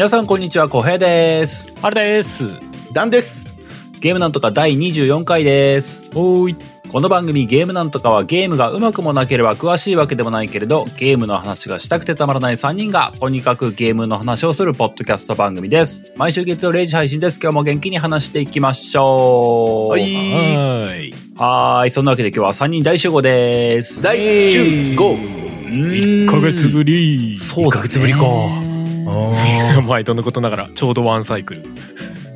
皆さんこんにちは、小平です。あれです。ダンです。ゲームなんとか第24回です。おーい。この番組ゲームなんとかはゲームがうまくもなければ詳しいわけでもないけれど、ゲームの話がしたくてたまらない3人が、とにかくゲームの話をするポッドキャスト番組です。毎週月曜0時配信です。今日も元気に話していきましょう。はい。はーい。はーい。そんなわけで今日は3人大集合です。大集合。1ヶ月ぶり。そうだね。1ヶ月ぶりかお 毎度のことながら、ちょうどワンサイクル。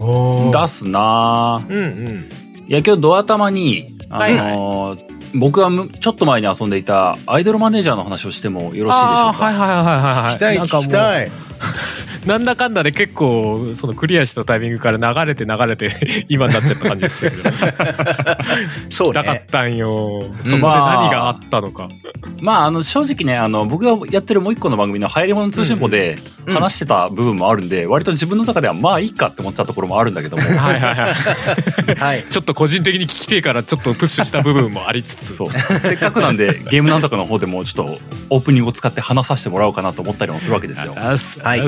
お出すなぁうんうん。いや、今日ドア玉に、あのー僕がむちょっと前に遊んでいたアイドルマネージャーの話をしてもよろしいでしょうか？はいはいはいはいはい。聞きたい、聞きたい。なんだかんだで結構、そのクリアしたタイミングから流れて流れて、今になっちゃった感じですけど。そう聞きたかっね。たんよ。そこで何があったのか。まあ、あの、正直ね、あの、僕がやってるもう一個の番組の流行り物通信簿でうん話してた部分もあるんで、割と自分の中ではまあいいかって思ってたところもあるんだけども。はいはいはい。はい。ちょっと個人的に聞きてえから、ちょっとプッシュした部分もありつつ。そう。せっかくなんで、ゲームなんとかの方でもちょっとオープニングを使って話させてもらおうかなと思ったりもするわけですよ。はい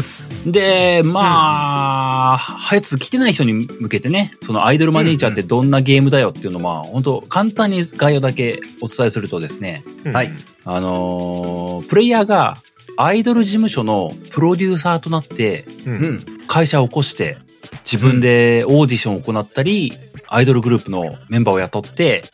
で、まあ、はやつ来てない人に向けてね、そのアイドルマネージャーってどんなゲームだよっていうのをまあ、本当簡単に概要だけお伝えするとですね、はい。あのープレイヤーがアイドル事務所のプロデューサーとなってう。うんん。会社を起こして自分でオーディションを行ったり、アイドルグループのメンバーを雇って、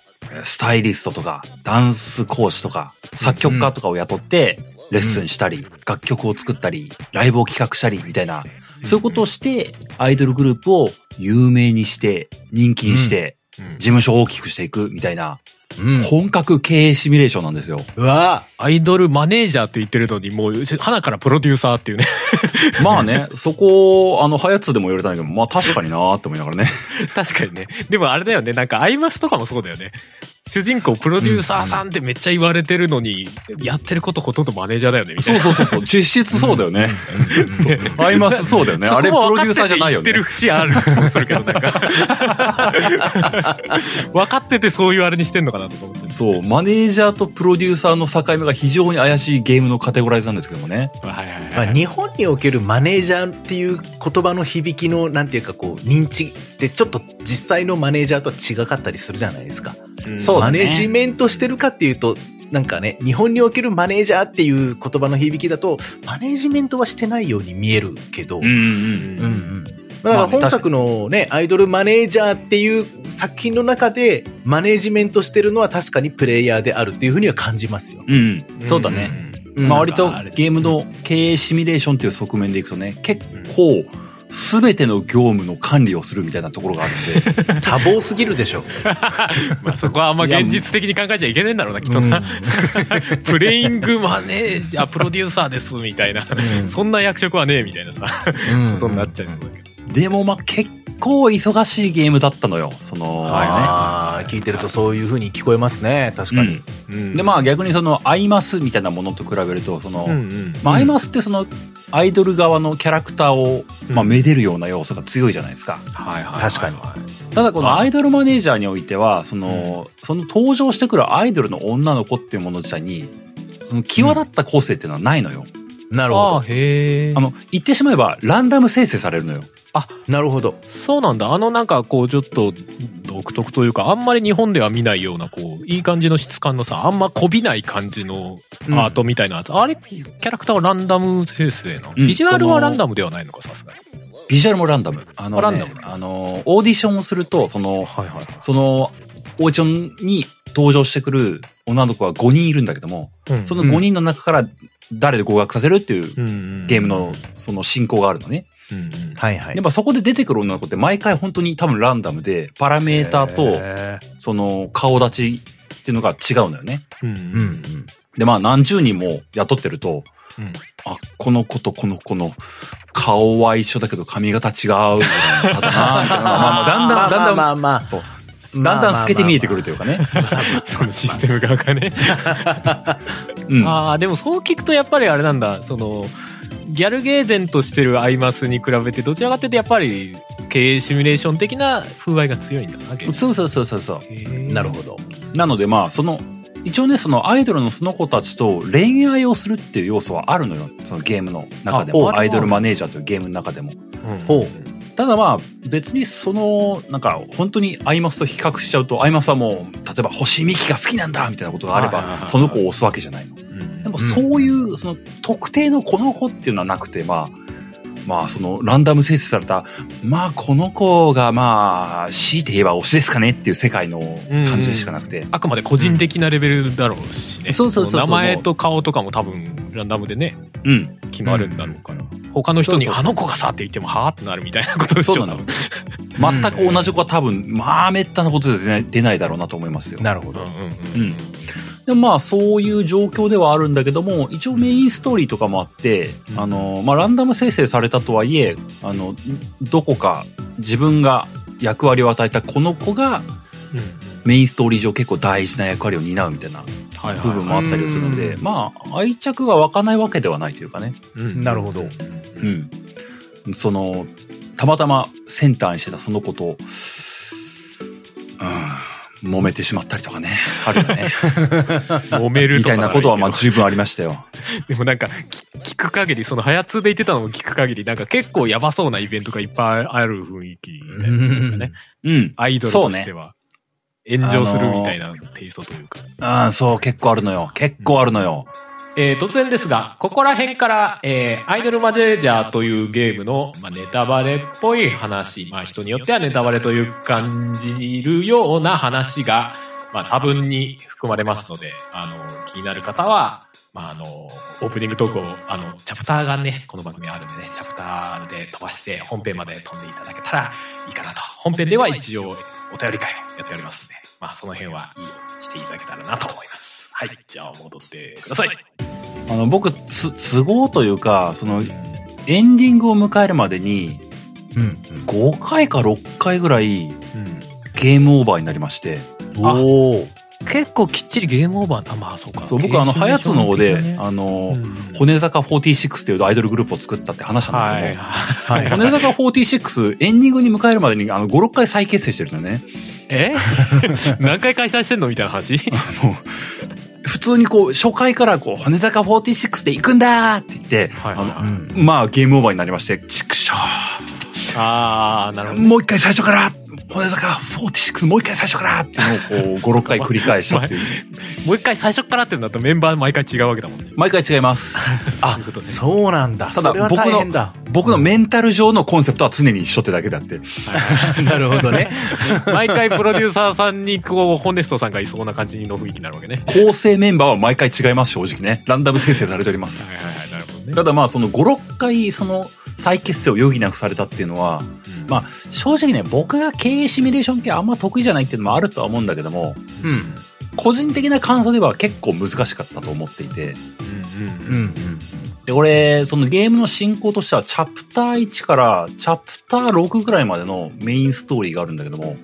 スタイリストとかダンス講師とか作曲家とかを雇ってレッスンしたり、楽曲を作ったり、ライブを企画したりみたいな、そういうことをしてアイドルグループを有名にして人気にしてうん。事務所を大きくしていくみたいなうん。本格経営シミュレーションなんですよ。うわアイドルマネージャーって言ってるのに、もう、花からプロデューサーっていうね。まあね、そこ、あの、ハヤツでも言われたんだけど、まあ確かになーって思いながらね。確かにね。でもあれだよね、なんかアイマスとかもそうだよね。主人公プロデューサーさんってめっちゃ言われてるのに、やってることほとんどマネージャーだよね、みたいな。そうそうそうそう、実質そうだよね。そうアイマスそうだよね。あれプロデューサーじゃないよね言ってる。節ある気もするけど、なん。か。分かっててそういうあれにしてん。のかなとか思っちゃう。そう、マネージャーとプロデューサーの境目が非常に怪しいゲームのカテゴライズなん。ですけどもね。はいはいはい。まあ、日本におけるマネージャーっていう言葉の響きの、なん。ていうかこう、認知ってちょっと実際のマネージャーとは違かったりするじゃないですか。うんそうだねマネジメントしてるかっていうと、なんかね、日本におけるマネージャーっていう言葉の響きだと、マネジメントはしてないように見えるけど、うんうん。うんうん。だからまあね本作のね、アイドルマネージャーっていう作品の中で、マネジメントしてるのは確かにプレイヤーであるっていうふうには感じますよ。うん、そうだね。うんまあ割とゲームの経営シミュレーションっていう側面でいくとね、結構、すべての業務の管理をするみたいなところがあるんで、多忙すぎるでしょ。まあそこはあんま現実的に考えちゃいけないんだろうな、きっとな。プレイングマネージャー、プロデューサーです、みたいな。うんそんな役職はねえ、みたいなさ、うんことになっちゃいそうだけど。でもまあ結構忙しいゲームだったのよ。その、ああ、聞いてるとそういうふうに聞こえますね。確かに。うんでまあ逆にそのアイマスみたいなものと比べるとその、うんうんまあ、アイマスってそのアイドル側のキャラクターを、まあ、うん。めでるような要素が強いじゃないですか。はいはいはい確かに。ただこのアイドルマネージャーにおいてはその、その登場してくるアイドルの女の子っていうもの自体にその際立った個性っていうのはないのよ。ああなるほど。へえあの言ってしまえばランダム生成されるのよ。なるほど。そうなんだ。あのなんかこうちょっと独特というかあんまり日本では見ないようなこういい感じの質感のさあんまこびない感じのうん。アートみたいなやつ、あれキャラクターはランダム生成なの、うん。ビジュアルはランダムではないのかさすがに。ビジュアルもランダム。あの、ね、あランダムあのオーディションをするとそのはいはいそのオーディションに登場してくる女の子が5人いるんだけども、はいその5人の中から誰で合格させるっていううんゲームのその進行があるのね。うんうんはいはい。でもそこで出てくる女の子って毎回本当に多分ランダムで、パラメーターとへその顔立ちっていうのが違うのよね。うんーうんうん。で、まあ何十人も雇ってると、うんあ、この子とこの子の顔は一緒だけど髪型違うみたいな差だなみたいな。まあまあだんだん、だんだん、まあまあそう。だんだん透けて見えてくるというかね。そのシステム側がね うん。ああでもそう聞くとやっぱりあれなんだそのギャルゲーゼンとしてるアイマスに比べてどちらかというとやっぱり経営シミュレーション的な風合いが強いんだなそうそうそうそうそう。なるほど。なのでまあ、その、一応ね、そのアイドルのその子たちと恋愛をするっていう要素はあるのよ。そのゲームの中でも。アイドルマネージャーというゲームの中でも。ほただまあ、別にその、なんか、本当にアイマスと比較しちゃうと、アイマスはもう、例えば星美紀が好きなんだみたいなことがあれば、その子を押すわけじゃないの。うんでもそういう、その、特定のこの子っていうのはなくて、まあ、まあ、その、ランダム生成された、まあ、この子が、まあ、強いて言えば推しですかねっていう世界の感じでしかなくて。あくまで個人的なレベルだろうしね。そうそうそうそう名前と顔とかも多分ランダムでね、うん。決まるんだろうから。他の人にあの子がさって言ってもはあってなるみたいなことでしょそうなの。全く同じ子は多分、まあ、めったなことで出ない出ないだろうなと思いますよう。。なるほど。うんうんうんうんでもまあそういう状況ではあるんだけども一応メインストーリーとかもあって、うん。あのまあ、ランダム生成されたとはいえあのどこか自分が役割を与えたこの子がメインストーリー上結構大事な役割を担うみたいなはいはい。部分もあったりするので、うん。まあ愛着が湧かないわけではないというかね、うん。なるほど。うん、そのたまたまセンターにしてたその子と、うん、揉めてしまったりとかねあるよね 揉めるみたいなことはまああ十分ありましたよ。でもなんかき聞く限りそのハヤツで言ってたのを聞く限りなんか結構やばそうなイベントがいっぱいある雰囲気だよねなんうん。アイドルとしては炎上するみたいなテイストというか、ああ、そう、結構あるのよ。結構あるのよ。えー突然ですが、ここら辺から、えーアイドルマネージャーというゲームの、まあ、ネタバレっぽい話、まあ、人によってはネタバレという感じるような話が、まあ、多分に含まれますので、あの、気になる方は、まあ、あの、オープニングトークを、あの、チャプターがね、この番組あるんでね、チャプターで飛ばして本編まで飛んでいただけたらいいかなと。本編では一応お便り会やっておりますんで、まあ、その辺はいいようにしていただけたらなと思います。はい。じゃあ、戻ってください。あの、僕、つ、都合というか、その、エンディングを迎えるまでに、うん。5回か6回ぐらい、うん。ゲームオーバーになりまして。おお。結構きっちりゲームオーバーあまあそうかそう、僕、あの、ハヤツの方で、あうの、ん骨坂46っていうアイドルグループを作ったって話したんだはいけど、はい骨坂46、エンディングに迎えるまでに、あの、5、6回再結成してるのね。え？何回開催してんの？みたいな話？もう、普通にこう、初回からこう、骨坂46で行くんだーって言って、はいはいはい。あのうん。まあ、ゲームオーバーになりまして、畜生ああなるほど。ね、もう一回最初から骨坂46もう一回最初からっていうのをこう、5、6回繰り返したっていう。もう一回最初からってなるとメンバー毎回違うわけだもんね毎回違います。あそうなんだ。ただそれは大変だ。僕のメンタル上のコンセプトは常に一緒ってだけであって。なるほどね。毎回プロデューサーさんにこうホネストさんがいそうな感じの雰囲気になるわけね構成メンバーは毎回違います、正直ね。ランダム生成されております。はいはいはいなるほどねただまあ、その5、6回、その、再結成を余儀なくされたっていうのは、うんまあ、正直ね、僕が経営シミュレーション系あんま得意じゃないっていうのもあるとは思うんだけども、うん。個人的な感想では結構難しかったと思っていて、うんうんうん。で、俺、そのゲームの進行としては、チャプター1からチャプター6ぐらいまでのメインストーリーがあるんだけども、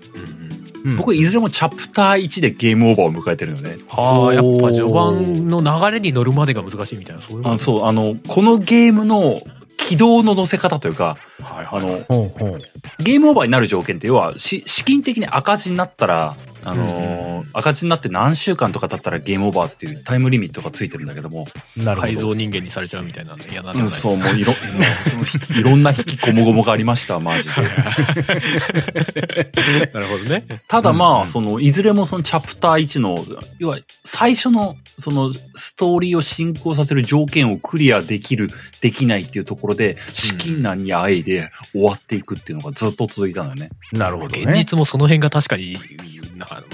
うん。僕、いずれもチャプター1でゲームオーバーを迎えてるのね。はあやっぱ序盤の流れに乗るまでが難しいみたいなそういうあそう、あの、このゲームの軌道の乗せ方というか、はいあの、ほうほう。ゲームオーバーになる条件って、要は、し資金的に赤字になったら、あのー赤字になって何週間とか経ったらゲームオーバーっていうタイムリミットがついてるんだけども、なるほど。改造人間にされちゃうみたいなんで嫌なんでうん、そう、もういろ、いろんな引きこもごもがありました、マジで。なるほどねただまあ、うんうんその、いずれもそのチャプター1の、要は、最初の、その、ストーリーを進行させる条件をクリアできる、できないっていうところで、資金難にあえいで終わっていくっていうのがずっと続いたのよね。なるほど現ね。実もその辺が確かに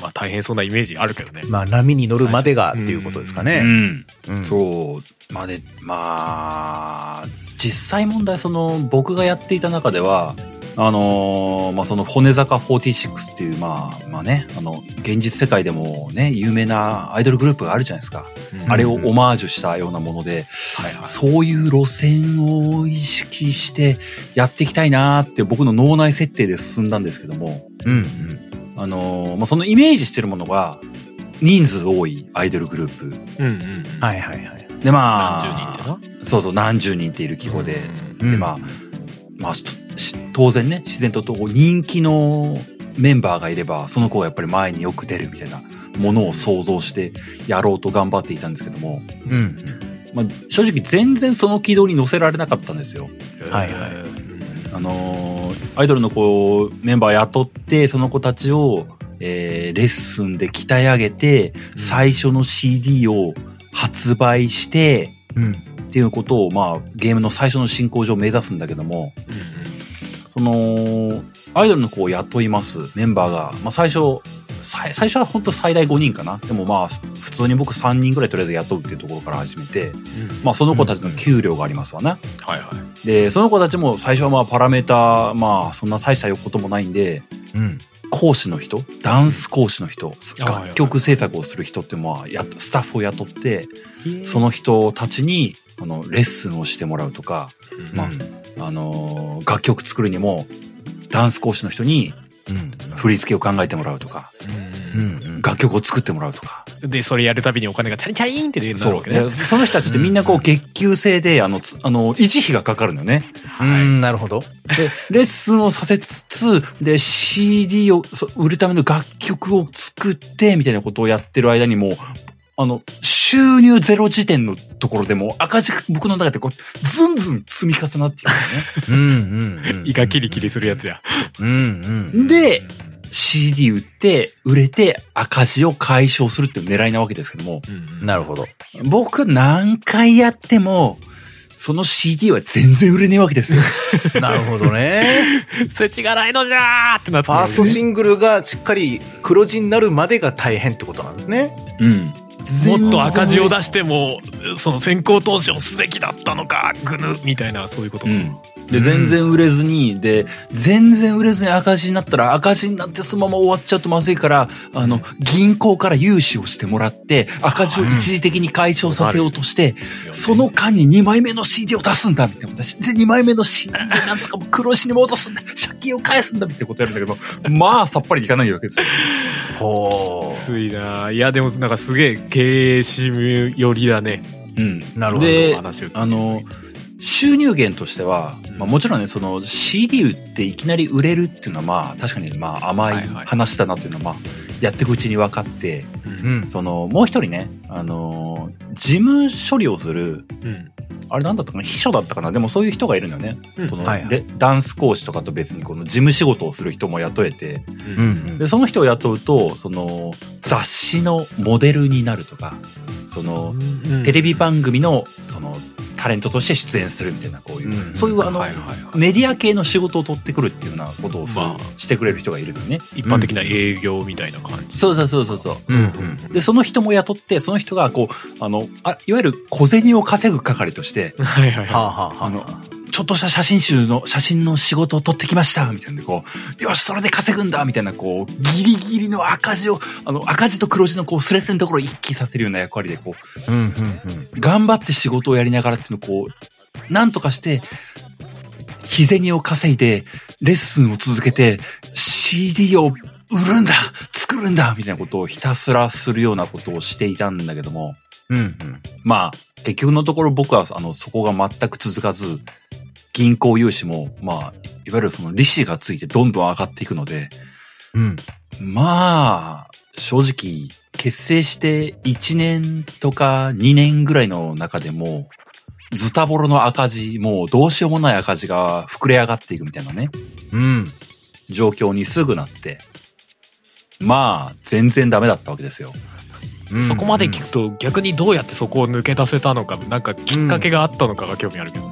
まあ大変そうなイメージあるけどねまあ、波に乗るまでがっていうことですかうね。ん。うんそう。まあで、まあ、実際問題、その、僕がやっていた中では、あのーまあ、その骨坂46っていう、まあ、まあね、あの、現実世界でもね、有名なアイドルグループがあるじゃないですか。うんあれをオマージュしたようなもので、はいはいそういう路線を意識してやっていきたいなーって僕の脳内設定で進んだんですけども、うんうん。あのーまあ、そのイメージしてるものが、人数多いアイドルグループ。うんうんうんはいはいはい。で、まあ、何十人ってなそうそう、何十人っている規模で、うんで、まあ、まあ、し当然ね、自然とと人気のメンバーがいれば、その子がやっぱり前によく出るみたいなものを想像してやろうと頑張っていたんですけども、うん。まあ、正直全然その軌道に乗せられなかったんですよ。はいはいあのーアイドルの子、メンバー雇って、その子たちを、えーレッスンで鍛え上げて、最初の CD を発売して、うん。っていうことを、まあ、ゲームの最初の進行上目指すんだけども、その、アイドルの子を雇います、メンバーが。まあ、最初、最最初は本当最大5人かな。でもまあ、普通に僕3人ぐらいとりあえず雇うっていうところから始めて、まあ、その子たちの給料がありますわね。はいはい。で、その子たちも最初はまあ、パラメータ、まあ、そんな大したこともないんで、うん。講師の人、ダンス講師の人、楽曲制作をする人ってまあ、やっスタッフを雇って、その人たちに、あの、レッスンをしてもらうとか、まああのー楽曲作るにも、ダンス講師の人にうん。振り付けを考えてもらうとか。楽曲を作ってもらうとか。で、それやるたびにお金がチャリンチャリンって出る。わけねで。その人たちってみんなこう月給制で、あの、つあの、維持費がかかるのよね。うん、なるほど。で、レッスンをさせつつ、で、CD を売るための楽曲を作って、みたいなことをやってる間にもう、あの、収入ゼロ時点のところでもう赤字が僕の中でこう、ずんずん積み重なっていくのね。うん、うん。胃がキリキリするやつや。うん、うん。で、CD 売って、売れて赤字を解消するっていう狙いなわけですけども、なるほど。僕何回やっても、その CD は全然売れねえわけですよ。なるほどね。せちがないのじゃーってなってファーストシングルがしっかり黒字になるまでが大変ってことなんですね。うん。もっと赤字を出しても、その先行投資をすべきだったのか、ぐぬ、みたいな、そういうことか。うん。で、全然売れずに、で、全然売れずに赤字になったら、赤字になってそのまま終わっちゃうとまずいから、あの、銀行から融資をしてもらって、赤字を一時的に解消させようとして、その間に2枚目の CD を出すんだみたいなで、2枚目の CD でなんとかもう黒字に戻すんだ借金を返すんだみたいなことやるんだけど、まあ、さっぱりいかないわけですよ。ほついなぁいや、でもなんかすげえ経営支部寄りだね。うん。なるほどで、あの、収入源としては、まあもちろんね、その CD 売っていきなり売れるっていうのはまあ確かにまあ甘いはいはい話だなっていうのはまあやっていくうちに分かって、う。うん。そのもう一人ね、あの、事務処理をする、うん。あれなんだったかな？秘書だったかな？でもそういう人がいるのよね。うんその、はいはいレダンス講師とかと別にこの事務仕事をする人も雇えて、うん。で、その人を雇うと、その雑誌のモデルになるとか、その、テレビ番組の、その、タレントとして出演するみたいな、こういう、うんそういうあの、はいはいはいメディア系の仕事を取ってくるっていうようなことをする、ましてくれる人がいるのね。一般的な営業みたいな感じ。そうそうそうそうそう。うん。うん。で、その人も雇って、その人が、こう、あの、あ、いわゆる小銭を稼ぐ係として、はいはいははあ、の、ちょっとした写真集の、写真の仕事を取ってきましたみたいな、こう、よし、それで稼ぐんだみたいな、こう、ギリギリの赤字を、あの、赤字と黒字の、こう、スレスレのところを一気にさせるような役割で、こう、うん。うん。うん。頑張って仕事をやりながらっていうのをこう、なんとかして、日銭を稼いで、レッスンを続けて、CD を売るんだ作るんだみたいなことをひたすらするようなことをしていたんだけども、うん。うん。まあ、結局のところ僕は、あの、そこが全く続かず、銀行融資も、まあ、いわゆるその利子がついてどんどん上がっていくので、うん。まあ、正直、結成して1年とか2年ぐらいの中でも、ズタボロの赤字、もうどうしようもない赤字が膨れ上がっていくみたいなね、うん。状況にすぐなって、まあ、全然ダメだったわけですよ。うんそこまで聞くと逆にどうやってそこを抜け出せたのか、なんかきっかけがあったのかが興味あるけど。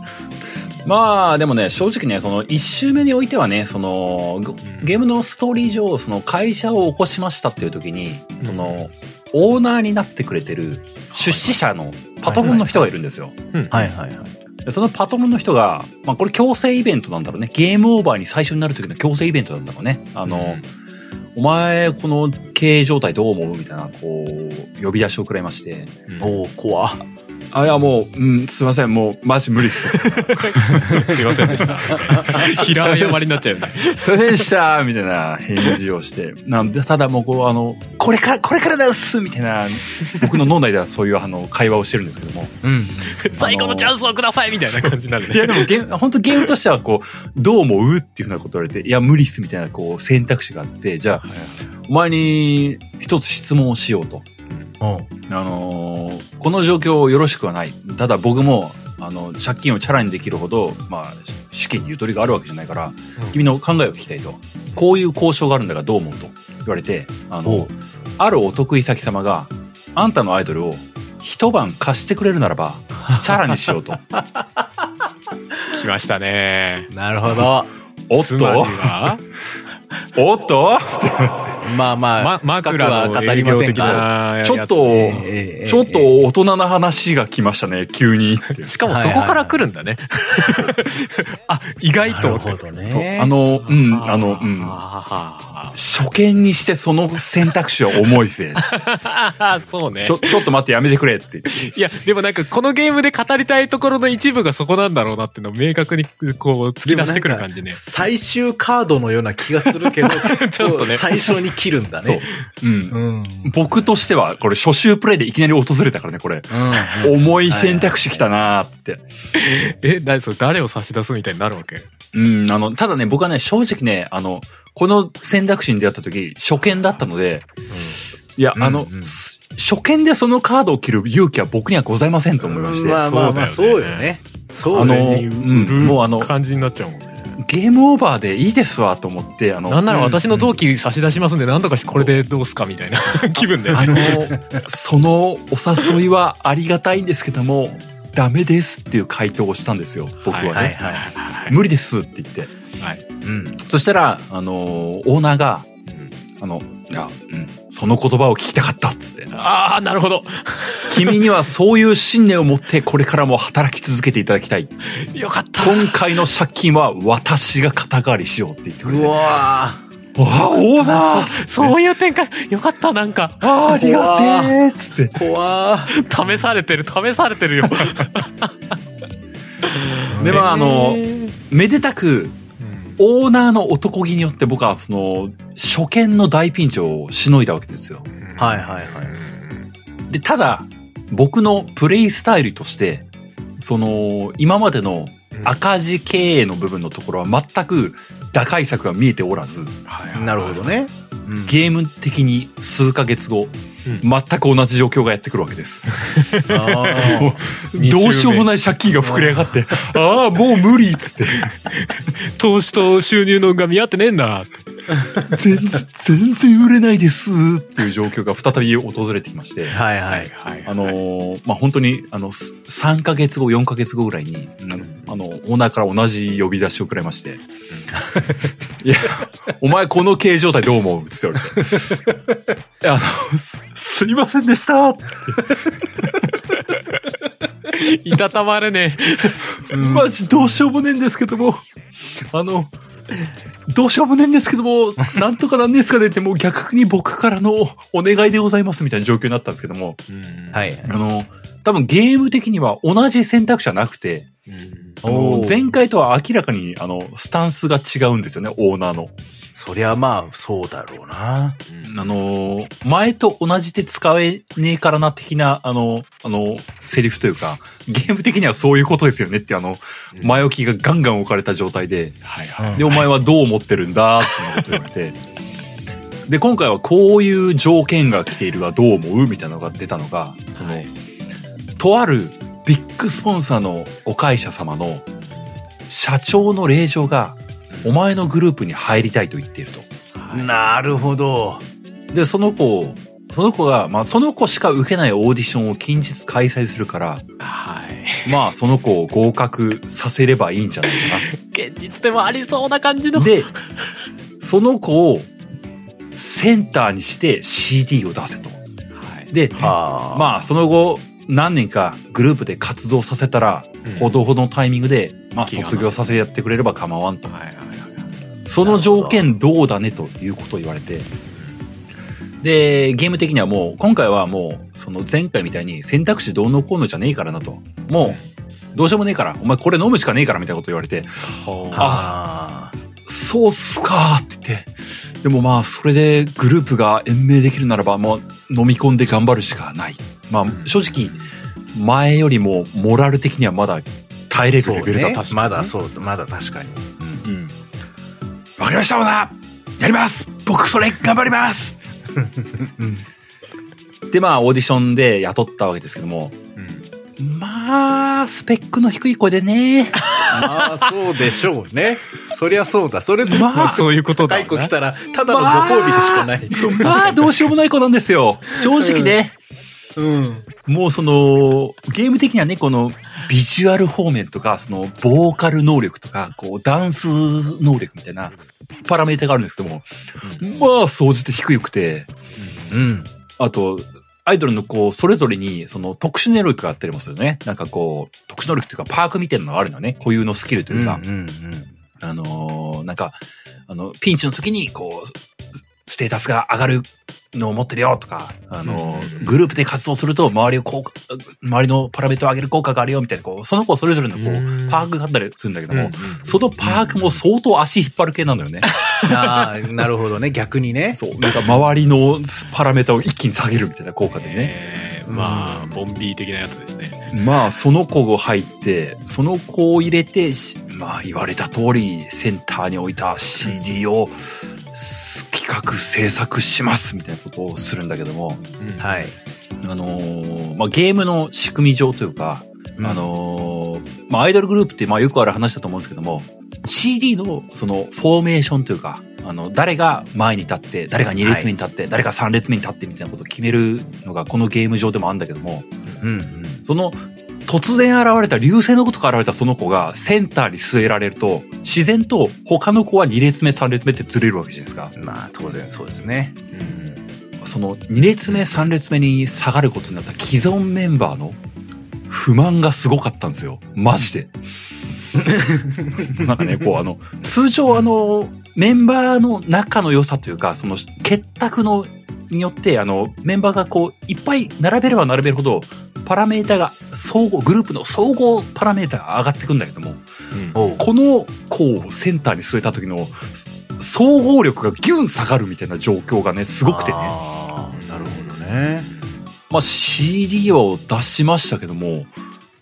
まあ、でもね、正直ね、その1周目においてはね、その、ゲゲームのストーリー上、その会社を起こしましたっていう時に、その、オーナーになってくれてる出資者のパトロンの人がいるんですよ。はいはいはい。でそのパトロンの人が、まあこれ強制イベントなんだろうね。ゲームオーバーに最初になる時の強制イベントなんだろうね。あの、お前、この経営状態どう思う？みたいな、こう、呼び出しをくらいまして。おお怖っあ、いやもう、うん、すいません、もう、マジ無理っす。すいませんでした。平謝りになっちゃうよね。すいませんでしたみたいな返事をして。なんで、ただもうこう、あの、これから、これからですみたいな、僕の脳内ではそういうあの、会話をしてるんですけども。うん。最後のチャンスをくださいみたいな感じになるいや、ね。でもゲ本当ゲームとしてはこう、どう思う？っていうふうなこと言われて、いや、無理っすみたいなこう、選択肢があって、じゃあ、お前に一つ質問をしようと。うん。あのーこの状況よろしくはない。ただ僕も、あの、借金をチャラにできるほど、まあ、資金にゆとりがあるわけじゃないから、君の考えを聞きたいと。こういう交渉があるんだがどう思うと言われて、あおの、あるお得意先様が、あんたのアイドルを一晩貸してくれるならば、チャラにしようと。来ましたね。なるほど。おっと？は、おっと？まあまあ、ま、枕は語りません営業的が。なやつちょっと、ちょっと大人な話が来ましたね、急にって。しかもそこから来るんだね。あ、意外と。なるほどね。あの、うん、あの、うん。あ初見にしてその選択肢は重いぜ。あ、そうねち。ょ、ちょっと待ってやめてくれって。いや、でもなんかこのゲームで語りたいところの一部がそこなんだろうなっていうのを明確にこう突き出してくる感じね。最終カードのような気がするけど、ちょっとね最初に切るんだそうね。。うん。うん。僕としては、これ初週プレイでいきなり訪れたからね、これ。うん。重い選択肢来たなーって。え、何それ？誰を差し出すみたいになるわけ？うん、あの、ただね、僕はね、正直ね、あの、この選択肢に出会った時、初見だったので、いや、あの、うんうんす初見でそのカードを切る勇気は僕にはございませんと思いまして。まあまあまあ、そそうよねよね。そうあのよね。うんもうあの感じになっちゃうもんね。ゲームオーバーでいいですわと思って、あの、なんなら私の同期差し出しますんで、なんとかしてこれでどうすかみたいな 気分で。あの、そのお誘いはありがたいんですけども、ダメですっていう回答をしたんですよ、僕はね。無理ですって言って。はい。うん。そしたら、あの、オーナーが、あの、いや、うん、その言葉を聞きたかったっつって。ああ、なるほど。君にはそういう信念を持ってこれからも働き続けていただきたい。よかった。今回の借金は私が肩代わりしようって言ってくれて。うわわあ、オーナーそういう展開。よかった、なんか。ああ、ありがてえっつって。ー怖試されてる、試されてるよ。で、まあ、あの、めでたく、うんオーナーの男気によって僕はその、初見の大ピンチをしのいだわけですよ。はいはいはい。で、ただ、僕のプレイスタイルとして、その、今までの赤字経営の部分のところは全く打開策が見えておらず、なるほどね。ゲーム的に数ヶ月後、うん全く同じ状況がやってくるわけです。あ二週目どうしようもない借金が膨れ上がって、ああ、もう無理っつって、投資と収入のが見合ってねえんだ。全然、全然売れないですっていう状況が再び訪れてきまして。ー、はいはい。はい。あのーまあ、本当に、あの、す3ヶ月後、4ヶ月後ぐらいに、あの、オーナーから同じ呼び出しをくれまして、いや、お前この経営状態どう思うって言われて。あの、す、すいませんでした。っていたたまれね。マジどうしようもねえんですけども、あの、どうしようもねえんですけども、なんとかなんですかねってもう逆に僕からのお願いでございますみたいな状況になったんですけども、え。はい。あの、多分ゲーム的には同じ選択肢はなくて、前回とは明らかにあの、スタンスが違うんですよね、オーナーの。そりゃまあ、そうだろうな。あの、前と同じで使えねえからな的な、あの、あの、セリフというか、ゲーム的にはそういうことですよねってあの、前置きがガンガン置かれた状態で、はいはい。で、お前はどう思ってるんだっていうこと言われて、で、今回はこういう条件が来ているがどう思うみたいなのが出たのが、その、はい。とあるビッグスポンサーのお会社様の社長の令状が、お前のグループに入りたいと言っていると。なるほど。で、その子を、その子が、まあ、その子しか受けないオーディションを近日開催するから、はい。まあ、その子を合格させればいいんじゃないか 現実でもありそうな感じの。な。で、その子をセンターにして CD を出せと。はい。で、はあ。まあ、その後、何年かグループで活動させたら、うんほどほどのタイミングで、まあ、卒業させてやってくれれば構わんと。その条件どうだねということを言われて、で、ゲーム的にはもう、今回はもう、その前回みたいに選択肢どうのこうのじゃねえからなと。もう、どうしようもねえから、お前これ飲むしかねえからみたいなこと言われて、ああ。そうっすかーって言って。でもまあ、それでグループが延命できるならば、もう飲み込んで頑張るしかない。まあ、正直、前よりもモラル的にはまだ耐えれるレベルだねったし。。まだそう、まだ確かに。うんうん。わかりました、オーナーやります僕それ頑張ります で、まあ、オーディションで雇ったわけですけども、まあ、スペックの低い子でね。まあ、そうでしょうね。そりゃそうだ。それでまあ、そういうことだ高い子な来たら、ただのご褒美でしかない。まあ、どうしようもない子なんですよ。正直ね。うん。もうその、ゲーム的にはね、この、ビジュアル方面とか、その、ボーカル能力とか、こう、ダンス能力みたいな、パラメータがあるんですけども、まあ、総じて低くて、うん。あと、アイドルのこう、それぞれに、その、特殊能力があったりもするよね。なんかこう、特殊能力っていうか、パークみたいなのがあるのね。固有のスキルというか、うんうんあのーなんか、あの、ピンチの時に、こう、ステータスが上がるのを持ってるよとか、あのグループで活動すると、周りを効果、周りのパラメータを上げる効果があるよみたいな、こう、その子それぞれのこうんう、パークがあったりするんだけども、うんうんそのパークも相当足引っ張る系なのよね。ああ、なるほどね。逆にね。そう、なんか周りのパラメータを一気に下げるみたいな効果でね。えーまあ、ボンビー的なやつですね。まあ、その子が入って、その子を入れて、しまあ、言われた通り、センターに置いた CD をす企画制作します、みたいなことをするんだけども、はい。あのーまあ、ゲームの仕組み上というか、うんあのーまあ、アイドルグループって、まあ、よくある話だと思うんですけども、CD の、その、フォーメーションというか、あの、誰が前に立って、誰が2列目に立って、誰が3列目に立ってみたいなことを決めるのが、このゲーム上でもあるんだけども、うんうん。その、突然現れた、流星のことから現れたその子がセンターに据えられると、自然と他の子は2列目、3列目ってずれるわけじゃないですか。まあ、当然そうですね。その2列目、3列目に下がることになった既存メンバーの不満がすごかったんですよ。マジで。なんかね、こうあの、通常あの、メンバーの仲の良さというか、その結託のによって、あの、メンバーがこう、いっぱい並べれば並べるほど、パラメータが、総合、グループの総合パラメータが上がってくんだけども、おうこの子をセンターに据えた時の、総合力がギュン下がるみたいな状況がね、すごくてね。なるほどね。まあ CD を出しましたけども、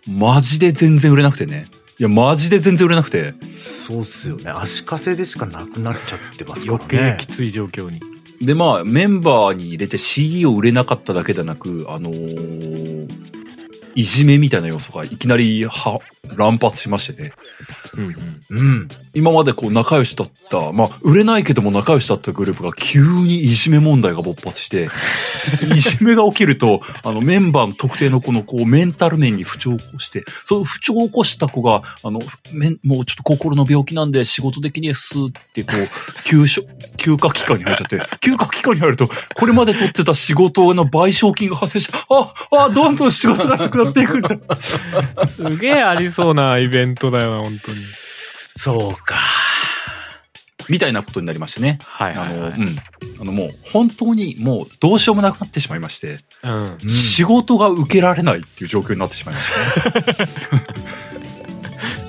マジで全然売れなくてね。いや、マジで全然売れなくて。そうっすよね。足かせでしかなくなっちゃってますから余ね。計きつい状況に。で、まあ、メンバーに入れて CD を売れなかっただけでなく、あのーいじめみたいな要素がいきなりは乱発しましてね。うん。今までこう仲良しだった、まあ、売れないけども仲良しだったグループが急にいじめ問題が勃発して、いじめが起きると、あのメンバーの特定の子のこうメンタル面に不調を起こして、その不調を起こした子が、あの、めんもうちょっと心の病気なんで仕事できねえっすってこう、休所、休暇期間に入っちゃって、休暇期間に入ると、これまで取ってた仕事の賠償金が発生して、あ、あ、どんどん仕事がなくなっていくんだ。すげえありそうなイベントだよな、本当に。そうか。みたいなことになりましてね。はいあの、はいはい。うん。あのもう、本当にもうどうしようもなくなってしまいまして、うん。うん仕事が受けられないっていう状況になってしまいましたね。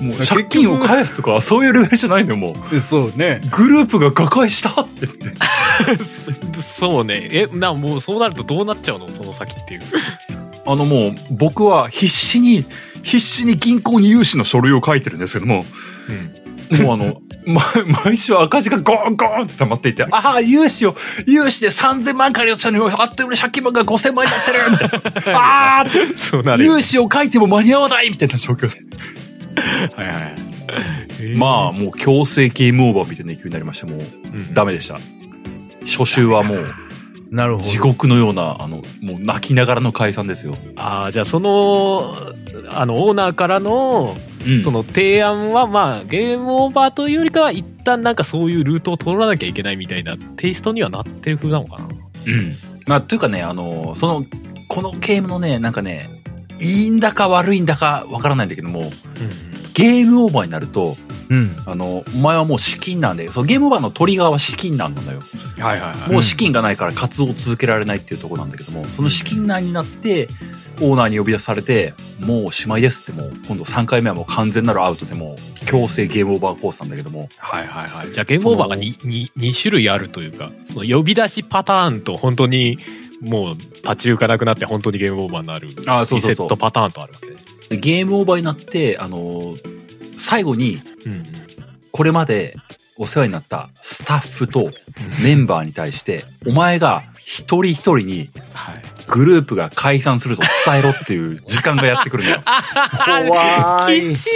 もう借金を返すとかそういうレベルじゃないのよ、もう。そうね。グループが瓦解したって言って。そうね。え、な、もうそうなるとどうなっちゃうの？その先っていう。あのもう、僕は必死に、必死に銀行に融資の書類を書いてるんですけども、もうあの、ま、毎週赤字がゴーンゴーンって溜まっていて、ああ、融資を、融資で3000万借り落ちたのよ、あっという間に借金番が5000万になってる。ああそうなるよ融資を書いても間に合わないみたいな状況で。はいはい。まあ、もう強制ゲームオーバーみたいな勢いになりまして、もううんダメでした。初週はもうなるほど。地獄のような、あの、もう泣きながらの解散ですよ。ああ、じゃあその、あの、オーナーからの、うんその提案は、まあ、ゲームオーバーというよりかは、一旦なんかそういうルートを通らなきゃいけないみたいなテイストにはなってる風なのかな。うん。まあ、というかね、あの、その、このゲームのね、なんかね、いいんだか悪いんだかわからないんだけども、ゲームオーバーになると、うん。あの、お前はもう資金なんで、そうゲームオーバーのトリガーは資金難なんだよ。はいはいはい。もう資金がないから活動を続けられないっていうところなんだけども、その資金難になって、オーナーに呼び出されて、もうおしまいですってもう、今度3回目はもう完全なるアウトでもう、強制ゲームオーバーコースなんだけども、はいはいはい。じゃあゲームオーバーが 2, 2, 2種類あるというか、その呼び出しパターンと本当にもう立ち行かなくなって本当にゲームオーバーになる。リセットパターンとあるわけね。ゲームオーバーになって、あの、最後に。これまでお世話になったスタッフとメンバーに対して、お前が一人一人にはい。グループが解散すると伝えろっていう時間がやってくるのよ。怖いきち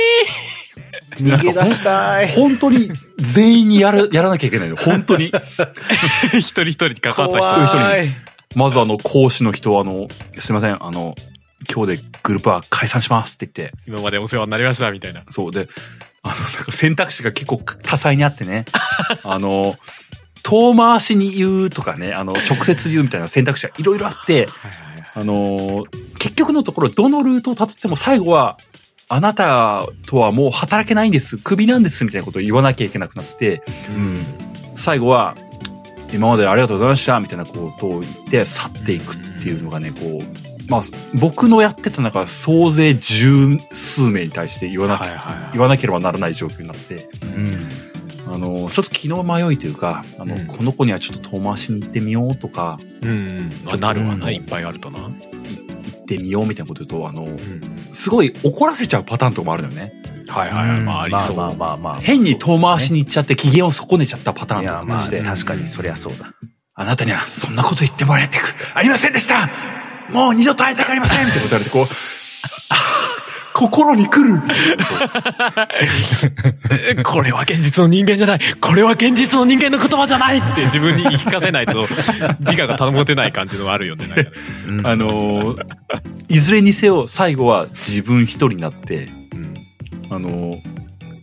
逃げ出したい。本当に全員にやる、やらなきゃいけないの。本当に。ー一人一人に関わった人怖い怖い。まずあの、講師の人はあの、すいません、あの、今日でグループは解散しますって言って、今までお世話になりましたみたいな。そうで、あの、なんか選択肢が結構多彩にあってね、あの、遠回しに言うとかね、あの、直接言うみたいな選択肢がいろいろあって。あの、結局のところ、どのルートをたどっても最後は、あなたとはもう働けないんです、クビなんです、みたいなことを言わなきゃいけなくなって、うん。最後は、今までありがとうございました、みたいなことを言って去っていくっていうのがね、こう、まあ、僕のやってた中、総勢十数名に対して言わなきゃ、はいはいはい言わなければならない状況になって、うん。あの、ちょっと気の迷いというか、あの、うんこの子にはちょっと遠回しに行ってみようとか、うんうん。まあなるわな、いっぱいあるとな。い行ってみようみたいなこと言うと、あの、うん。すごい怒らせちゃうパターンとかもあるのよね。はいはいはい。まあありそう。まあまあまあまあ。変に遠回しに行っちゃって機嫌を損ねちゃったパターンいや、まあ、とかして、確かにそりゃそうだ。あなたにはそんなこと言ってもらえてく、ありませんでしたもう二度と会いたくありません。ってこと言われて、こう、あ 心に来る。え これは現実の人間じゃない。これは現実の人間の言葉じゃないって自分に言い聞かせないと自我が保てない感じのあるよね。あのーいずれにせよ最後は自分一人になって、うん。あのー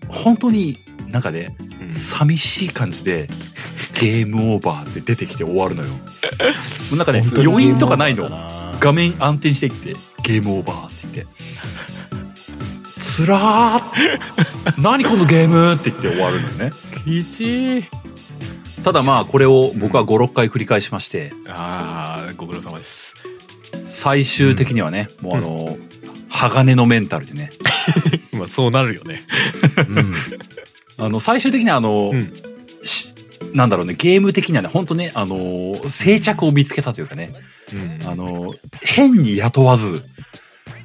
本当になんかね、うん。寂しい感じでゲームオーバーって出てきて終わるのよ。も うなんかね、余韻とかないの。画面暗転していって、ゲームオーバーって言って。つらー何このゲームって言って終わるのよね。きちただまあこれを僕は5、6回繰り返しまして、ああ、ご苦労様です。最終的にはね、もうあの、鋼のメンタルでね、まあそうなるよね。うん。あの、最終的にはあの、うんしなんだろうね、ゲーム的にはね、本当ね、あの、静着を見つけたというかね、うん。あの、変に雇わず、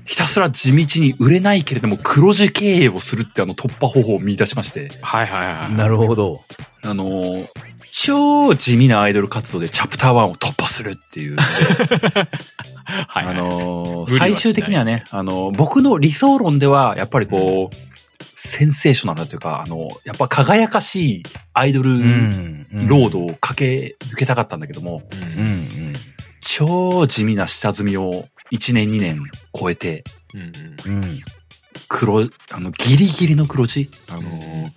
ひたすら地道に売れないけれども黒字経営をするってあの突破方法を見出しまして、はいはいはい。なるほど。あの、超地味なアイドル活動でチャプター1を突破するっていうので、はいはい。あの最終的にはね、あの、僕の理想論では、やっぱりこう、センセーショナルというか、あの、やっぱ輝かしいアイドルん。ロードを駆け抜けたかったんだけども、うんうんうん。超地味な下積みを1年2年超えて、うんうん。うん。黒、あの、ギリギリの黒字？あの、うん。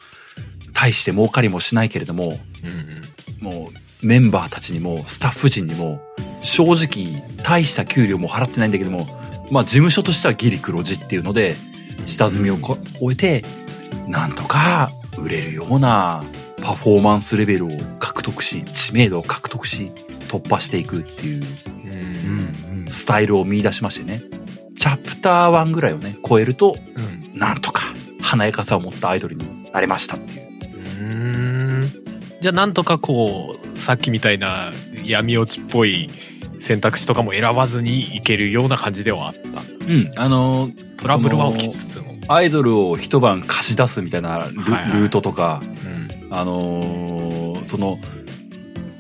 大して儲かりもしないけれども、うんうん。もうメンバーたちにもスタッフ陣にも正直大した給料も払ってないんだけどもまあ事務所としてはギリ黒字っていうので下積みをこ終えてなんとか売れるようなパフォーマンスレベルを獲得し知名度を獲得し突破していくっていううん。スタイルを見出しましてね。チャプター1ぐらいをね超えるとうん。なんとか華やかさを持ったアイドルになれましたっていう。うん。じゃあなんとかこうさっきみたいな闇落ちっぽい選択肢とかも選ばずにいけるような感じではあった。うん。あのトラブルは起きそつつも、のアイドルを一晩貸し出すみたいなル,、はいはい。ルートとかうん。あのーその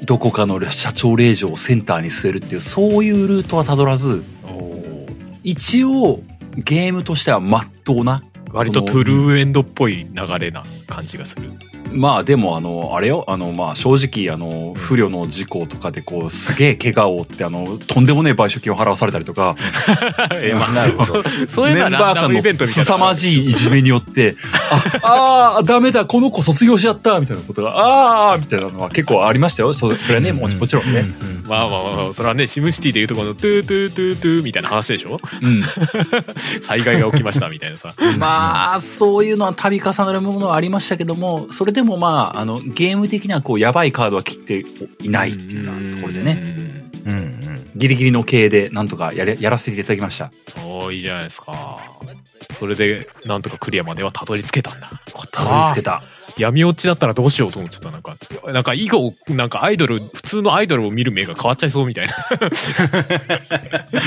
どこかの社長令嬢をセンターに据えるっていうそういうルートはたどらず一応ゲームとしては真っ当な割とトゥルーエンドっぽい流れな感じがする。まあでもあの、あれよ、あの、まあ正直、あの、不慮の事故とかでこう、すげえ怪我を負って、あの、とんでもねえ賠償金を払わされたりとか、えまあなるほど。そういうのはメンバー間の。凄まじいいじめによって、あ、あーダメだ、この子卒業しちゃった、みたいなことが、ああみたいなのは結構ありましたよ。そそれはね、もちもちろんね。まあまあまあ、それはね、シムシティでいうとこのトゥートゥートゥートゥーみたいな話でしょうん。災害が起きましたみたいなさ。まあ、そういうのは度重なるものはありましたけども、それでもまあ、あの、ゲーム的にはこう、やばいカードは切っていないっていうようなところでね、ね。うんうん。ギリギリの経営でなんとかやれやらせていただきました。おーいいじゃないですか。それで、なんとかクリアまではたどり着けたんだ。たどり着けた。闇落ちだったらどうしようと思っちゃった。なんか、なんか以後、なんかアイドル、普通のアイドルを見る目が変わっちゃいそうみたいな。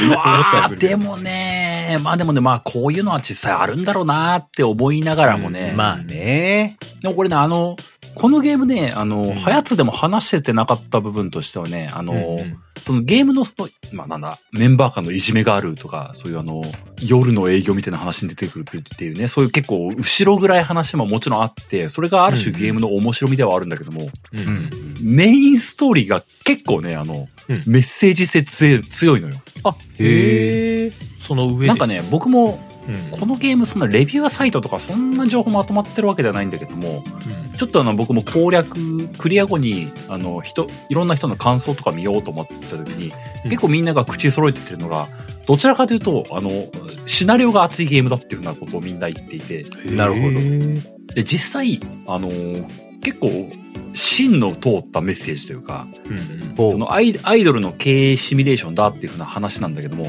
うわーでもね、まあでもね、まあこういうのは実際あるんだろうなって思いながらもね、うんまあね。でもこれね、あの、このゲームね、あの、んはやつでも話しててなかった部分としてはね、あの、うんそのゲームのその、まあなんだ、メンバー間のいじめがあるとか、そういうあの、夜の営業みたいな話に出てくるっていうね、そういう結構後ろぐらい話ももちろんあって、それがある種うんゲームの面白みではあるんだけども、うんうん。メインストーリーが結構ね、あの、うんメッセージ性強い強いのよ。あ、へえ。その上で。なんかね、僕もうん、このゲームそんなレビューサイトとかそんな情報まとまってるわけではないんだけども、ちょっとあの僕も攻略、クリア後に、あの人、いろんな人の感想とか見ようと思ってた時に、うん。結構みんなが口揃えてるのが、どちらかというと、あの、シナリオが熱いゲームだっていうようなことをみんな言っていて、なるほど。ど。で、実際、あの、結構、芯の通ったメッセージというか、うんそのアイアイドルの経営シミュレーションだっていうふうな話なんだけども、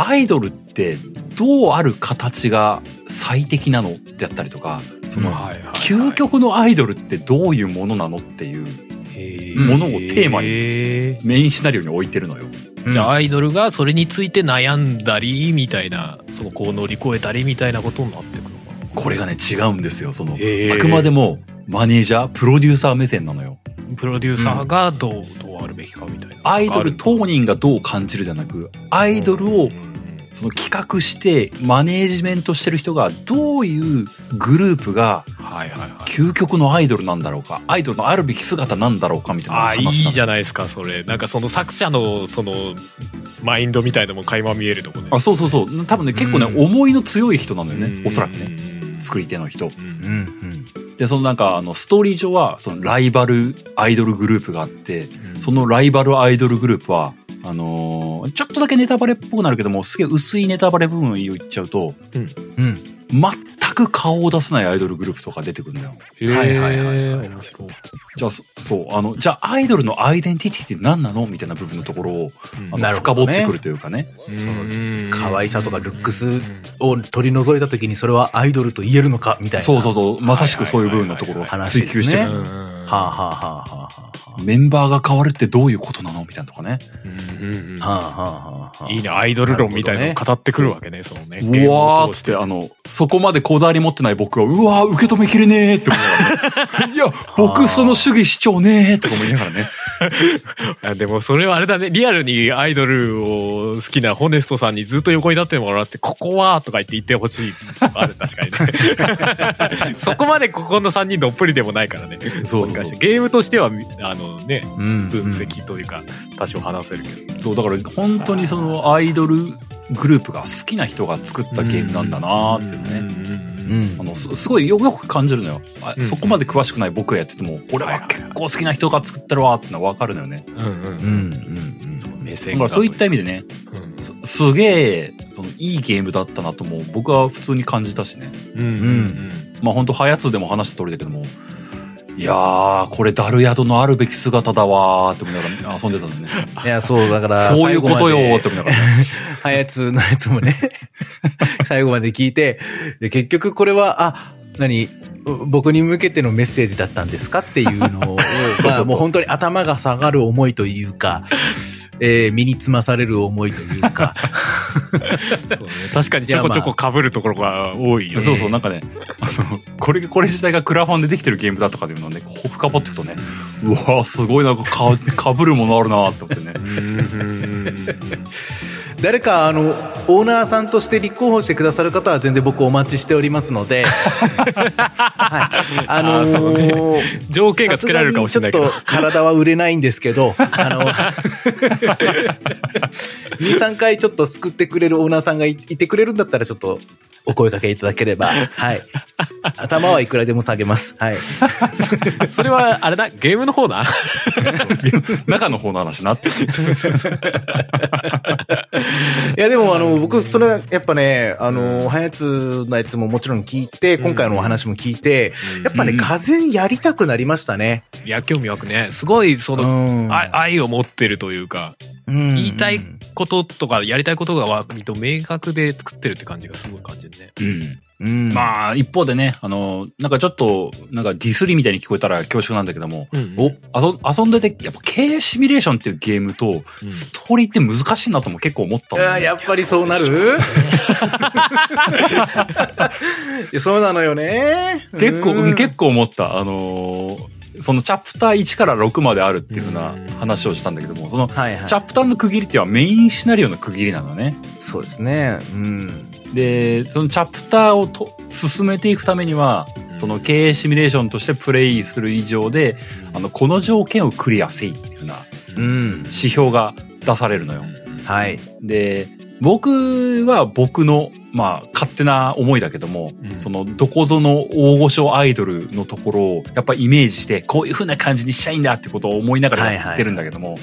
アイドルってどうある形が最適なのってやったりとか、その、究極のアイドルってどういうものなのっていうへものをテーマにへメインシナリオに置いてるのよ。ーじゃあアイドルがそれについて悩んだりみたいなそのこう乗り越えたりみたいなことになってくるのかこれがね、違うんですよ。その、あくまでもマネージャー、プロデューサー目線なのよ。なプロデューサーがどう、どうあるべきかみたいな。アイドル当人がどう感じるじゃなく、アイドルをうんその企画してマネージメントしてる人がどういうグループが究極のアイドルなんだろうか、アイドルのあるべき姿なんだろうかみたいなああいいじゃないですかそれなんかその作者のそのマインドみたいのも垣間見えるとこねあ、そうそうそう。多分ね、結構ね、うん思いの強い人なのよね。おそらくね。ね作り手の人。うんうんうん。で、そのなんか、あの、ストーリー上は、そのライバルアイドルグループがあって、うんそのライバルアイドルグループは、あのーちょっとだけネタバレっぽくなるけども、すげえ薄いネタバレ部分を言っちゃうと、うん。全く顔を出さないアイドルグループとか出てくるのよ。へーはいはいはいはい面白いじゃあ、そそう、あの、じゃあアイドルのアイデンティティって何なの？みたいな部分のところを、あのなる深ほどね掘ってくるというかね。うん可愛さとかルックスを取り除いた時にそれはアイドルと言えるのか？みたいな。そうそうそう、まさしくそういう部分のところを追求してくる。はいはいはいはいはあ、はあはあはあはあはあ。メンバーが変わるってどういうことなの？みたいなとかね。いいね。アイドル論みたいなのを語ってくるわけねそのねうわーっつって、あの、そこまでこだわり持ってない僕は、うわー受け止めきれねーって思いながら、ね、いや、僕その主義主張ねーって思いながらね。あでもそれはあれだね。リアルにアイドルを好きなホネストさんにずっと横に立ってもらって「ここは」とか言って言ってほしいとかある確かにね。そこまでここの3人どっぷりでもないからね。そうそう。もしかしてゲームとしてはあのねうん分析というか多少話せるけど、そう、だから本当にそのアイドルグループが好きな人が作ったゲームなんだなーっていうね。うんあのすすごいよよく感じるのよ、あうんそこまで詳しくない僕がやっててもこれは結構好きな人が作ってるわーってのは分かるのよね。うんうんうん。うん目線が。だからそういった意味でねうん。すすげえそのいいゲームだったなとも僕は普通に感じたしね。うん。うん。まあ本当ハヤツでも話した通りだけどもいやーこれダル宿のあるべき姿だわーって思いながら遊んでたんだよね。いや、そう、だから、そういうことよーって思いながら。ねはやつのやつもね、最後まで聞いて、で結局これは、あ、何僕に向けてのメッセージだったんですかっていうのを、まあもう本当に頭が下がる思いというか、えー身につまされる思いというか、そうね。確かにちょこちょこ被るところが多いよね。そうそうなんかねあのこれこれ自体がクラファンでできてるゲームだとかっていうのをね深掘っていくとねうわーすごいなんかかかぶるものあるなーって思ってね。うんうんうんうん誰か、あの、オーナーさんとして立候補してくださる方は全然僕お待ちしておりますので、はい。あのあーそうね条件がつけられるかもしれないけどちょっと体は売れないんですけど、あの、2、3回ちょっと救ってくれるオーナーさんがいいてくれるんだったらちょっとお声掛けいただければ、はい。頭はいくらでも下げます。はい。それは、あれだ、ゲームの方だ？中の方の話なって。いや、でも、あの、僕、それ、やっぱね、あの、ハヤツのやつももちろん聞いて、今回のお話も聞いて、やっぱね、うん風やりたくなりましたね。いや、興味湧くね。すごい、その、愛を持ってるというか、言言いたいこととか、やりたいことが割と明確で作ってるって感じがすごい感じるね。うん。うん。まあ、一方でね、あの、なんかちょっと、なんかディスりみたいに聞こえたら恐縮なんだけども、うんお、遊遊んでて、やっぱ経営シミュレーションっていうゲームと、うんストーリーって難しいなとも結構思ったんだよねあやっぱりそうなる？そうなのよね。結構、うん結構思った。あのーそのチャプター1から6まであるっていうふうな話をしたんだけども、その。チャプターの区切りっていうのはメインシナリオの区切りなのね。そうですね。うん。で、そのチャプターをと進めていくためには、その経営シミュレーションとしてプレイする以上で、あの、この条件をクリアせいっていうふうなうん。指標が出されるのよ。はい。で、僕は僕の、まあ、勝手な思いだけども、うんその、どこぞの大御所アイドルのところを、やっぱイメージして、こういう風な感じにしたいんだってことを思いながらやってるんだけども、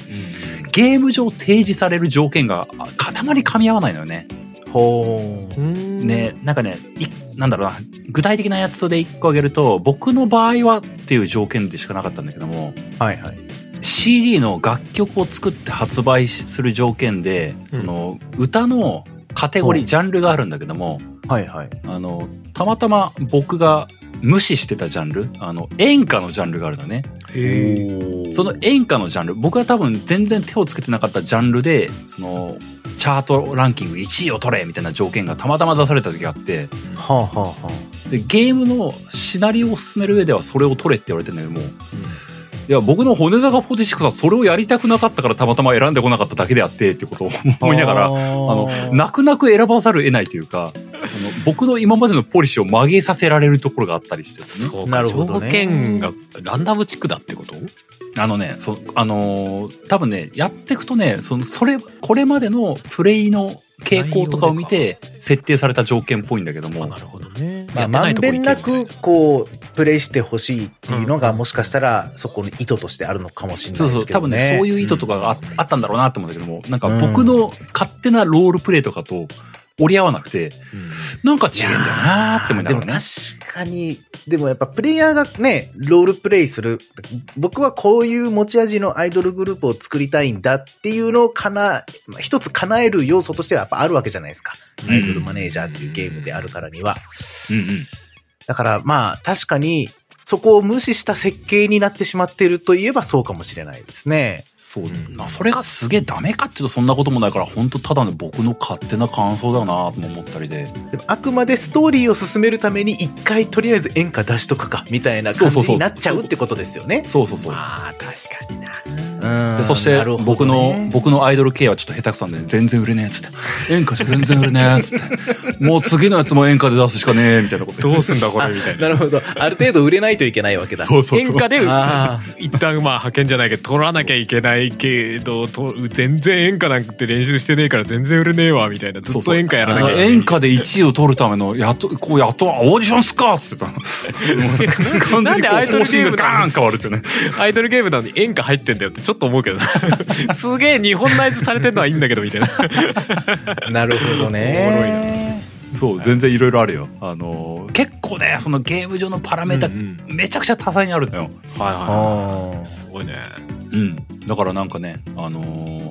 ゲーム上提示される条件があ塊噛み合わないのよね。ほう。ね、なんかね、いなんだろうな、具体的なやつで一個挙げると、僕の場合はっていう条件でしかなかったんだけども、はいはい。CD の楽曲を作って発売する条件で、うんその歌のカテゴリー、うんジャンルがあるんだけども、はいはい。あの、たまたま僕が無視してたジャンル、あの、演歌のジャンルがあるのね。へその演歌のジャンル、僕は多分全然手をつけてなかったジャンルで、その、チャートランキング1位を取れみたいな条件がたまたま出された時があって、はあはあはで、ゲームのシナリオを進める上ではそれを取れって言われてるんだけども、いや、僕の骨坂46はそれをやりたくなかったからたまたま選んでこなかっただけであってってことを 思いながら、ああの、ー泣く泣く選ばざるを得ないというか、あの僕の今までのポリシーを曲げさせられるところがあったりしてですね。そうなるほどね件がランダムチックだってこと？あのね、そ、あのー多分ね、やっていくとね、その、それ、これまでのプレイの傾向とかを見て、設定された条件っぽいんだけどあもな、るほどね。まあ、まんべんなく、こう、プレイしてほしいっていうのが、もしかしたら、そこの意図としてあるのかもしれないそうそう、ですけどね。多分ね、そういう意図とかがあ,、あったんだろうなと思うんだけども、なんか僕の勝手なロールプレイとかと折り合わなくて、たいななんか違うんだよなーって思いながらねでも。確かに、でもやっぱプレイヤーがね、ロールプレイする。僕はこういう持ち味のアイドルグループを作りたいんだっていうのをかな、まあ一つ叶える要素としてはやっぱあるわけじゃないですか。うんアイドルマネージャーっていうゲームであるからには。うんうん。だからまあ確かに、そこを無視した設計になってしまっているといえばそうかもしれないですね。そう。うんまあ、それがすげえダメかっていうとそんなこともないから、本当ただの僕の勝手な感想だなとも思ったりで。あくまでストーリーを進めるために一回とりあえず演歌出しとくか、みたいな感じになっちゃうってことですよね。そうそうそう。まあ、確かにな。うんでそしてなるほどね僕の、僕のアイドル系はちょっと下手くそなんで全然売れねえっつって。演歌じゃ全然売れねえっつって。もう次のやつも演歌で出すしかねえみたいなことどうすんだこれみたいな。なるほど。ある程度売れないといけないわけだ。そうそう演歌であ一旦まあ派遣じゃないけど取らなきゃいけないけどと全然演歌なんて練習してねえから全然売れねえわみたいなずっと演歌やらなきゃいけない演歌で1位を取るための、やっと、こう、やっと、オーディションっすかっつってた の。完全にこうなんでアイドル方針がゲームなの？ガーン変わるってね。アイドルゲームなのに演歌入ってんだよってちょっと思うけど すげえ日本ナイズされてんのはいいんだけどみたいなあ。なるほどね。そう、全然いろいろあるよ。あのー、結構ね、そのゲーム上のパラメータ、うんめちゃくちゃ多彩にあるのよ。はいあはいーすごいねうん。だからなんかね、あのー、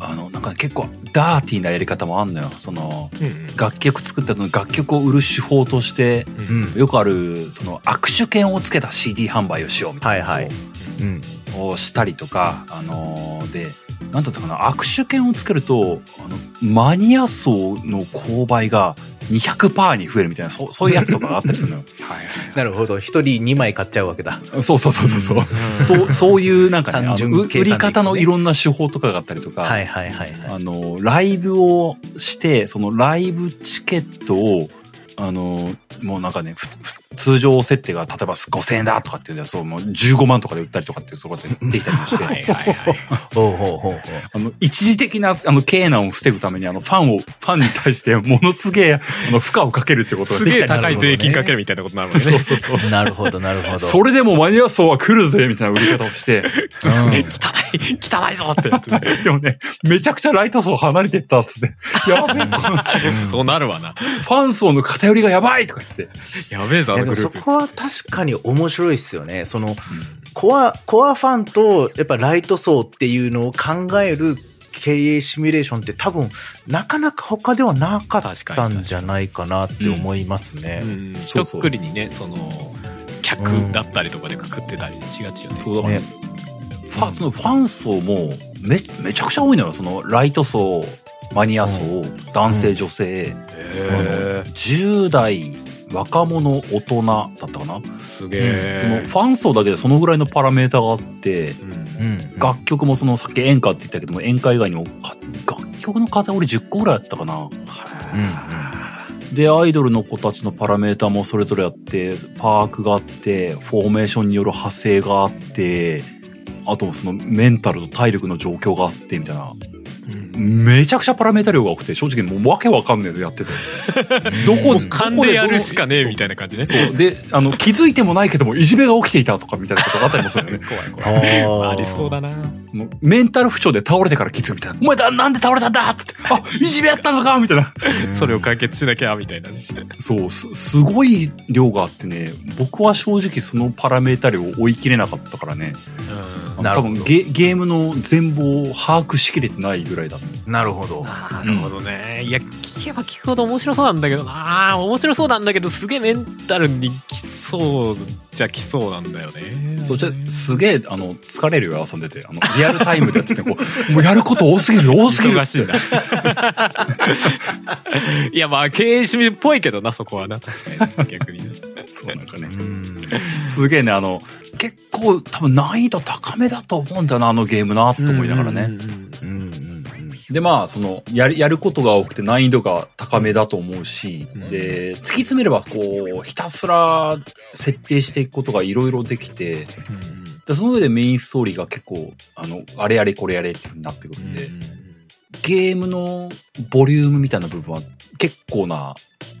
あの、なんか結構ダーティーなやり方もあんのよ。その、うん楽曲作った後の楽曲を売る手法として、うん。よくある、その握手券をつけた CD 販売をしようみたいなはいはいうん。をしたりとか、あのーで、なんだったかな、握手券をつけると、あの、マニア層の購買が200%に増えるみたいな、そうそういうやつとかがあったりするのよ。なるほど。一人2枚買っちゃうわけだ。そうそうそうそうそう。そう、そういうなんかね、ね売り方のいろんな手法とかがあったりとか、はいはいはいはい。あの、ライブをして、そのライブチケットを、あの、もうなんかね、ふふ通常設定が例えば5000円だとかっていうやつをもう15万とかで売ったりとかっていうそこでできたりもして、はいはいはい。ほうほうほうほう。あの、一時的な、あの、経難を防ぐために、あの、ファンを、ファンに対してものすげえ、あの、負荷をかけるってことがすできたりげえ高い税金かけるみたいなことになるもんね。そうそうそう。なるほどなるほど。それでもマニア層は来るぜみたいな売り方をして、うん汚い、汚いぞってやつね。でもね、めちゃくちゃライト層離れてったっつって、やべえ、そうなるわな。ファン層の偏りがやばいとか言って。やべえぞ、でも。そこは確かに面白いっすよね。その、コア、コアファンと、やっぱライト層っていうのを考える経営シミュレーションって多分、なかなか他ではなかったんじゃないかなって思いますね。うん。そうそう一括りにね、その、客だったりとかでくくってたりしがちよね。そうだねねファン、そのファン層もめ、めちゃくちゃ多いのよ。その、ライト層、マニア層、男性、女性、へ10代、若者、大人だったかな？すげそのえ。ファン層だけでそのぐらいのパラメータがあって、うんうん。楽曲もそのさっき演歌って言ったけども演歌以外にもか楽曲のカテゴリー10個ぐらいあったかな。うんで、アイドルの子たちのパラメータもそれぞれあって、パークがあって、フォーメーションによる派生があって、あとそのメンタルと体力の状況があって、みたいな。うんめちゃくちゃパラメータ量が多くて、正直もうわけわかんねえのやってて。どこで、勘でやるしかねえみたいな感じね。そう。で、あの、気づいてもないけども、いじめが起きていたとかみたいなことがあったりもするよね。怖い怖い。ありそうだな。もうメンタル不調で倒れてから気づくみたいな。お前だ、なんで倒れたんだ？って。あ、いじめやったのか？みたいな。それを解決しなきゃ、みたいなね。そう、す、すごい量があってね、僕は正直そのパラメータ量を追い切れなかったからね。あのなるほど多分ゲゲームの全貌を把握しきれてないぐらいだ。なるほど。なるほどね。いや、聞けば聞くほど面白そうなんだけどな面白そうなんだけど、すげえメンタルに来そうじゃ来そうなんだよね。そっちはすげえ、あの、疲れるよ、遊んでて。あの、リアルタイムでやってて、こう、もうやること多すぎる、多すぎる。忙しいんだ。いや、まあ、経営趣味っぽいけどな、そこはな。確かに、逆にね。そう、なんかねう。ん。すげえね、あの、結構多分難易度高めだと思うんだよな、あのゲームな、と思いながらね。うんで、まあ、その、やる、やることが多くて難易度が高めだと思うし、うん。で、突き詰めれば、こう、ひたすら設定していくことがいろいろできて、で、その上でメインストーリーが結構、あの、あれやれこれやれってなってくるんで、ゲームのボリュームみたいな部分は結構な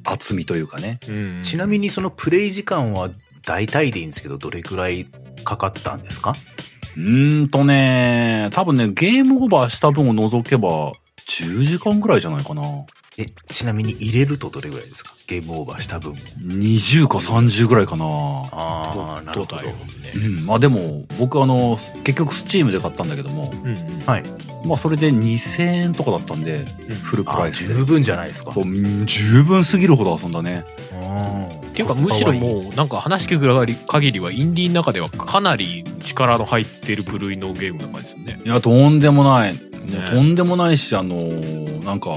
厚みというかね。うん。ちなみにそのプレイ時間は大体でいいんですけど、どれくらいかかったんですか？うーんとね、多分ね、ゲームオーバーした分を除けば、10時間ぐらいじゃないかな。え、ちなみに入れるとどれぐらいですか？ゲームオーバーした分。20か30ぐらいかな。ああ、なるほど。だようね。ん、まあでも、僕あの、結局スチームで買ったんだけども、うんうんはい。まあそれで2000円とかだったんで、うんフルプあライスで。十分じゃないですか。そう、うん十分すぎるほど遊んだね。うんっていうかむしろもうなんか話聞く限りはインディーの中ではかなり力の入ってる部類のゲームな感じですよね。いや、とんでもない。もうとんでもないし、あのーなんか、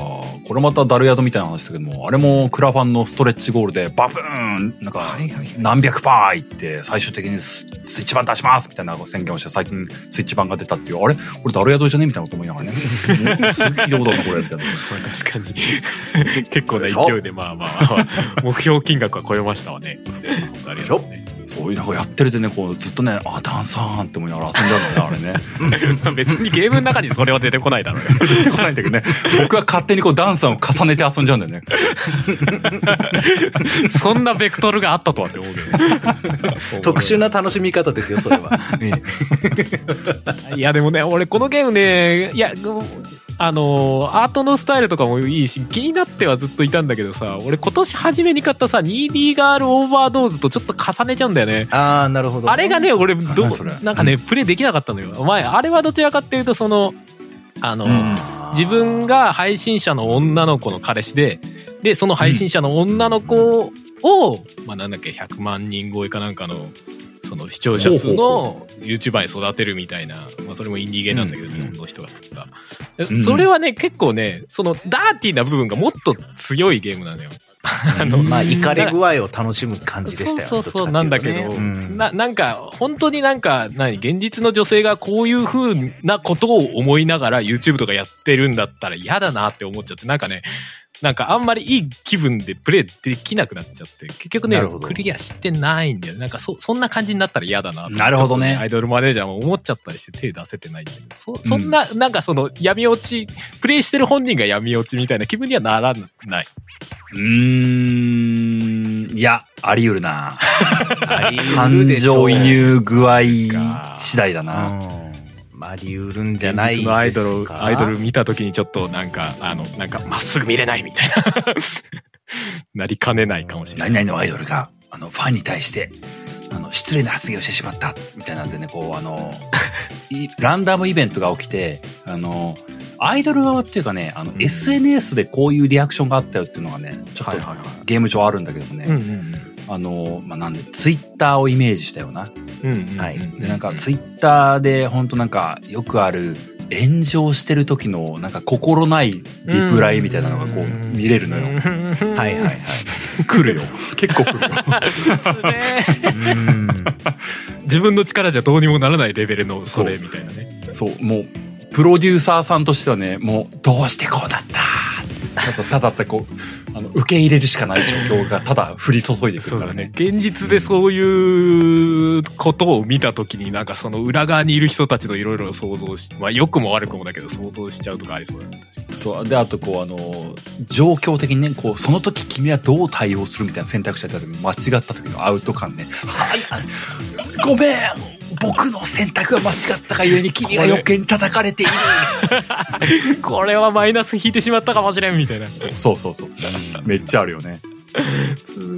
これまたダルヤドみたいな話だけども、あれもクラファンのストレッチゴールでバブーンなんか、何百パーいって、最終的にススイッチ版出しますみたいな宣言をして、最近スイッチ版が出たっていう、あれ？これダルヤドじゃねみたいなこと思いながらね。すごい聞いたことあるな、これ、みたいな。確かに。結構な勢いでまあまあまあ、目標金額は超えましたわね。ありがとうね。そういうなんかやってるとね、こうずっとね、あ、ダンサーンって思いながら遊んじゃうんだよね、あれね。別にゲームの中にそれは出てこないだろうよ。出てこないんだけどね。僕は勝手にこうダンサーを重ねて遊んじゃうんだよね。そんなベクトルがあったとはって思うけど。特殊な楽しみ方ですよ、それは。ええいやでもね、俺このゲームね、いや、あの、アートのスタイルとかもいいし、気になってはずっといたんだけどさ、俺今年初めに買ったさ、2D ガールオーバードーズとちょっと重ねちゃうんだよね。ああ、なるほど。あれがね、俺、どなんかね、プレイできなかったのよ。お前、あれはどちらかっていうと、その、あの、うん自分が配信者の女の子の彼氏で、で、その配信者の女の子を、まあなんだっけ、100万人超えかなんかの、その視聴者数の YouTuber に育てるみたいな、まあそれもインディーゲーなんだけど、うん日本の人が作った。うんそれはね、結構ね、そのダーティーな部分がもっと強いゲームなのよ。あの、まあ、怒り具合を楽しむ感じでしたよね。そうそうそう、どなんだけど、うんな、なんか、本当になんか、何、現実の女性がこういう風なことを思いながら YouTube とかやってるんだったら嫌だなって思っちゃって、なんかね、なんかあんまりいい気分でプレイできなくなっちゃって、結局ねクリアしてないんだよ。なんかそ、そんな感じになったら嫌だなとなるほどねアイドルマネージャーも思っちゃったりして手出せてないんだけど、そ、そんな、なんかその闇落ち、プレイしてる本人が闇落ちみたいな気分にはならない。うーん、いや、あり得るな。あり得感るでしょう情移入具合次第だうな。あ、あり得るんじゃないですか？現実のアイドル、アイドル見た時にちょっとなんか、あの、なんかまっすぐ見れないみたいな。なりかねないかもしれない。何々のアイドルが、あの、ファンに対して、あの、失礼な発言をしてしまった、みたいなんでね、こう、あの、いランダムイベントが起きて、あの、アイドル側っていうかね、あの、うん SNS でこういうリアクションがあったよっていうのがね、ちょっとはいはいはいゲーム上あるんだけどもね、うんうんあの、まあ、なんで、ツイッターをイメージしたような。うん。うんうんうんはいで、なんかツイッターで本当なんかよくある炎上してる時のなんか心ないリプライみたいなのがこう見れるのよ。はいはいはい。来るよ。結構来るよ。うん。自分の力じゃどうにもならないレベルのそれみたいなね。そう、もう、プロデューサーさんとしてはね、もう、どうしてこうだった？ただただただこう、あの、受け入れるしかない状況がただ降り注いでくるからね。。現実でそういうことを見たときになんかその裏側にいる人たちのいろいろ想像し、まあ良くも悪くもだけど想像しちゃうとかありそうだね。そう。で、あとこう、あの、状況的にね、こう、その時君はどう対応するみたいな選択肢やった時に間違った時のアウト感ね。はい、あごめん僕の選択が間違ったがゆえに君が余計に叩かれている。これはマイナス引いてしまったかもしれんみたいな。すそうそうそう。めっちゃあるよね。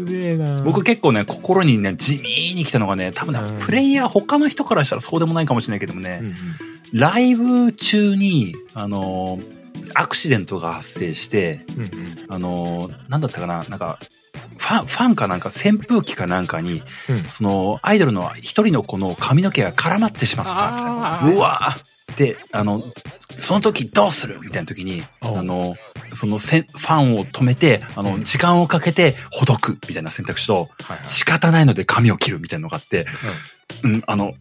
げえな僕結構ね、心にね、地味に来たのがね、多分ね、うんプレイヤー他の人からしたらそうでもないかもしれないけどもね、うんうんライブ中に、あのーアクシデントが発生して、うんうんあのーなんだったかな、なんか、ファン、ファンかなんか扇風機かなんかに、うん。その、アイドルの一人の子の髪の毛が絡まってしまった。みたいな。うわで、あの、その時どうするみたいな時に、あの、そのせんファンを止めて、あの、時間をかけてほどくみたいな選択肢と、はいはい。仕方ないので髪を切るみたいなのがあって、うん、あの、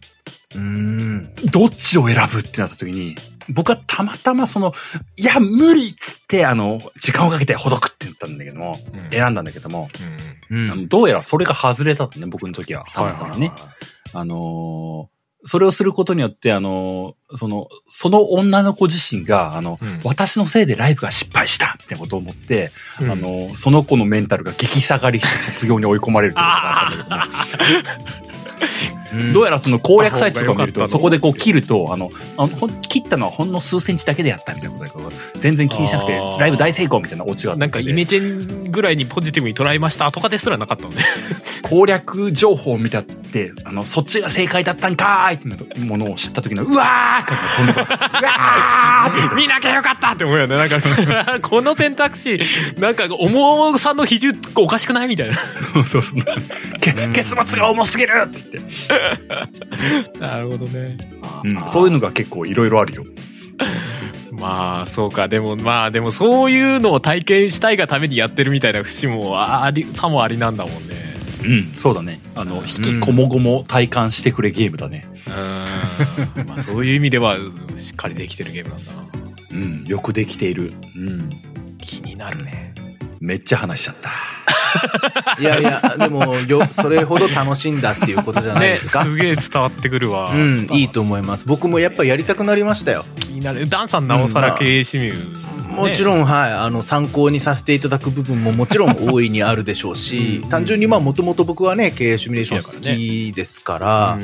うん。どっちを選ぶってなった時に、僕はたまたまその、いや、無理っつって、あの、時間をかけてほどくって言ったんだけども、うん。選んだんだけども、うん。どうやらそれが外れたってね、僕の時は。たまたまね。あのーそれをすることによって、あのーその、その女の子自身が、あの、うん。私のせいでライブが失敗したってことを思って、うん。あのーその子のメンタルが激下がりして卒業に追い込まれるってことがあったんだけども、どうやらその攻略サイトとかを見ると、そこでこう切ると、あの、あの切ったのはほんの数センチだけでやったみたいなことだから、全然気にしなくてライブ大成功みたいなオチがなんかイメチェンぐらいにポジティブに捉えましたとかですらなかったのね。攻略情報を見たって、あの、そっちが正解だったんかーいってものを知った時の、うわーって飛んでくる うわー見なきゃよかったって思うよね。なんか、この選択肢、なんか重さの比重おかしくないみたいな。そうそうそう。け結末が重すぎるって言って、なるほどね。うんそういうのが結構いろいろあるよ。まあ、そうか。でも、まあ、でもそういうのを体験したいがためにやってるみたいな節もあり、さもありなんだもんね。うん、そうだね。あの、引きこもごも体感してくれゲームだね。うん。まあ、そういう意味では、しっかりできてるゲームなんだな。うん、よくできている。うん。気になるね。めっちゃ話しちゃった。いやいや、でも、よ、それほど楽しんだっていうことじゃないね、ですか？すげえ伝わってくるわ。うん、いいと思います。僕もやっぱやりたくなりましたよ。気になる。ダンさんなおさら経営趣味、もちろん、はい、あの、参考にさせていただく部分ももちろん大いにあるでしょうし、単純にまあ、もともと僕はね、経営シミュレーション好きですから、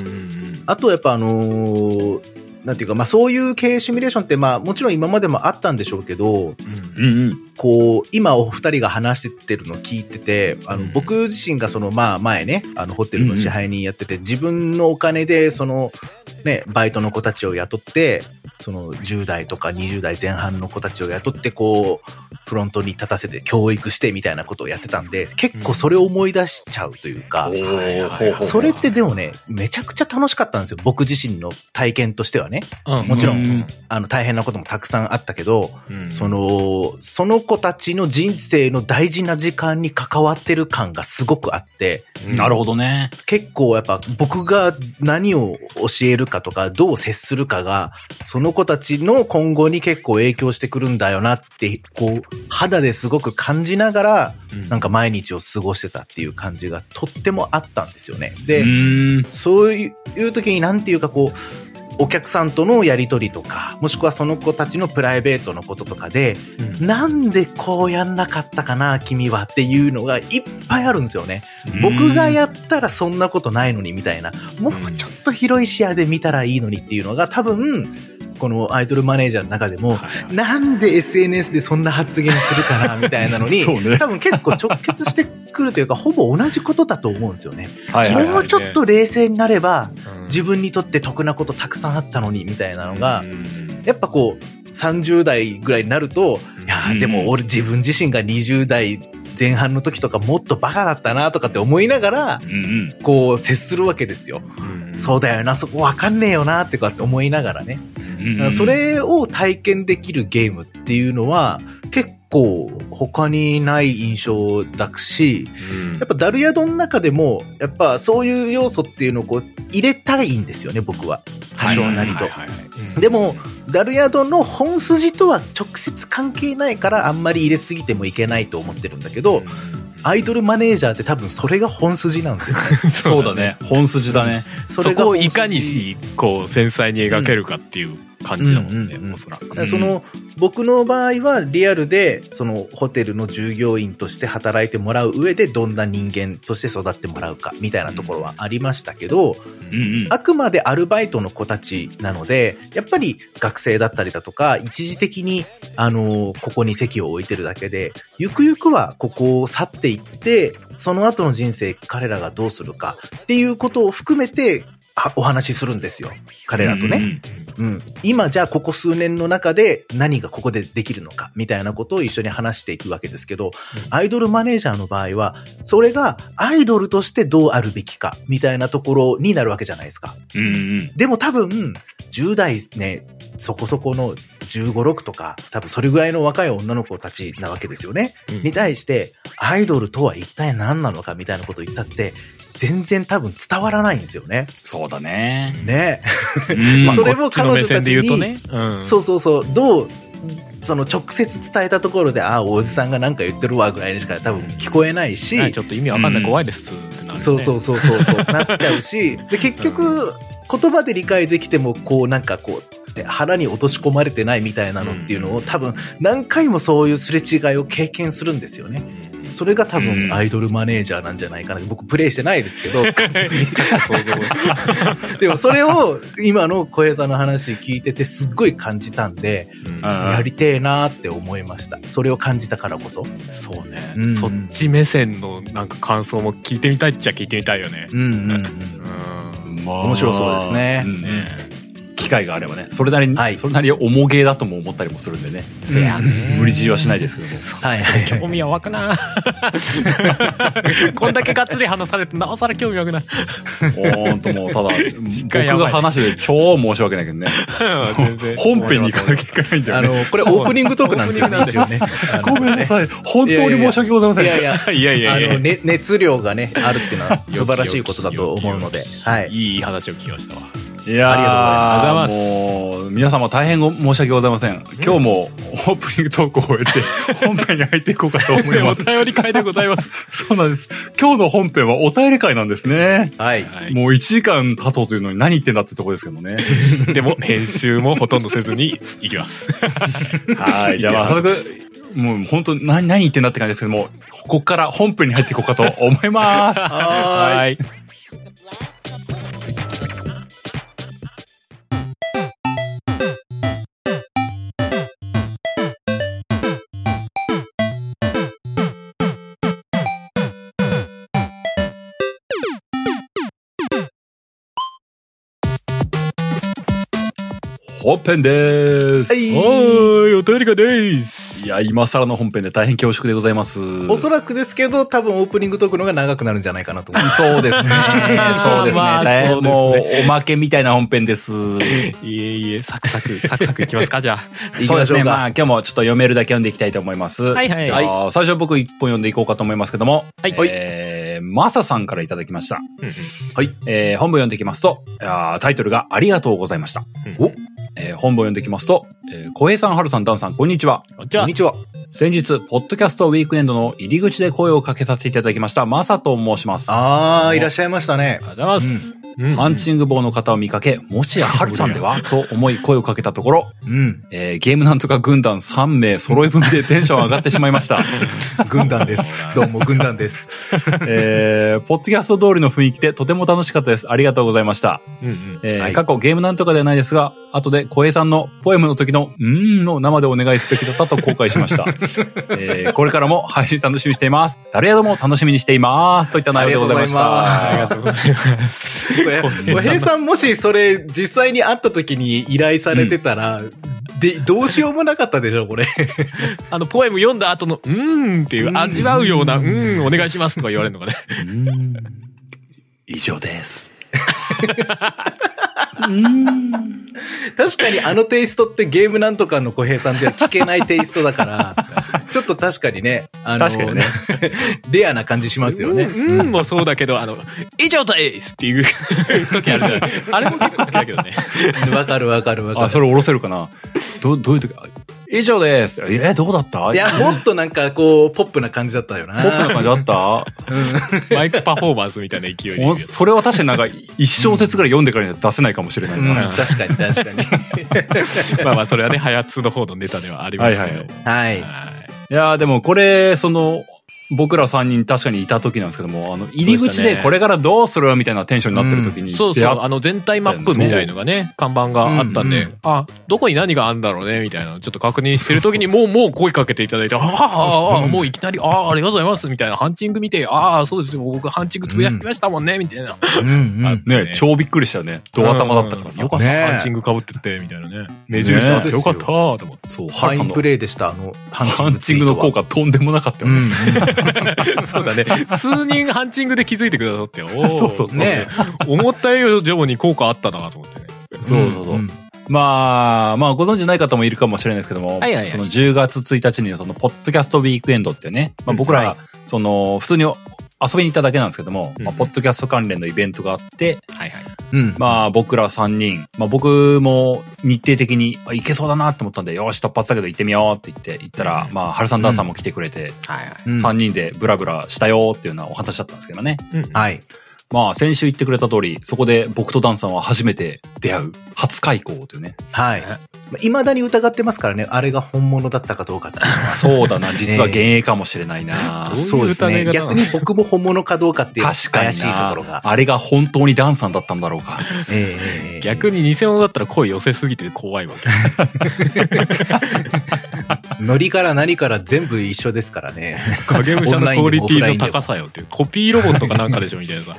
あとやっぱあのーなんていうか、まあそういう経営シミュレーションってまあもちろん今までもあったんでしょうけど、うんうん。こう、今お二人が話してるの聞いてて、あのうん、僕自身がその、まあ前ね、あの、ホテルの支配人やってて、自分のお金で、その、ね、バイトの子たちを雇って、その10代とか20代前半の子たちを雇って、こう、フロントに立たせて教育してみたいなことをやってたんで、結構それを思い出しちゃうというか、それってでもね、めちゃくちゃ楽しかったんですよ。僕自身の体験としてはね。うん。もちろんうん。あの、大変なこともたくさんあったけど、うん。その、その子たちの人生の大事な時間に関わってる感がすごくあって、なるほどね。結構やっぱ僕が何を教えるかとか、どう接するかが、その子たちの今後に結構影響してくるんだよなって、こう、肌ですごく感じながら、うんなんか毎日を過ごしてたっていう感じがとってもあったんですよね。うで、ーん。そういう時になんていうかこう、お客さんとのやりとりとか、もしくはその子たちのプライベートのこととかで、うんなんでこうやんなかったかな、君はっていうのがいっぱいあるんですよね。うん僕がやったらそんなことないのにみたいな、もうちょっと広い視野で見たらいいのにっていうのが多分、このアイドルマネージャーの中でも、なんで SNS でそんな発言するかな、みたいなのに、多分結構直結してくるというか、ほぼ同じことだと思うんですよね。もうちょっと冷静になれば、うん。自分にとって得なことたくさんあったのに、みたいなのがう、ん。やっぱこう、30代ぐらいになると、いやでも俺自分自身が20代前半の時とかもっとバカだったなとかって思いながら、うんうん。こう接するわけですよ。うんそうだよな、そこわかんねえよなってこうやって思いながらね。うんうんそ、れを体験できるゲームっていうのは結構他にない印象だし、うんやっぱダルヤドの中でも、やっぱそういう要素っていうのをこう入れたいんですよね、僕は。多少なりと。でも、ダルヤドの本筋とは直接関係ないからあんまり入れすぎてもいけないと思ってるんだけど、アイドルマネージャーって多分それが本筋なんですよね。そうだね。本筋だね。そこをそれが本筋いかにこう繊細に描けるかっていう感じだもんね、うんうんうんおそらく。その、僕の場合はリアルで、そのホテルの従業員として働いてもらう上でどんな人間として育ってもらうかみたいなところはありましたけど、うんうん。あくまでアルバイトの子たちなので、やっぱり学生だったりだとか、一時的に、あの、ここに席を置いてるだけで、ゆくゆくはここを去っていって、その後の人生彼らがどうするかっていうことを含めて、あお話しするんですよ。彼らとね。うん。今じゃあここ数年の中で何がここでできるのかみたいなことを一緒に話していくわけですけど、アイドルマネージャーの場合は、それがアイドルとしてどうあるべきかみたいなところになるわけじゃないですか。うんうん。でも多分、10代ね、そこそこの15、6とか、多分それぐらいの若い女の子たちなわけですよね。うんに対して、アイドルとは一体何なのかみたいなことを言ったって、全然多分伝わらないんですよね。そうだね。ね。うん それもこっちの目線で言うとね。うんそうそうそう、どう、その直接伝えたところで、ああ、おじさんがなんか言ってるわぐらいにしか多分聞こえないし、はいちょっと意味わかんない怖いですってなるよね。そうそうそうそうそう、なっちゃうし、で、結局、言葉で理解できても、こう、なんかこう、で腹に落とし込まれてないみたいなのっていうのを、多分、何回もそういうすれ違いを経験するんですよね。それが多うん分、アイドルマネージャーなんじゃないかな。僕、プレイしてないですけど、でもそれを、今の小平さんの話聞いてて、すっごい感じたんで、やりてえなーって思いました。それを感じたからこそ。そうね、うんそっち目線のなんか感想も聞いてみたいっちゃ聞いてみたいよね。うんうんうん。うん。まあ面白そうですねうん機会があればね。それなりに、はいそれなりに重げだとも思ったりもするんでね。無理強いはしないですけども。はいはいはい。興味は湧くな こんだけがっつり話されてなおさら興味湧くなほんともう、ただ、回やばい僕が話して超申し訳ないけどね。本編に行かなきゃいけないんだよね。あの、これオープニングトークなんですよね、ね。ごめんなさい。本当に申し訳ございません。いやいや、いやいやいやあの、ね、熱量がね、あるっていうのは素晴らしいことだと思うので、はい。いい話を聞きましたわいやーありがとうございますもう、皆様大変ご申し訳ございません。今日もオープニングトークを終えて、本編に入っていこうかと思いおます。便り会でございます そうなんです。今日の本編はお便り会なんですね。はい。はいもう1時間経とうというのに何言ってんだってとこですけどね。でも編集もほとんどせずに行きますはい。じゃあまあ早速、もう本当何、何言ってんだって感じですけども、ここから本編に入っていこうかと思います。はーい。本編です。はいおーいお便り会ですいや、今更の本編で大変恐縮でございます。おそらくですけど、多分オープニングトークの方が長くなるんじゃないかなと思います。そうですね。そうですね。まあ大変そうおまけみたいな本編です。いえいえ、サクサク、サクサクいきますか、じゃあ。行 きそうですね。まあ、今日もちょっと読めるだけ読んでいきたいと思います。はいはいじゃあ、最初僕一本読んでいこうかと思いますけども。はいえー、マサさんからいただきました。うんうんはい。えー、本文読んでいきますと、あータイトルがありがとうございました。おえー、本文読んでいきますと、えー、小平さん、はるさん、ダンさん、こんにちは。こんに、ちは。先日、ポッドキャストウィークエンドの入り口で声をかけさせていただきました、マサと申します。あー、いらっしゃいましたねあ。りがとうございます。うんハンチング棒の方を見かけ、もしやハルさんでは？と思い声をかけたところ、うん。えーゲームなんとか軍団3名揃い踏みでテンション上がってしまいました。軍団です。どうも軍団です。えー、ポッドキャスト通りの雰囲気でとても楽しかったです。ありがとうございました。うんうんえーはい過去ゲームなんとかではないですが、後で小平さんのポエムの時の、うーんの生でお願いすべきだったと後悔しました。えーこれからも配信楽しみにしています。誰やども楽しみにしています。といった内容でございました。ありがとうございます。小平さんもしそれ実際に会った時に依頼されてたら、で、どうしようもなかったでしょ、これ。あの、ポエム読んだ後の、うーんっていう、味わうような、うーん、お願いしますとか言われるのかね。うーん以上です。確かにあのテイストってゲームなんとかの小平さんでは聞けないテイストだから、ちょっと確かにね、あの、ね レアな感じしますよね。うん、うんもそうだけど、あの、以上ですっていう時あるじゃない。あれも結構好きだけどね。わかるわかるわかる。あ、それ下ろせるかなど、どういう時？以上です。え、どうだった？いや、もっとなんかこう、ポップな感じだったよな。ポップな感じあった？マイクパフォーマンスみたいな勢いで。それは確かになんか一小節ぐらい読んでからには出せないかもしれないうん、な。確かに確かに。まあまあ、それはね、ハヤツの方のネタではありますけど。はいはいはい。いやーでもこれ、その、僕ら3人確かにいた時なんですけども、あの、入り口でこれからどうするみたいなテンションになってる時に、そうそう、出会っあの全体マップみたいのがね、看板があったんで、うんうんあ、どこに何があるんだろうね、みたいなちょっと確認してる時に、もう、もう声かけていただいて、ああ、ああ、もういきなり、ああ、ありがとうございます、みたいな、ハンチング見て、ああ、そうですよ、僕ハンチングつぶやきましたもんね、みたいな。うんうん。ね、超びっくりしたよね。ド頭だったからさうんよ。かった、ねえハンチング被ってて、みたいなね。目印あってよかった、と思って。そう、ファインプレイでした、あの、ハハンチングの効果とんでもなかったようんね。うん。そうだね。数人ハンチングで気づいてくださって、おーそうそうそうね思った以上に効果あったなと思ってね。そうそうそう。んまあ、まあ、ご存知ない方もいるかもしれないですけども、はいはいはいその10月1日にその、ポッドキャストウィークエンドってね、まあ僕ら、はいその、普通に遊びに行っただけなんですけども、うんまあ、ポッドキャスト関連のイベントがあって、はいはい。うん。まあ僕ら3人、まあ僕も日程的に、あ、行けそうだなって思ったんで、よし、突発だけど行ってみようって言って、行ったら、うんまあ、ハルさんダンさんも来てくれて、はいはい。うん3人でブラブラしたよっていうようなお話だったんですけどね。うんはい。まあ、先週言ってくれた通り、そこで僕とダンさんは初めて出会う、初開口というね。はい。いまだに疑ってますからね、あれが本物だったかどうかそうだな、実は幻影かもしれないな。どういうそうですね。逆に僕も本物かどうかっていう確かに怪しいところな。が。あれが本当にダンさんだったんだろうか。ええええ逆に偽物だったら声寄せすぎて怖いわけ。ノリから何から全部一緒ですからね。影武者のクオリティの高さよっていう。コピーロボットかなんかでしょみたいなさ。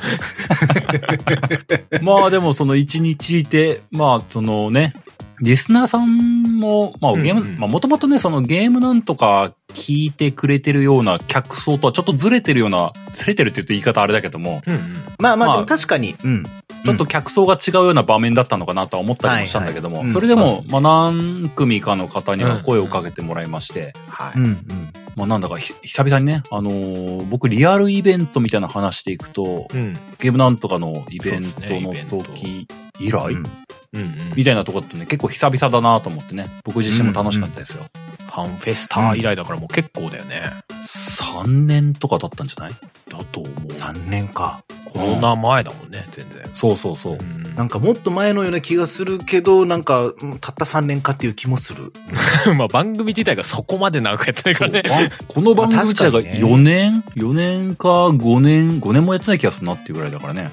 まあでもその一日いて、まあそのね、リスナーさんも、まあゲーム、うんうんまあもともとね、そのゲームなんとか聞いてくれてるような客層とはちょっとずれてるような、ずれてるって言うと言い方あれだけども、うんうん。まあまあ、まあでも確かに、うん。ちょっと客層が違うような場面だったのかなとは思ったりもしたんだけども、はいはいそれでも、まあ何組かの方には声をかけてもらいまして、はい。うんうん。まあなんだかひ久々にね、あのー僕リアルイベントみたいな話でいくと、うん。ゲームなんとかのイベントの時以来、うんうんうん。みたいなとこってね、結構久々だなと思ってね、僕自身も楽しかったですよ。ファンフェスタ以来だからもう結構だよね。3年とかだったんじゃない？だと思う。3年か。コロナ前だもんね、全然。そうそうそう。うんなんかもっと前のような気がするけど、なんか、うんたった3年かっていう気もする。まあ番組自体がそこまで長くやってないからね。あ この番組自体がまあ確かにね4年 ?4 年か5年、5年もやってない気がするなっていうぐらいだからね。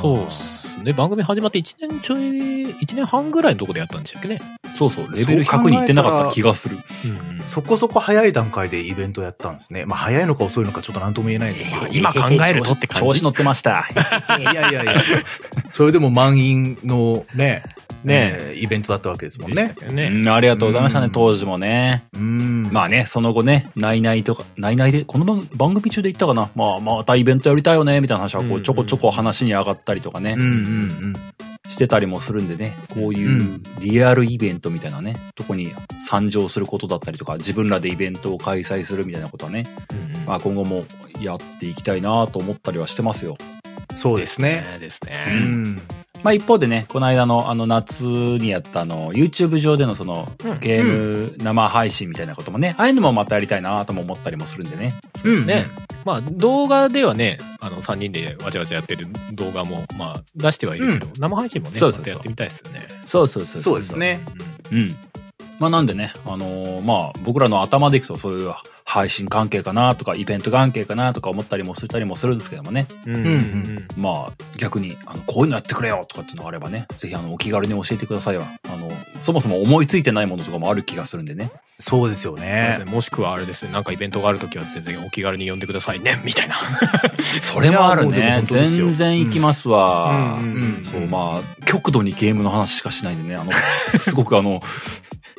そうっすですね。番組始まって1年ちょい、1年半ぐらいのとこでやったんでしたっけね。そうそう、レベル100に行ってなかった気がする。うんそこそこ早い段階でイベントやったんですね。まあ早いのか遅いのかちょっと何とも言えないですけど。今考えるとって感じ調子乗ってました。いやいやいや。それでも満員のね、ねえーイベントだったわけですもんねね。うん、ありがとうございましたねう、ん当時もね。うん。まあね、その後ね、ナイナイとか、ナイナイで、この番番組中で言ったかな。まあ、またイベントやりたいよね、みたいな話は、こう、うんちょこちょこ話に上がったりとかねうん、うんしてたりもするんでね、こういううんリアルイベントみたいなね、とこに参上することだったりとか、自分らでイベントを開催するみたいなことはね、うんうんまあ今後もやっていきたいなと思ったりはしてますよ。うん。そうですね。。ですうね。ん。まあ一方でね、この間のあの夏にやったあの YouTube 上でのそのうんゲーム生配信みたいなこともね、ああいうのもまたやりたいなとも思ったりもするんでね。そうですね。まあ、動画ではね、あの、3人でわちゃわちゃやってる動画も、まあ、出してはいるけど、生配信もね、そうそうそうまたやってみたいですよね。そうそうそうそうです。ね。うん。まあなんでね、あのーまあ僕らの頭でいくとそういう配信関係かなとかイベント関係かなとか思ったりもしたりもするんですけどもね。うん。うん。うんうんまあ逆にあのこういうのやってくれよとかっていうのがあればね、ぜひあのお気軽に教えてくださいわ。あの、そもそも思いついてないものとかもある気がするんでね。そうですよねね。もしくはあれですね、なんかイベントがあるときは全然お気軽に呼んでくださいね、みたいな。それもあるね。全然行きますわ。うんうんそう、まあ、極度にゲームの話しかしないんでね、あの、すごくあの、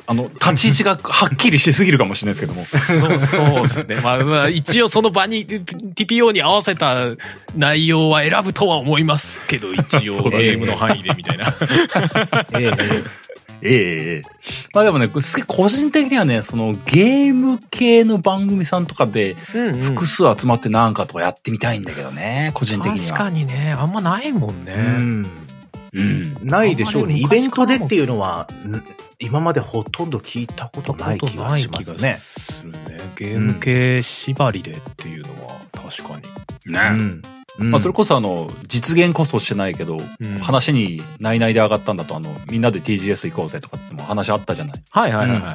あの、立ち位置がはっきりしすぎるかもしれないですけども。そうそうですね。まあ、まあ、一応その場に TPO に合わせた内容は選ぶとは思いますけど、一応ゲームの範囲でみたいな。ええええまあでもね、すげえ個人的にはね、そのゲーム系の番組さんとかで複数集まってなんかとかやってみたいんだけどね、個人的には。確かにね、あんまないもんね。うん。うん。ないでしょうね。イベントでっていうのは、ん今までほとんど聞いたことない気がしますね。ゲーム系縛りでっていうのは確かに。ね。まあそれこそあの、実現こそしてないけど、うん話に内々で上がったんだと、あの、みんなで TGS 行こうぜとかっても話あったじゃない。はいはいはいはい。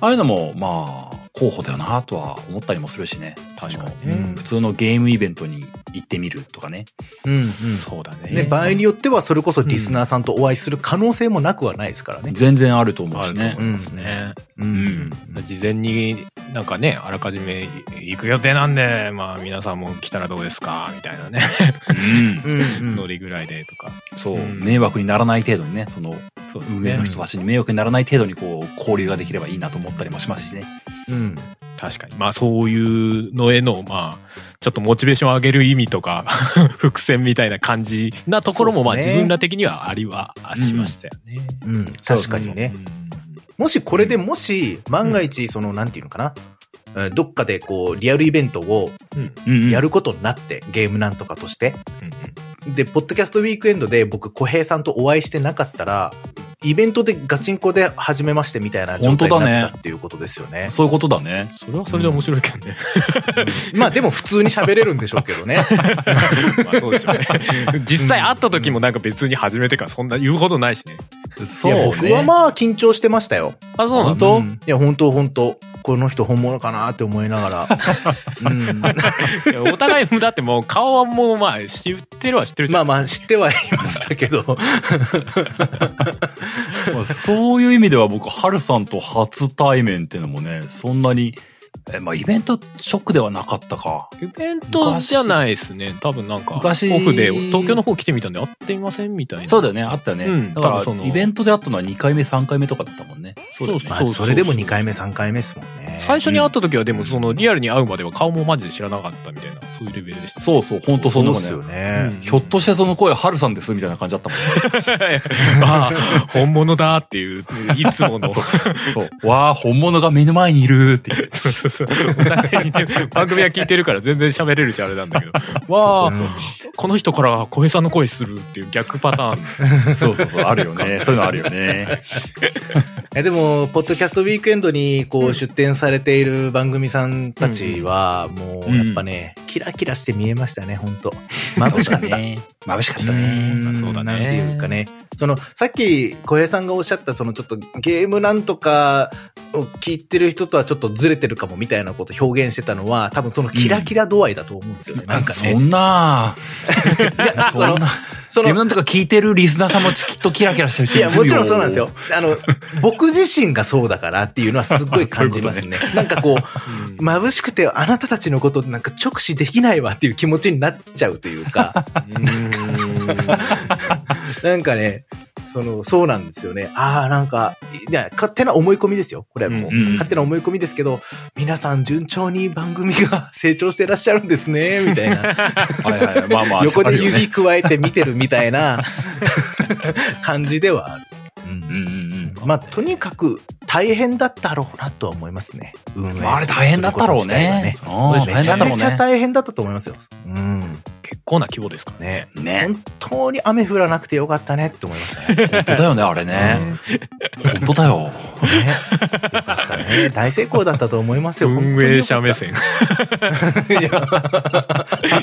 ああいうのも、まあ、候補だよなとは思ったりもするしね。確かにあのね普通のゲームイベントに行ってみるとかね。うんうん。そうだね。ね、場合によってはそれこそリスナーさんとお会いする可能性もなくはないですからね。全然あると思うしねあると。思いますね。うん。事前になんかね、あらかじめ行く予定なんで、まあ皆さんも来たらどうですかみたいなね、うん。うんうん ノリぐらいでとか。そう、うん迷惑にならない程度にね、その、そうです運営のね。人たちに迷惑にならない程度にこう、交流ができればいいなと思ったりもしますしね。うん。確かに。まあそういうのへの、まあ、ちょっとモチベーションを上げる意味とか、伏線みたいな感じなところも、まあ自分ら的にはありはしましたよね。うん。確かにね。もしこれでもし、万が一、その、なんていうのかな。うんどっかでこう、リアルイベントをうんやることになって、ゲームなんとかとして。うんうんで、ポッドキャストウィークエンドで僕、小平さんとお会いしてなかったら、イベントでガチンコで始めましてみたいな状態になったっていうことですよね。そういうことだね。それはそれで面白いけどね。まあでも普通に喋れるんでしょうけどね。まあそうでしょうね。実際会った時もなんか別に初めてからそんな言うほどないしね。そいや、僕はまあ緊張してましたよ。あ、そうなんだ。本当？うんいや、本当本当この人本物かなって思いながら。うん、お互い、だってもう顔はもうまあ知ってるは知ってるじゃん。まあまあ知ってはいましたけど。まあそういう意味では僕、ハルさんと初対面っていうのもね、そんなに、え、まあイベントショックではなかったか。イベントじゃないですね。多分なんか、オ昔フで東京の方来てみたんで会ってみませんみたいな。そうだよね、あったよね。うんだか多分そのら、イベントで会ったのは2回目、3回目とかだったもんね。そうですまあ、それでも2回目、3回目ですもんね。最初に会った時はでもそのリアルに会うまでは顔もマジで知らなかったみたいな、そういうレベルでした。そうそう、本当そんなもんねそうですよ。ね。うんひょっとしてその声、ハルさんですみたいな感じだったもんね。あ あ、本物だっていう、いつもの。そう。わあ、本物が目の前にいるっていう。そうそうそう。お互いにね、番組は聞いてるから全然喋れるしあれなんだけど。わあ、この人から小平さんの声するっていう逆パターン。そうそうそう、あるよね。そういうのあるよね。えでも、ポッドキャストウィークエンドにこう出展されている番組さんたちは、もうやっぱね、キラキラして見えましたね、本当眩しかった。ね。眩しかったうね。んまあそうだねなんていうかね。その、さっき小平さんがおっしゃった、そのちょっとゲームなんとか聞いてる人とはちょっとずれてるかもみたいなこと表現してたのは、多分そのキラキラ度合いだと思うんですよね。なんかね。そんな、そんな、そのゲームなんとか聞いてるリスナーさんもきっとキラキラしてる人いや、もちろんそうなんですよ。。あの、僕自身がそうだからっていうのはすっごい感じますね。なんかこう、眩しくてあなたたちのことなんか直視できないわっていう気持ちになっちゃうというか、なんかね、その、そうなんですよね。ああ、なんか、いや、勝手な思い込みですよ。これはもう、うんうん勝手な思い込みですけど、皆さん順調に番組が 成長してらっしゃるんですね、みたいな。はいはい。まあまあ。横で指加えて見てるみたいな感じではある。うんうんうんうん。まあ、とにかく大変だったろうなとは思いますね。運営するあれ大変だったろうね。ねうんめちゃめちゃ大変だったと思いますよ。うん。結構な規模ですからね。ね。本当に雨降らなくてよかったねって思いましたね。本当だよね、あれね。本当だよ。ね。よかったね。大成功だったと思いますよ。運営者目線。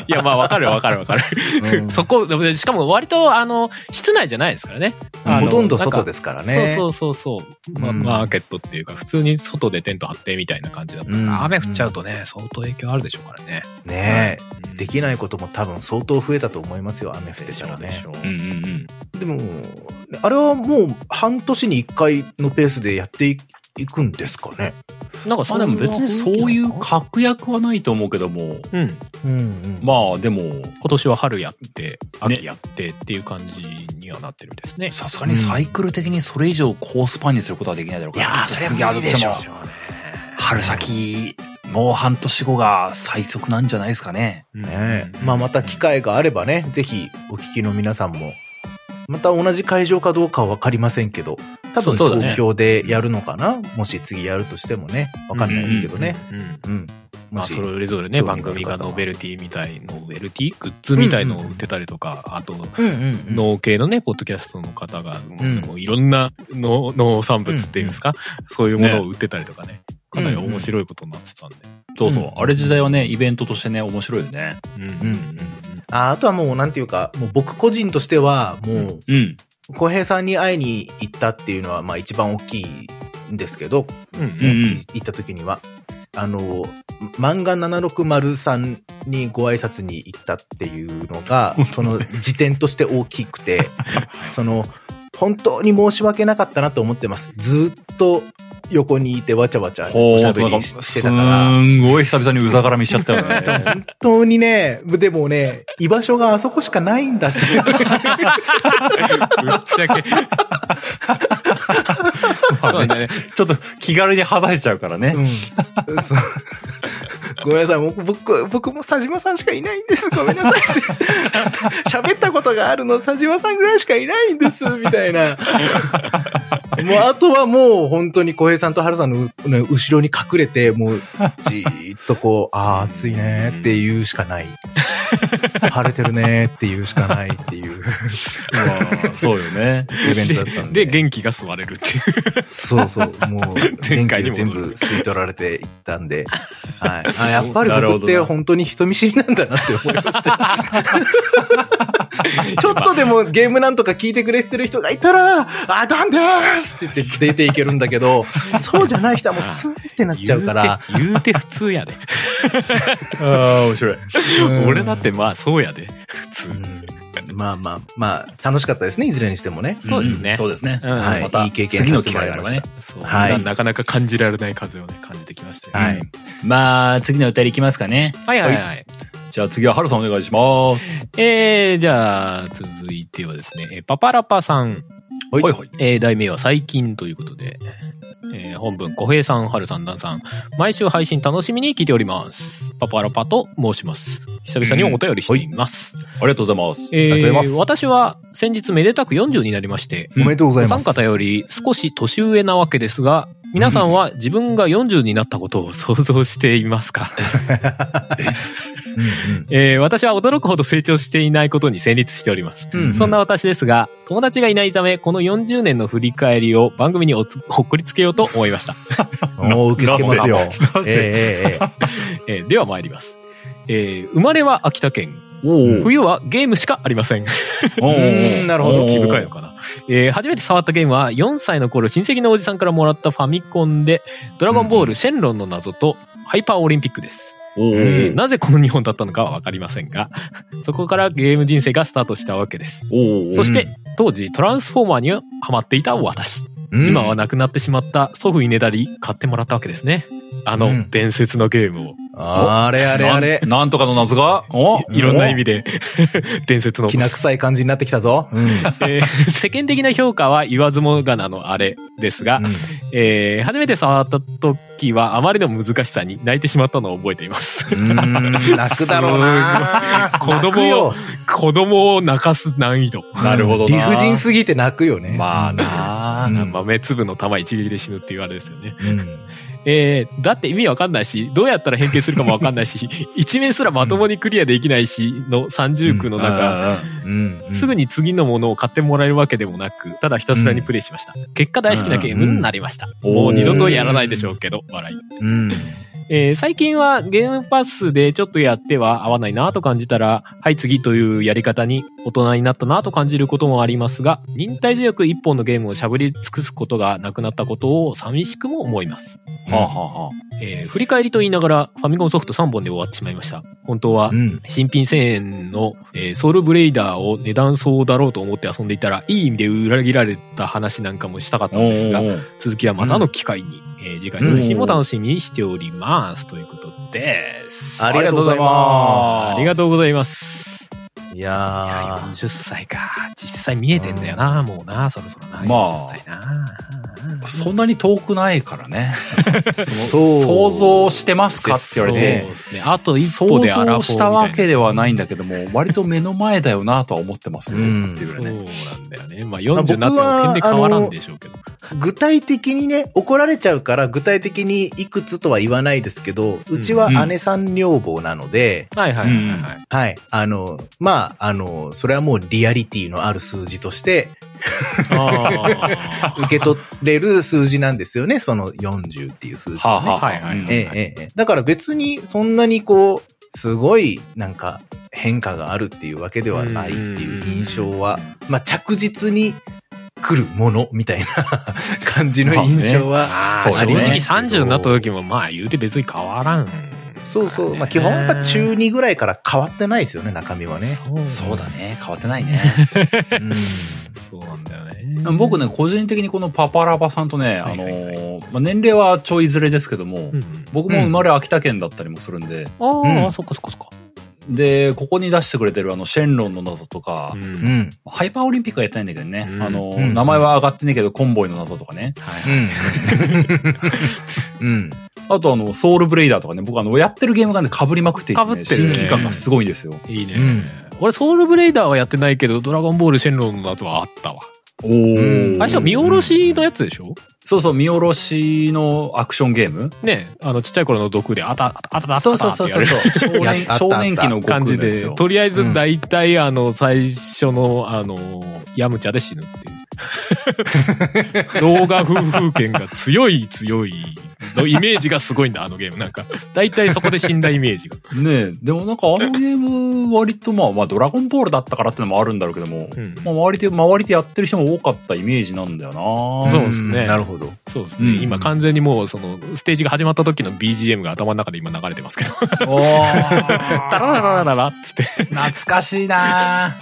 いや、まあ、わかるわかるわかる。た。うんそこ、でもしかも割と、あの、室内じゃないですからね。あのほとんど外なんかですからね。そうそうそうそう、まうんマーケットっていうか、普通に外でテント張ってみたいな感じだったから、うん雨降っちゃうとね、相当影響あるでしょうからね。ねうんできないことも多分相当増えたと思いますよ。雨降ってたらねでし。ょううんうんうん。でも、あれはもう半年に一回のペースでやっていいくんですかね。まあでも別にそういう確約はないと思うけども、うん。うんうん。まあでも、今年は春やって、秋やってっていう感じにはなってるみたいですね。さすがにサイクル的にそれ以上高スパンにすることはできないだろうから。いやーそれは無理でしょ次はどっちも春先、もう半年後が最速なんじゃないですかね。うん。ねまあまた機会があればね、ぜひお聞きの皆さんも、また同じ会場かどうかはわかりませんけど、多分東京でやるのかな、もし次やるとしてもね、わかんないですけどね。うん。うん。まあ、もし、それぞれね、番組がノベルティみたい、ノベルティグッズみたいのを売ってたりとか、あと、うんうんうん。農系のね、ポッドキャストの方が、ん。もういろんな農農産物っていうんですか、そういうものを売ってたりとかね、かなり面白いことになってたんで。そうそう。うんあれ時代はね、イベントとしてね、面白いよね。うんうんうんああとはもうなんていうか、もう僕個人としては、もう、うん。小平さんに会いに行ったっていうのは、まあ一番大きいんですけど、うんうん行った時には、あの、漫画760さんにご挨拶に行ったっていうのが、その時点として大きくて、その、本当に申し訳なかったなと思ってます。ずーっと横にいてわちゃわちゃおしゃべりしてすたから。んごい久々にうざがらみしちゃったよね。本当にね、でもね、居場所があそこしかないんだって。ぶっちゃけ。ね。ちょっと気軽に話せちゃうからね。うん。そうごめんなさい、僕、僕、僕も佐島さんしかいないんです。ごめんなさい。喋ったことがあるの佐島さんぐらいしかいないんです、みたいな。もう、あとはもう、本当に小平さんと春さんの後ろに隠れて、もう、じーっとこう、ああ、暑いねっていうしかない。晴れてるねっていうしかないっていうまあそうよね。イベントだったんで。で、元気が吸われるっていう。そうそう、もう、前前回全部吸い取られていったんで、はい。あ、やっぱり僕って本当に人見知りなんだなって思いました。ちょっとでもゲームなんとか聞いてくれてる人がいたら、あ、ダンでーすって言って出ていけるんだけど、そうじゃない人はもうスンってなっちゃうから、言うて、言うて普通やで。ああ、面白い。うん俺だってまあそうやで。普通。うんまあまあまあ、楽しかったですね、いずれにしてもね。そうですねんそうですね。うんはいまたいい経験次の機会があればね。はいなかなか感じられない風をね、感じてきましたよ。はいうんまあ、次の歌いきますかね。はいはいはい。じゃあ次はハルさんお願いします。えー、じゃあ、続いてはですね、えーパパラパさん。はいはいはい。えー、題名は最近ということで、えー本文、小平さん、春さん、ダンさん、毎週配信楽しみに聞いております。パパラパと申します。久々にお便りしています。ありがとうございます。えーありがとうございます私は先日めでたく40になりまして、おめでとうございます。お三方より少し年上なわけですが、皆さんは自分が40になったことを想像していますか、えー私は驚くほど成長していないことに戦慄しております。うんうんそんな私ですが、友達がいないため、この40年の振り返りを番組におつ ほっこりつけようと思いました。おー受け付けますよ。ええでは参ります。えー生まれは秋田県。冬はゲームしかありませんなるほど気深いのかな。えー初めて触ったゲームは4歳の頃親戚のおじさんからもらったファミコンで、ドラゴンボール、シェンロンの謎と、ハイパーオリンピックです。なぜこの2本だったのかはわかりませんが、そこからゲーム人生がスタートしたわけです。そして、当時トランスフォーマーにハマっていた私。今は亡くなってしまった祖父にねだり買ってもらったわけですね。あのうん伝説のゲームを。あれあれあれなん。なんとかの謎が？お？いいろんな意味で伝説の。きな臭い感じになってきたぞ。うん。えー 世間的な評価は言わずもがなのあれですが、えー初めて触った時はあまりの難しさに泣いてしまったのを覚えています。うん。泣くだろうな 子供泣くよ子供を泣かす難易度。なるほどな。理不尽すぎて泣くよね。まあなうん豆粒の玉一撃で死ぬっていうあれですよね。うん。えー、だって意味わかんないし、どうやったら変形するかもわかんないし、一面すらまともにクリアできないし、の三重苦の中、うん。すぐに次のものを買ってもらえるわけでもなく、ただひたすらにプレイしました。結果大好きなゲームになりました。うんもう二度とやらないでしょうけど、笑い。うん。えー最近はゲームパスでちょっとやっては合わないなと感じたら、はい次というやり方に大人になったなと感じることもありますが、忍耐強く一本のゲームをしゃぶり尽くすことがなくなったことを寂しくも思います。はあはあはあ。えー振り返りと言いながらファミコンソフト3本で終わってしまいました。本当はうん。新品1000円の、えーソウルブレイダーを値段そうだろうと思って遊んでいたら、いい意味で裏切られた話なんかもしたかったんですが続きはまたの機会に、えー次回の配信も楽しみにしております。ということです。ありがとうございますありがとうございます。いいややー、40歳か。実際見えてんだよな、もうな、そろそろな。まあ40歳な。そんなに遠くないからね。想像してますかって言われそうてで、すね。あと一歩想でアラフォーみたいな像したわけではないんだけども、割と目の前だよなとは思ってますよ。うんっていうぐそうらいね。なんだよね。まあ40になっても点で変わらんでしょうけど。具体的にね、怒られちゃうから、具体的にいくつとは言わないですけど、うちは姉さん女房なので、はいはいはいはい。はい。あの、まあ、あの、それはもうリアリティのある数字として、あ 受け取れる数字なんですよね、その40っていう数字はね。はあはい。だから別にそんなにこう、すごいなんか変化があるっていうわけではないっていう印象は、まあ着実に来るものみたいな 感じの印象はあそう正直だね30になった時もまあ言うて別に変わらん。そうそう。まあ基本やっぱ中2ぐらいから変わってないですよね、中身はね。そうだね。変わってないね。うんそうなんだよね。僕ね、個人的にこのパパラバさんとね、あのはいはいー、まあ、年齢はちょいずれですけどもう、ん、僕も生まれ秋田県だったりもするんで、ああ、うんそっかそっかそっか。で、ここに出してくれてるあの、シェンロンの謎とかう、。うんん。ハイパーオリンピックはやってないんだけどね、うんあのー、うん名前は上がってねえけど、コンボイの謎とかね。うん。うん。あとあの、ソウルブレイダーとかね、僕あの、やってるゲームがね、被りまくっていて、ね、被ってるね新規感がすごいんですよ。いいね。うん俺、ソウルブレイダーはやってないけど、ドラゴンボールシェンロンの後はあったわ。おー最初は見下ろしのやつでしょ？そうそう、見下ろしのアクションゲーム？ねあの、ちっちゃい頃の毒で、あた、あた、あた、あた、あたそうそうそうそう。少や年、少年期の感じでとりあえず大体、あの、最初の、あの、ヤムチャで死ぬっていう。動画風風景が強い強いのイメージがすごいんだ、あのゲーム。なんか、大体そこで死んだイメージが。ねえ、でもなんかあのゲーム割とまあまあドラゴンボールだったからってのもあるんだろうけども、うんまあ周りで、周りでやってる人も多かったイメージなんだよなそうですねなるほど。そうですね。うん今完全にもう、その、ステージが始まった時の BGM が頭の中で今流れてますけど。おー タララララララっつって。懐かしいな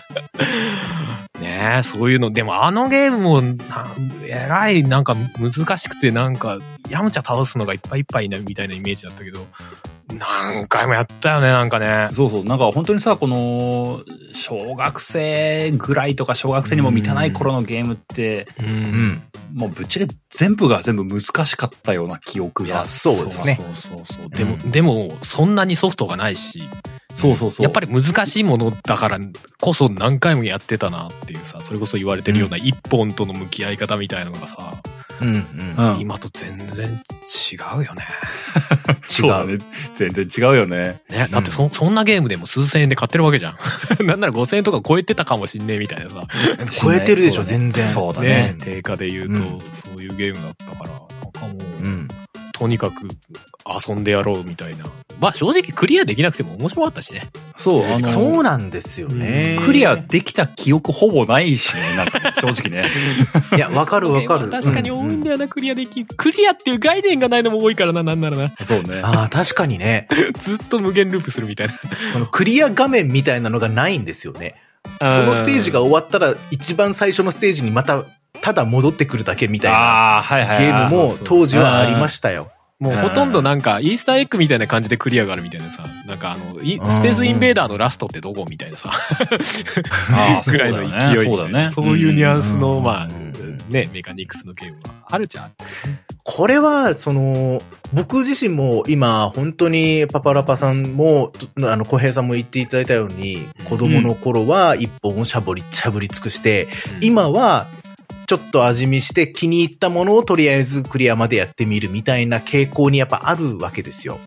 ねえ、そういうの。でもあのゲームも、なえらいなんか難しくて、なんか、ヤムチャ倒すのがいっぱいいっぱいなみたいなイメージだったけど、何回もやったよね、なんかね。そうそう、なんか本当にさ、この、小学生ぐらいとか小学生にも満たない頃のゲームって、う。うんん。もうぶっちゃけ全部が全部難しかったような記憶が。そうですねそうそうそう。でも、でも、そんなにソフトがないし、そうそうそう。やっぱり難しいものだからこそ何回もやってたなっていうさ、それこそ言われてるような一本との向き合い方みたいなのがさ、うん。うん。うん、今と全然違うよ ね。そうだね。全然違うよね。ね、だってそ、そんなゲームでも数千円で買ってるわけじゃん。なんなら5000円とか超えてたかもしんねえみたいなさ。超えてるでしょ、全然。そうだねね。定価で言うと、うんそういうゲームだったから、なんかもう、うん。とにかく遊んでやろうみたいな。まあ正直クリアできなくても面白かったしね。そう、あの、そうなんですよね。クリアできた記憶ほぼないしね、なんか、正直ね。いや、わかるわかる。確かに多いんだよ。よな、クリアできん。クリアっていう概念がないのも多いからな、なんならな。そうね。ああ、確かにね。ずっと無限ループするみたいな。そのクリア画面みたいなのがないんですよね。そのステージが終わったら、一番最初のステージにまた、ただ戻ってくるだけみたいなああ、はいはい。ゲームも当時はありましたよ。もうほとんどなんか、イースターエッグみたいな感じでクリアがあるみたいなさ、なんかあの、いスペースインベーダーのラストってどこみたいなさ、ぐらいの勢いそうだね。そういうニュアンスの、うんまあうん、ね、メカニクスのゲームは。あるじゃん。これは、その、僕自身も今、本当にパパラパさんも、あの、小平さんも言っていただいたように、子供の頃は一本をしゃぶり、しゃぶり尽くして、今は、ちょっと味見して気に入ったものをとりあえずクリアまでやってみるみたいな傾向にやっぱあるわけですよ。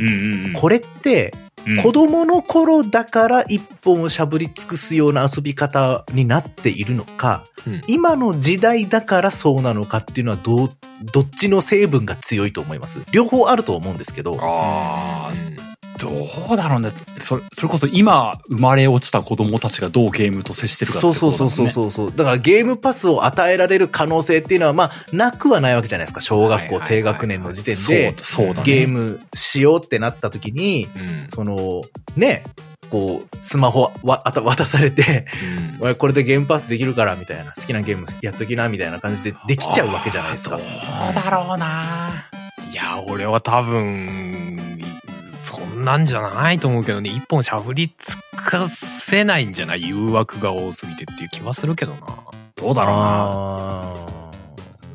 うん。これって、うん子供の頃だから一本をしゃぶり尽くすような遊び方になっているのか、うん今の時代だからそうなのかっていうのはどう、どっちの成分が強いと思います？両方あると思うんですけど。ああ、どうだろうね。それ、それこそ今生まれ落ちた子供たちがどうゲームと接してるかってそうことそうそうそうそうそう。だからゲームパスを与えられる可能性っていうのは、まあ、なくはないわけじゃないですか。小学校低学年の時点そうで、そうだね。ゲームしようってなった時に、うんその、ね、こう、スマホわ渡渡されて、うん俺これでゲームパスできるから、みたいな。好きなゲームやっときな、みたいな感じでできちゃうわけじゃないですか。どうだろうな。いや、俺は多分、なんじゃないと思うけどね、一本しゃぶり尽かせないんじゃない？誘惑が多すぎてっていう気はするけどな。どうだろうな。あ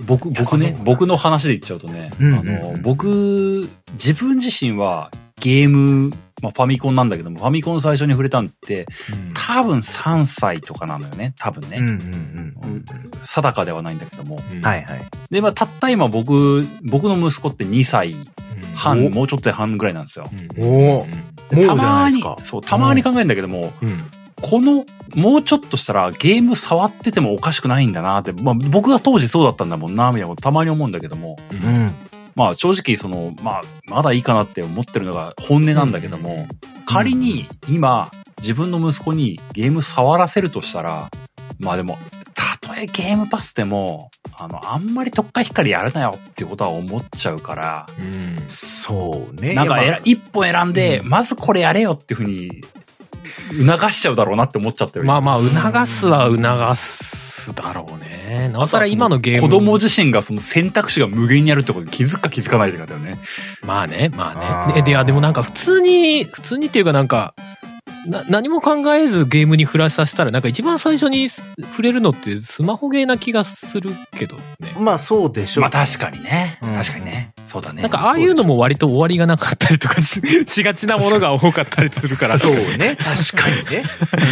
僕、僕ね僕の話で言っちゃうとね、うんあの、僕、自分自身はゲーム、まあファミコンなんだけども、ファミコン最初に触れたんって、多分3歳とかなのよね、多分ーうんうんね。うん定かではないんだけども。うん。はいはい。で、まあ、たった今僕、僕の息子って2歳半、おもうちょっと半ぐらいなんですよ。うん。おーでもうじゃないですかたまにそう、たまに考えるんだけども、うん。この、もうちょっとしたらゲーム触っててもおかしくないんだなって、まあ僕が当時そうだったんだもんな、みたいなことたまに思うんだけども、う。うんん。まあ正直その、まあまだいいかなって思ってるのが本音なんだけども、うん仮に今自分の息子にゲーム触らせるとしたら、まあでも、たとえゲームパスでも、あの、あんまり特化光やるなよっていうことは思っちゃうから、うん。そうね。なんか一本選んで、うんまずこれやれよっていうふうに、促しちゃうだろうなって思っちゃったよ。まあまあ、促すは促すだろうね。なおさら今のゲーム。子供自身がその選択肢が無限にあるってことに気づくか気づかないってことだよね。まあね、まあね。で、いや、でもなんか普通に、普通にっていうかなんか、な何も考えずゲームに触らさせたら、なんか一番最初に触れるのってスマホゲーな気がするけどね。まあそうでしょう。まあ確かにね。うん確かにね。そうだね。なんかああいうのも割と終わりがなかったりとかししがちなものが多かったりするから。そうね。確かにね。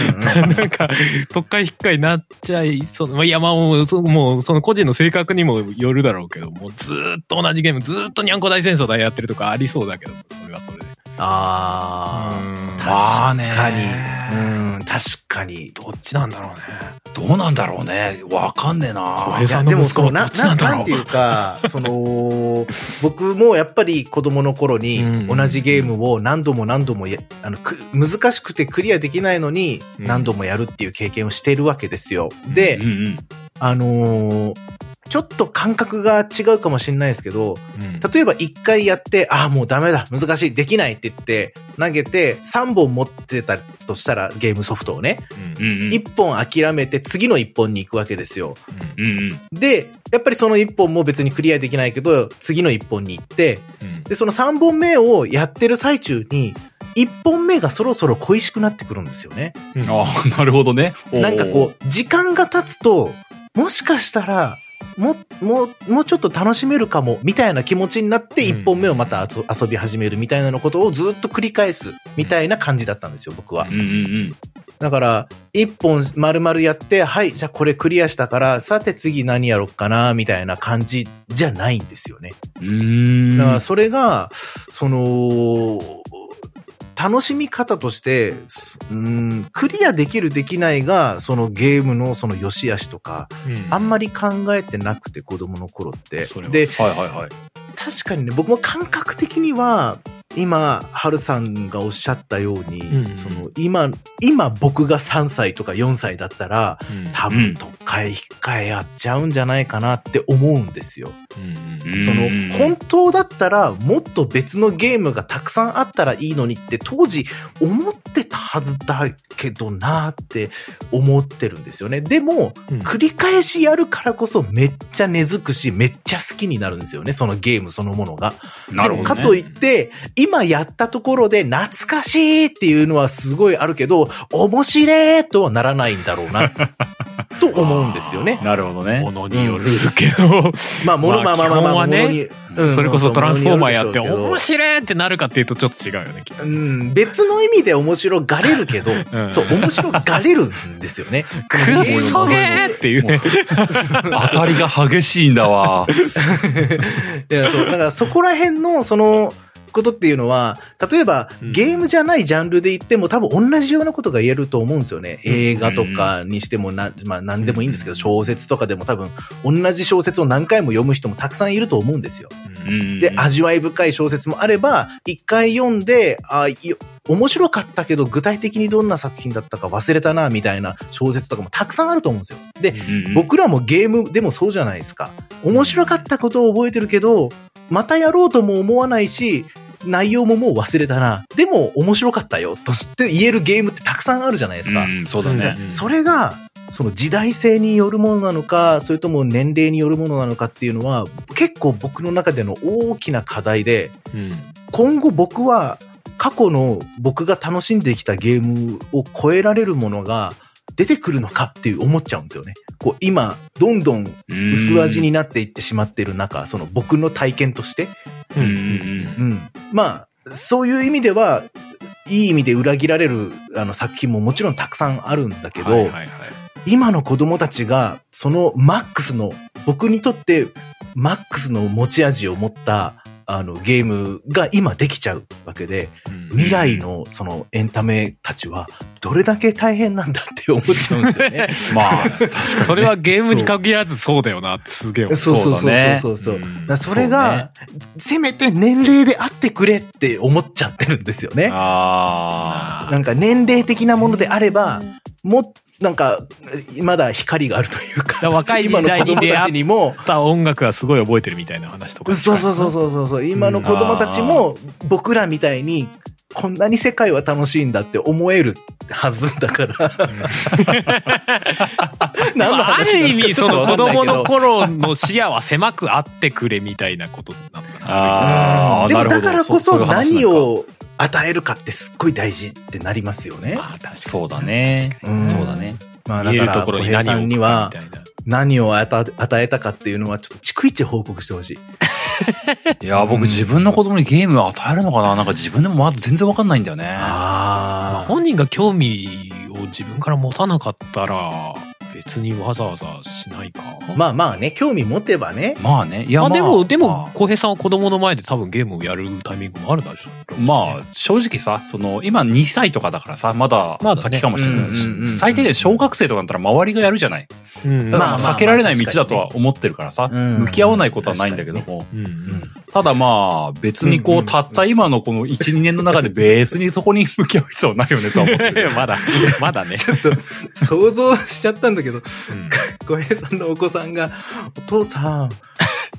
うんうんなんか、特会引っかいになっちゃいそう。まあいや、まあもう、そもう、その個人の性格にもよるだろうけど、もうずーっと同じゲーム、ずーっとにゃんこ大戦争だやってるとかありそうだけど、それはそれで。ああ。うん確かに。うん、確かに。どっちなんだろうね。どうなんだろうね。わかんねえな。小平さんの息子はどっちなんだろうなんていうか、その、僕もやっぱり子供の頃にうん同じゲームを何度も何度もや、あの、く難しくてクリアできないのにうん何度もやるっていう経験をしているわけですよ。で。あのーちょっと感覚が違うかもしれないですけど、うん例えば一回やって、ああ、もうダメだ、難しい、できないって言って、投げて3本持ってたとしたらゲームソフトをね、うんうんうん。1本諦めて次の1本に行くわけですよ。うんうん。で、やっぱりその1本も別にクリアできないけど、次の1本に行って、うんで、その3本目をやってる最中に、1本目がそろそろ恋しくなってくるんですよね。うんああ、なるほどね。なんかこう、時間が経つと、もしかしたら、も、もう、もうちょっと楽しめるかも、みたいな気持ちになって、うん1本目をまた遊遊び始めるみたいなのことをずっと繰り返す、みたいな感じだったんですよ、僕はう。んうんだから、1本丸々やって、はい、じゃあこれクリアしたから、さて次何やろっかな、みたいな感じじゃないんですよね。うん。だからそれが、その、楽しみ方として、うん、クリアできるできないが、そのゲームのその良し悪しとか、うんあんまり考えてなくて子供の頃ってそれ。はで、はいはいはい。確かにね、僕も感覚的には、今、はるさんがおっしゃったように、うんその、今、今僕が3歳とか4歳だったら、うん多うん分、特会引っ換えやっちゃうんじゃないかなって思うんですよ。うんうんその、本当だったら、もっと別のゲームがたくさんあったらいいのにって、当時思ってたはずだけどなって思ってるんですよね。でも、うん繰り返しやるからこそめっちゃ根付くし、めっちゃ好きになるんですよね、そのゲームそのものが。なるほど、ね。かといって、今やったところで懐かしいっていうのはすごいあるけど、面白いとはならないんだろうな、と思うんですよね。なるほどね。ものによるけど、まあ、もの、まあまあまあまあ、ねものに、うんそれこそトランスフォーマーやって、面白いってなるかっていうとちょっと違うよね、きっと。うん、別の意味で面白がれるけど、んそう、面白がれるんですよね。くっそげーっていうね。当たりが激しいんだわ。いや、そう、だからそこら辺の、その、ことっていうのは、例えば、うんゲームじゃないジャンルで言っても多分同じようなことが言えると思うんですよね。映画とかにしてもな、まあ何でもいいんですけど、小説とかでも多分同じ小説を何回も読む人もたくさんいると思うんですよ。で、味わい深い小説もあれば、一回読んで、あい面白かったけど、具体的にどんな作品だったか忘れたな、みたいな小説とかもたくさんあると思うんですよ。で、うん僕らもゲームでもそうじゃないですか。面白かったことを覚えてるけど、またやろうとも思わないし、内容ももう忘れたな。でも面白かったよ、として言えるゲームってたくさんあるじゃないですか。うん、そうだね。うんそれが、その時代性によるものなのか、それとも年齢によるものなのかっていうのは、結構僕の中での大きな課題で、うん。今後僕は過去の僕が楽しんできたゲームを超えられるものが出てくるのかっていう思っちゃうんですよね。こう今、どんどん薄味になっていってしまっている中、その僕の体験として。うん。うん。うん。まあ、そういう意味では、いい意味で裏切られるあの作品ももちろんたくさんあるんだけど、はいはいはい。今の子供たちが、そのマックスの、僕にとってマックスの持ち味を持った、あの、ゲームが今できちゃうわけで、うん未来のそのエンタメたちは、どれだけ大変なんだって思っちゃうんですよね。まあ、確かそれはゲームに限らずそうだよなってすげえ思う。そうそうそうそうそうだねそうそう。うんだからそれが、せめて年齢であってくれって思っちゃってるんですよね。あなんか年齢的なものであれば、も、なんか、まだ光があるというだか、若い時代に今の子供た出会ちにも、った音楽はすごい覚えてるみたいな話とか。そうそうそうそうそうそう。今の子供たちも僕らみたいに、こんなに世界は楽しいんだって思えるはずだから。あ、る意味、その子供の頃の視野は狭くあってくれみたいなことなのかあ。な。ああ、でもだからこそ何を与えるかってすっごい大事ってなりますよね。まあ、確かに。そうだね。うんそうだね。まあだから、小平ころに何をさんには。何を与え与えたかっていうのはちょっと逐一報告してほしい。いや、僕自分の子供にゲームを与えるのかななんか自分でもまだ全然わかんないんだよね。あ本人が興味を自分から持たなかったら、別にわざわざしないか？まあまあね、興味持てばね。まあね。いや、まあでも、でもま、浩平さんは子供の前で多分ゲームをやるタイミングもあるでしょあ、まあ、正直さ、その、今2歳とかだからさ、まだまだね先かもしれないし、最低限小学生とかだったら周りがやるじゃない。うんだから避けられない道だとは思ってるからさ、うん。向き合わないことはないんだけども、うんううんん。ただまあ、別にこう、うんうん。たった今のこの1、2年の中でベースにそこに向き合う必要はないよねとは思ってる。まだ、まだね。ちょっと想像しちゃったんだけど、うん。小平さんのお子さんが、お父さん、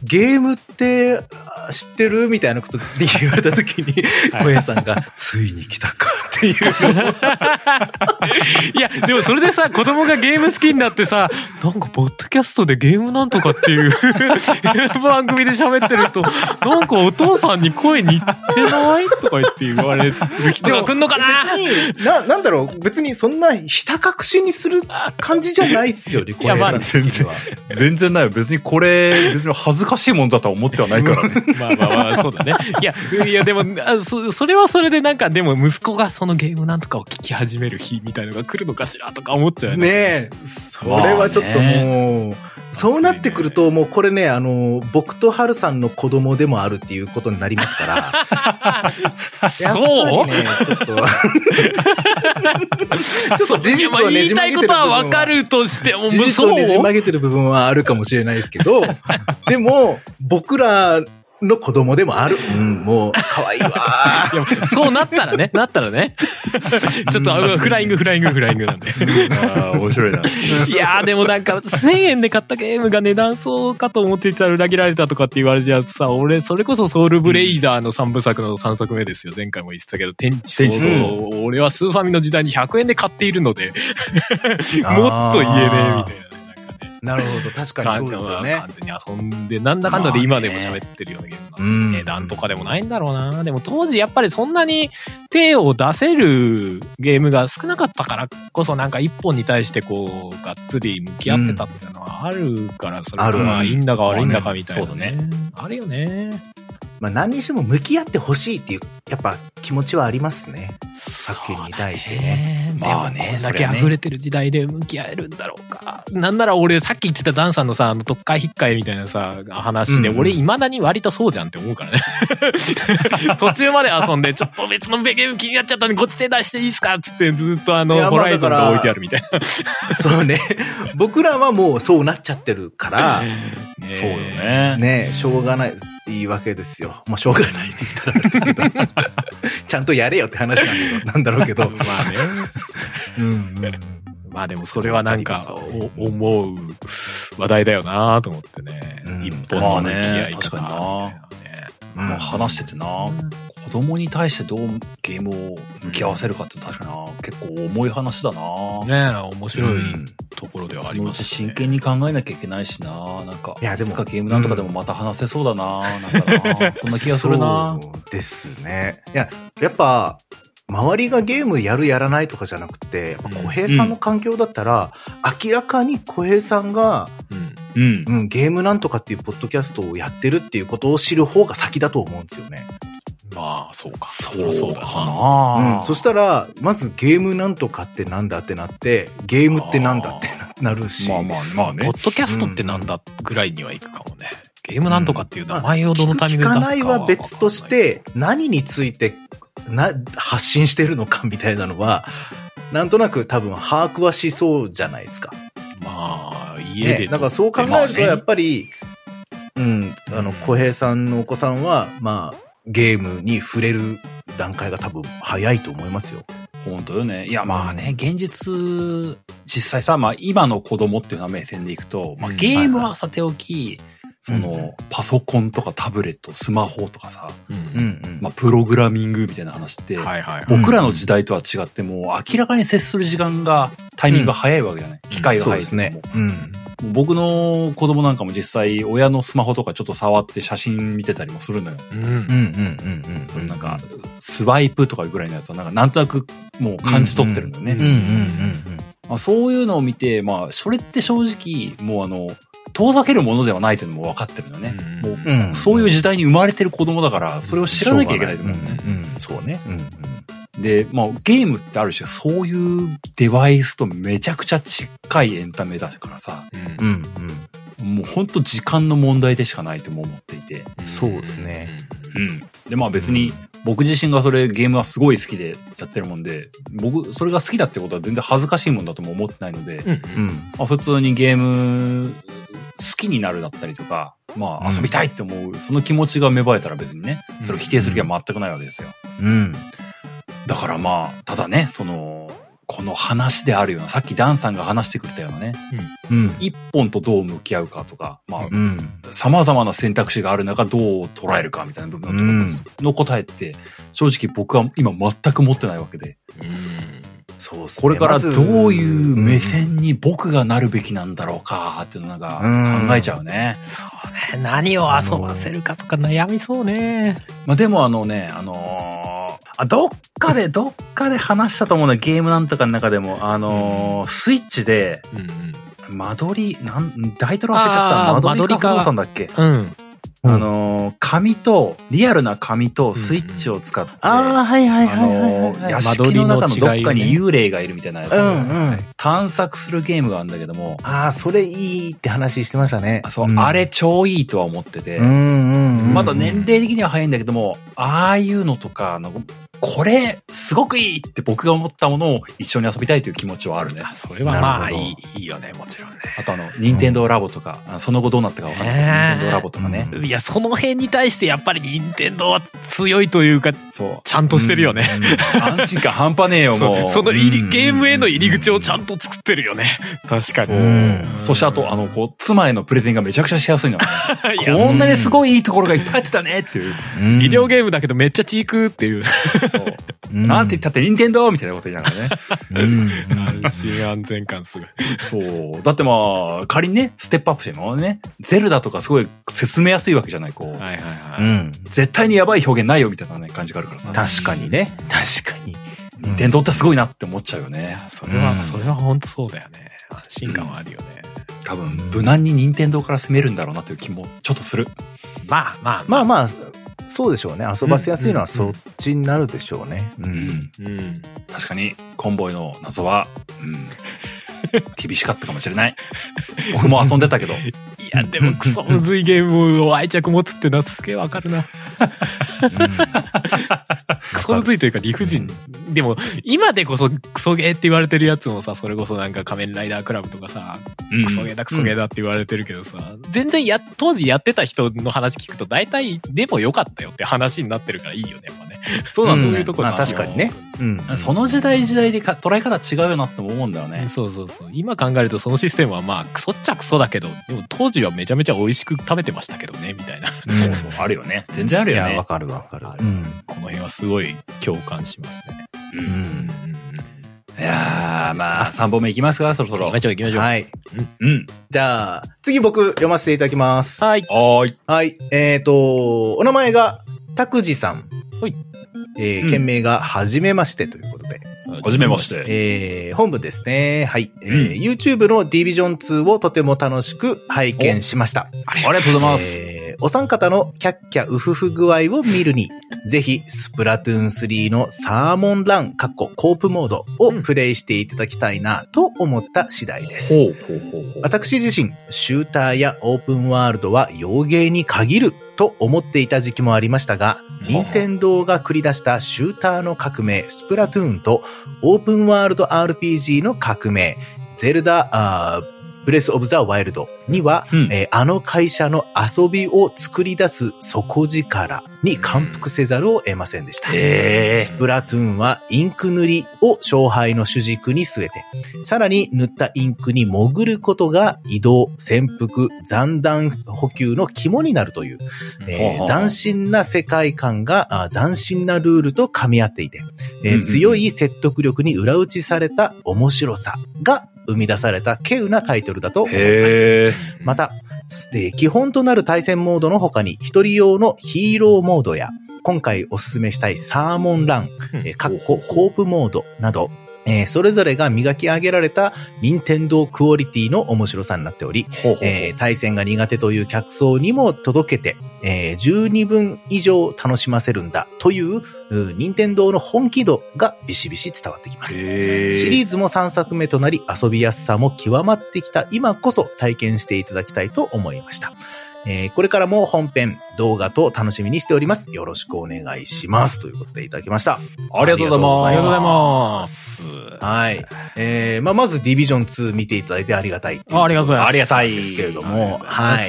ゲームってあ知ってるみたいなことで言われた時に、小平さんが、ついに来たかっていう いや、でもそれでさ、子供がゲーム好きになってさ、なんか、ポッドキャストでゲームなんとかっていう 番組で喋ってると、なんかお父さんに声似てないとか言って言われる人が来んのかな別に、な、なんだろう、別にそんなひた隠しにする感じじゃないっすよね、小いやまあ平さん的には。全然ないよ。別にこれ、別に恥ずかしいもんだとは思ってはないからね。まあまあまあ、そうだね。いや、いやでも、あそそれはそれでなんか、でも息子がそのゲームなんとかを聞き始める日みたいのが来るのかしらとか思っちゃうよね。ねえ、それはちょっともう、そうなってくると、もうこれね、あの、僕とハルさんの子供でもあるっていうことになりますから。そう？ちょっと。ちょっと事実まあをねじ言いたい曲げてる部分はことはわかるとしても、事実そうをねじ曲げてる部分はあるかもしれないですけど、でも、僕らの子供でもある。うん、もう、可愛いわ そうなったらね、なったらね。ちょっと、あフライング、フライング、フライングなんで。ああ、面白いな。いやーでもなんか、1000円で買ったゲームが値段そうかと思ってたら裏切られたとかって言われちゃうとさ、俺、それこそソウルブレイダーの3部作の3作目ですよ。前回も言ってたけど、天地創天地造。俺はスーファミの時代に100円で買っているので、もっと言えねえ、みたいなね。なるほど、確かにそうですよね完。全に遊んで、なんだかんだで今でも喋ってるようなゲームなんで、うん値段とかでもないんだろうな。でも当時やっぱりそんなに手を出せるゲームが少なかったからこそなんか一本に対してこう、がっつり向き合ってたっていうのはあるから、それがまあいいんだか悪いんだかみたいなそうだね。あるよね。まあ何にしても向き合ってほしいっていう、やっぱ気持ちはありますね。作品に対してね。ね。まあねこんだけ溢れてる時代で向き合えるんだろうか。なんなら俺さっき言ってたダンさんのさ、あの、特会引っかえみたいなさ、話で、うんうん俺未だに割とそうじゃんって思うからね。途中まで遊んで、ちょっと別のゲーム気になっちゃったんで、こっち手出していいっすかっつってずっとあの、ホライゾンが置いてあるみたいな。そうね。僕らはもうそうなっちゃってるから、そうよ。ね。ね、しょうがない、いいわけですよ。まあしょうがないって言ったらけど、ちゃんとやれよって話なんだろうなんだろうけど。まあね。うんうんまあでもそれはなんか、お思う話題だよなと思ってね。うん一本の向き合いまあね方みたいなね。うんまあ話しててな、子供に対してどうゲームを向き合わせるかって確かにな、結構重い話だな。ねえ、面白いうんところではありますね。真剣に考えなきゃいけないしな。なんか、いやでもつかゲームなんとかでもまた話せそうだな。なんかな。そんな気がするな。そうですね。いや、やっぱ、周りがゲームやるやらないとかじゃなくて、やっぱ小平さんの環境だったら、明らかに小平さんが、うん。うん。うん、ゲームなんとかっていうポッドキャストをやってるっていうことを知る方が先だと思うんですよね。まあ、そうか。そうかな。な。うん。そしたら、まずゲームなんとかってなんだってなって、ゲームってなんだってなるし。まあまあまあねポッ。ドキャストってなんだぐらいにはいくかもね。ゲームなんとかっていう名前をどのタイミングで出すか聞く聞かないは別とし、て、何について、な、発信してるのかみたいなのは、なんとなく多分把握はしそうじゃないですか。まあ、家で、ね、だからそう考えると、やっぱり、うん、あの、小平さんのお子さんは、まあ、ゲームに触れる段階が多分早いと思いますよ。本当よね。いや、まあね、現実、実際さ、まあ今の子供っていうのは目線でいくと、まあうんゲームはさておき、そうんの、パソコンとかタブレット、スマホとかさ。まあプログラミングみたいな話って。僕らの時代とは違ってもう明らかに接する時間が、タイミングが早いわけじゃない、機械がそう早いですね。うん。僕の子供なんかも実際親のスマホとかちょっと触って写真見てたりもするのよ。うんうんうんうんうん。なんか、スワイプとかぐらいのやつはなんかなんとなくもう感じ取ってるんだよね。うんうんうんまあ、そういうのを見て、まあ、それって正直、もうあの、遠ざけるものではないというのも分かってるのね。うんもう、うん。うん。そういう時代に生まれてる子供だから、それを知らなきゃいけないと思うね。うんうん。そうね。うんうん。で、まあ、ゲームってある種、そういうデバイスとめちゃくちゃ近いエンタメだからさ、うんうんうん。もう本当時間の問題でしかないとも思っていて。そうですね。うん。で、まあ別に、僕自身がそれゲームはすごい好きでやってるもんで、僕、それが好きだってことは全然恥ずかしいもんだとも思ってないので、うん。うん。うん。まあ、普通にゲーム好きになるだったりとか、まあうん遊びたいって思う、その気持ちが芽生えたら別にね、それを否定する気は全くないわけですよ。うん。だからまあ、ただね、その、この話であるような、さっきダンさんが話してくれたようなね、うん。一本とどう向き合うかとか、まあ、うん。様々な選択肢がある中どう捉えるかみたいな部分だと思うんです。の答えって、正直僕は今全く持ってないわけで、そうっすねこれからどういう目線に僕がなるべきなんだろうかっていうのなんかうん考えちゃうね。そうね。何を遊ばせるかとか悩みそうね。まあでもあのね、あのーあ、どっかで、どっかで話したと思うね。ゲームなんとかの中でも、あのースイッチで、うん間取り、なん、タイトル忘れちゃった。間取りか間取りか不動産だっけ？うん。うん。あのー紙と、リアルな紙とスイッチを使って、ああ、はいはいあはいはいはいはい。屋敷の中のどっかに幽霊がいるみたいなやつをうんうん。探索するゲームがあるんだけども、ああ、それいいって話してましたね。あそう、んあれ超いいとは思ってて、うんうんうん。まだ年齢的には早いんだけども、ああいうのとか、あの、これ、すごくいいって僕が思ったものを一緒に遊びたいという気持ちはあるね。あそれはまあいいいいよね、もちろんね。あとあの、任天堂ラボとか、あその後どうなったかわかんないけど、ねえ任天堂ラボとかね。いや、その辺に対してやっぱり任天堂は強いというか、そう。ちゃんとしてるよね。安心感半端ねえよ、もう。そその入りうんゲームへの入り口をちゃんと作ってるよね。確かに。そううんそしてあと、あの、こう、妻へのプレゼンがめちゃくちゃしやすいの、こんなにすごいいいところがいっぱいあってたねっていう。うんビデオゲームだけどめっちゃチークっていう。そう。うんなんて言ったって任天堂みたいなこと言いながらね。うん 安心安全感すごい。そう。だってまあ、仮にね、ステップアップしてもね、ゼルダとかすごい説明やすいわけじゃない、こう。はいはいはい。うん。絶対にやばい表現ないよみたいなね、感じがあるからさ。確かにね。確かに。任天堂ってすごいなって思っちゃうよね。それは、うんそれは本当そうだよね。安心感はあるよね。多分、無難に任天堂から攻めるんだろうなという気もちょっとする。まあまあまあまあ、そうでしょうね。遊ばせやすいのはそっちになるでしょうね。う。うんん。うん。確かに、コンボイの謎は、うん。厳しかったかもしれない。僕も遊んでたけど。いや、でもクソむずいゲームを愛着持つってのはすげえわかるな。クソむずいというか理不尽。でも、今でこそクソゲーって言われてるやつもさ、それこそなんか仮面ライダークラブとかさ、うんクソゲーだクソゲーだって言われてるけどさ、全然や、当時やってた人の話聞くと大体でもよかったよって話になってるからいいよね、やっぱね。そうなんだよねそういうところまあ確かにね。うん。その時代時代でか捉え方違うよなって思うんだよね。そうそうそう。今考えるとそのシステムはまあ、クソっちゃクソだけど、でも当時はめちゃめちゃ美味しく食べてましたけどね、みたいな。うんそうそう。あるよね。全然あるいや、よねわ。かるわかる。この辺はすごい共感しますね。う。うんん。いやー、まあ、3本目いきますか、そろそろ行きま。しょう行きましょう。はい。うん。じゃあ、次僕読ませていただきます。はい。はーい。はい。えっ、と、お名前が、拓司さん。はい。えーうん件名が、はじめましてということで。はじめまして。えー本部ですね。はい。えーうん YouTube のディビジョン2をとても楽しく拝見しました。ありがとうございます。えーお三方のキャッキャウフフ具合を見るに、ぜひ、スプラトゥーン3のサーモンラン、カッココープモードをプレイしていただきたいなと思った次第です。私自身、シューターやオープンワールドは洋芸に限ると思っていた時期もありましたが、任天堂が繰り出したシューターの革命、スプラトゥーンとオープンワールド RPG の革命、ゼルダ、ブレスオブザワイルドには、うん。えーあの会社の遊びを作り出す底力に感服せざるを得ませんでした。へスプラトゥーンはインク塗りを勝敗の主軸に据えて、さらに塗ったインクに潜ることが移動、潜伏、残弾補給の肝になるという、えー斬新な世界観があ斬新なルールと噛み合っていて、えー強い説得力に裏打ちされた面白さが生み出された稀有なタイトルだと思います。また、で基本となる対戦モードの他に、一人用のヒーローモードや、今回おすすめしたいサーモンラン、えー、かっこコープモードなど、えーそれぞれが磨き上げられた任天堂クオリティの面白さになっており、ほうほうえー対戦が苦手という客層にも届けて、えー十二分以上楽しませるんだという、う任天堂の本気度がビシビシ伝わってきます。シリーズも3作目となり遊びやすさも極まってきた今こそ体験していただきたいと思いました。えーこれからも本編、動画と楽しみにしております。よろしくお願いします。ということでいただきました。ありがとうございます。ありがとうございます。はい。えー、まあ、まずディビジョン2見ていただいてありがたいあありがとうございます。ありがたいですけれども、はい。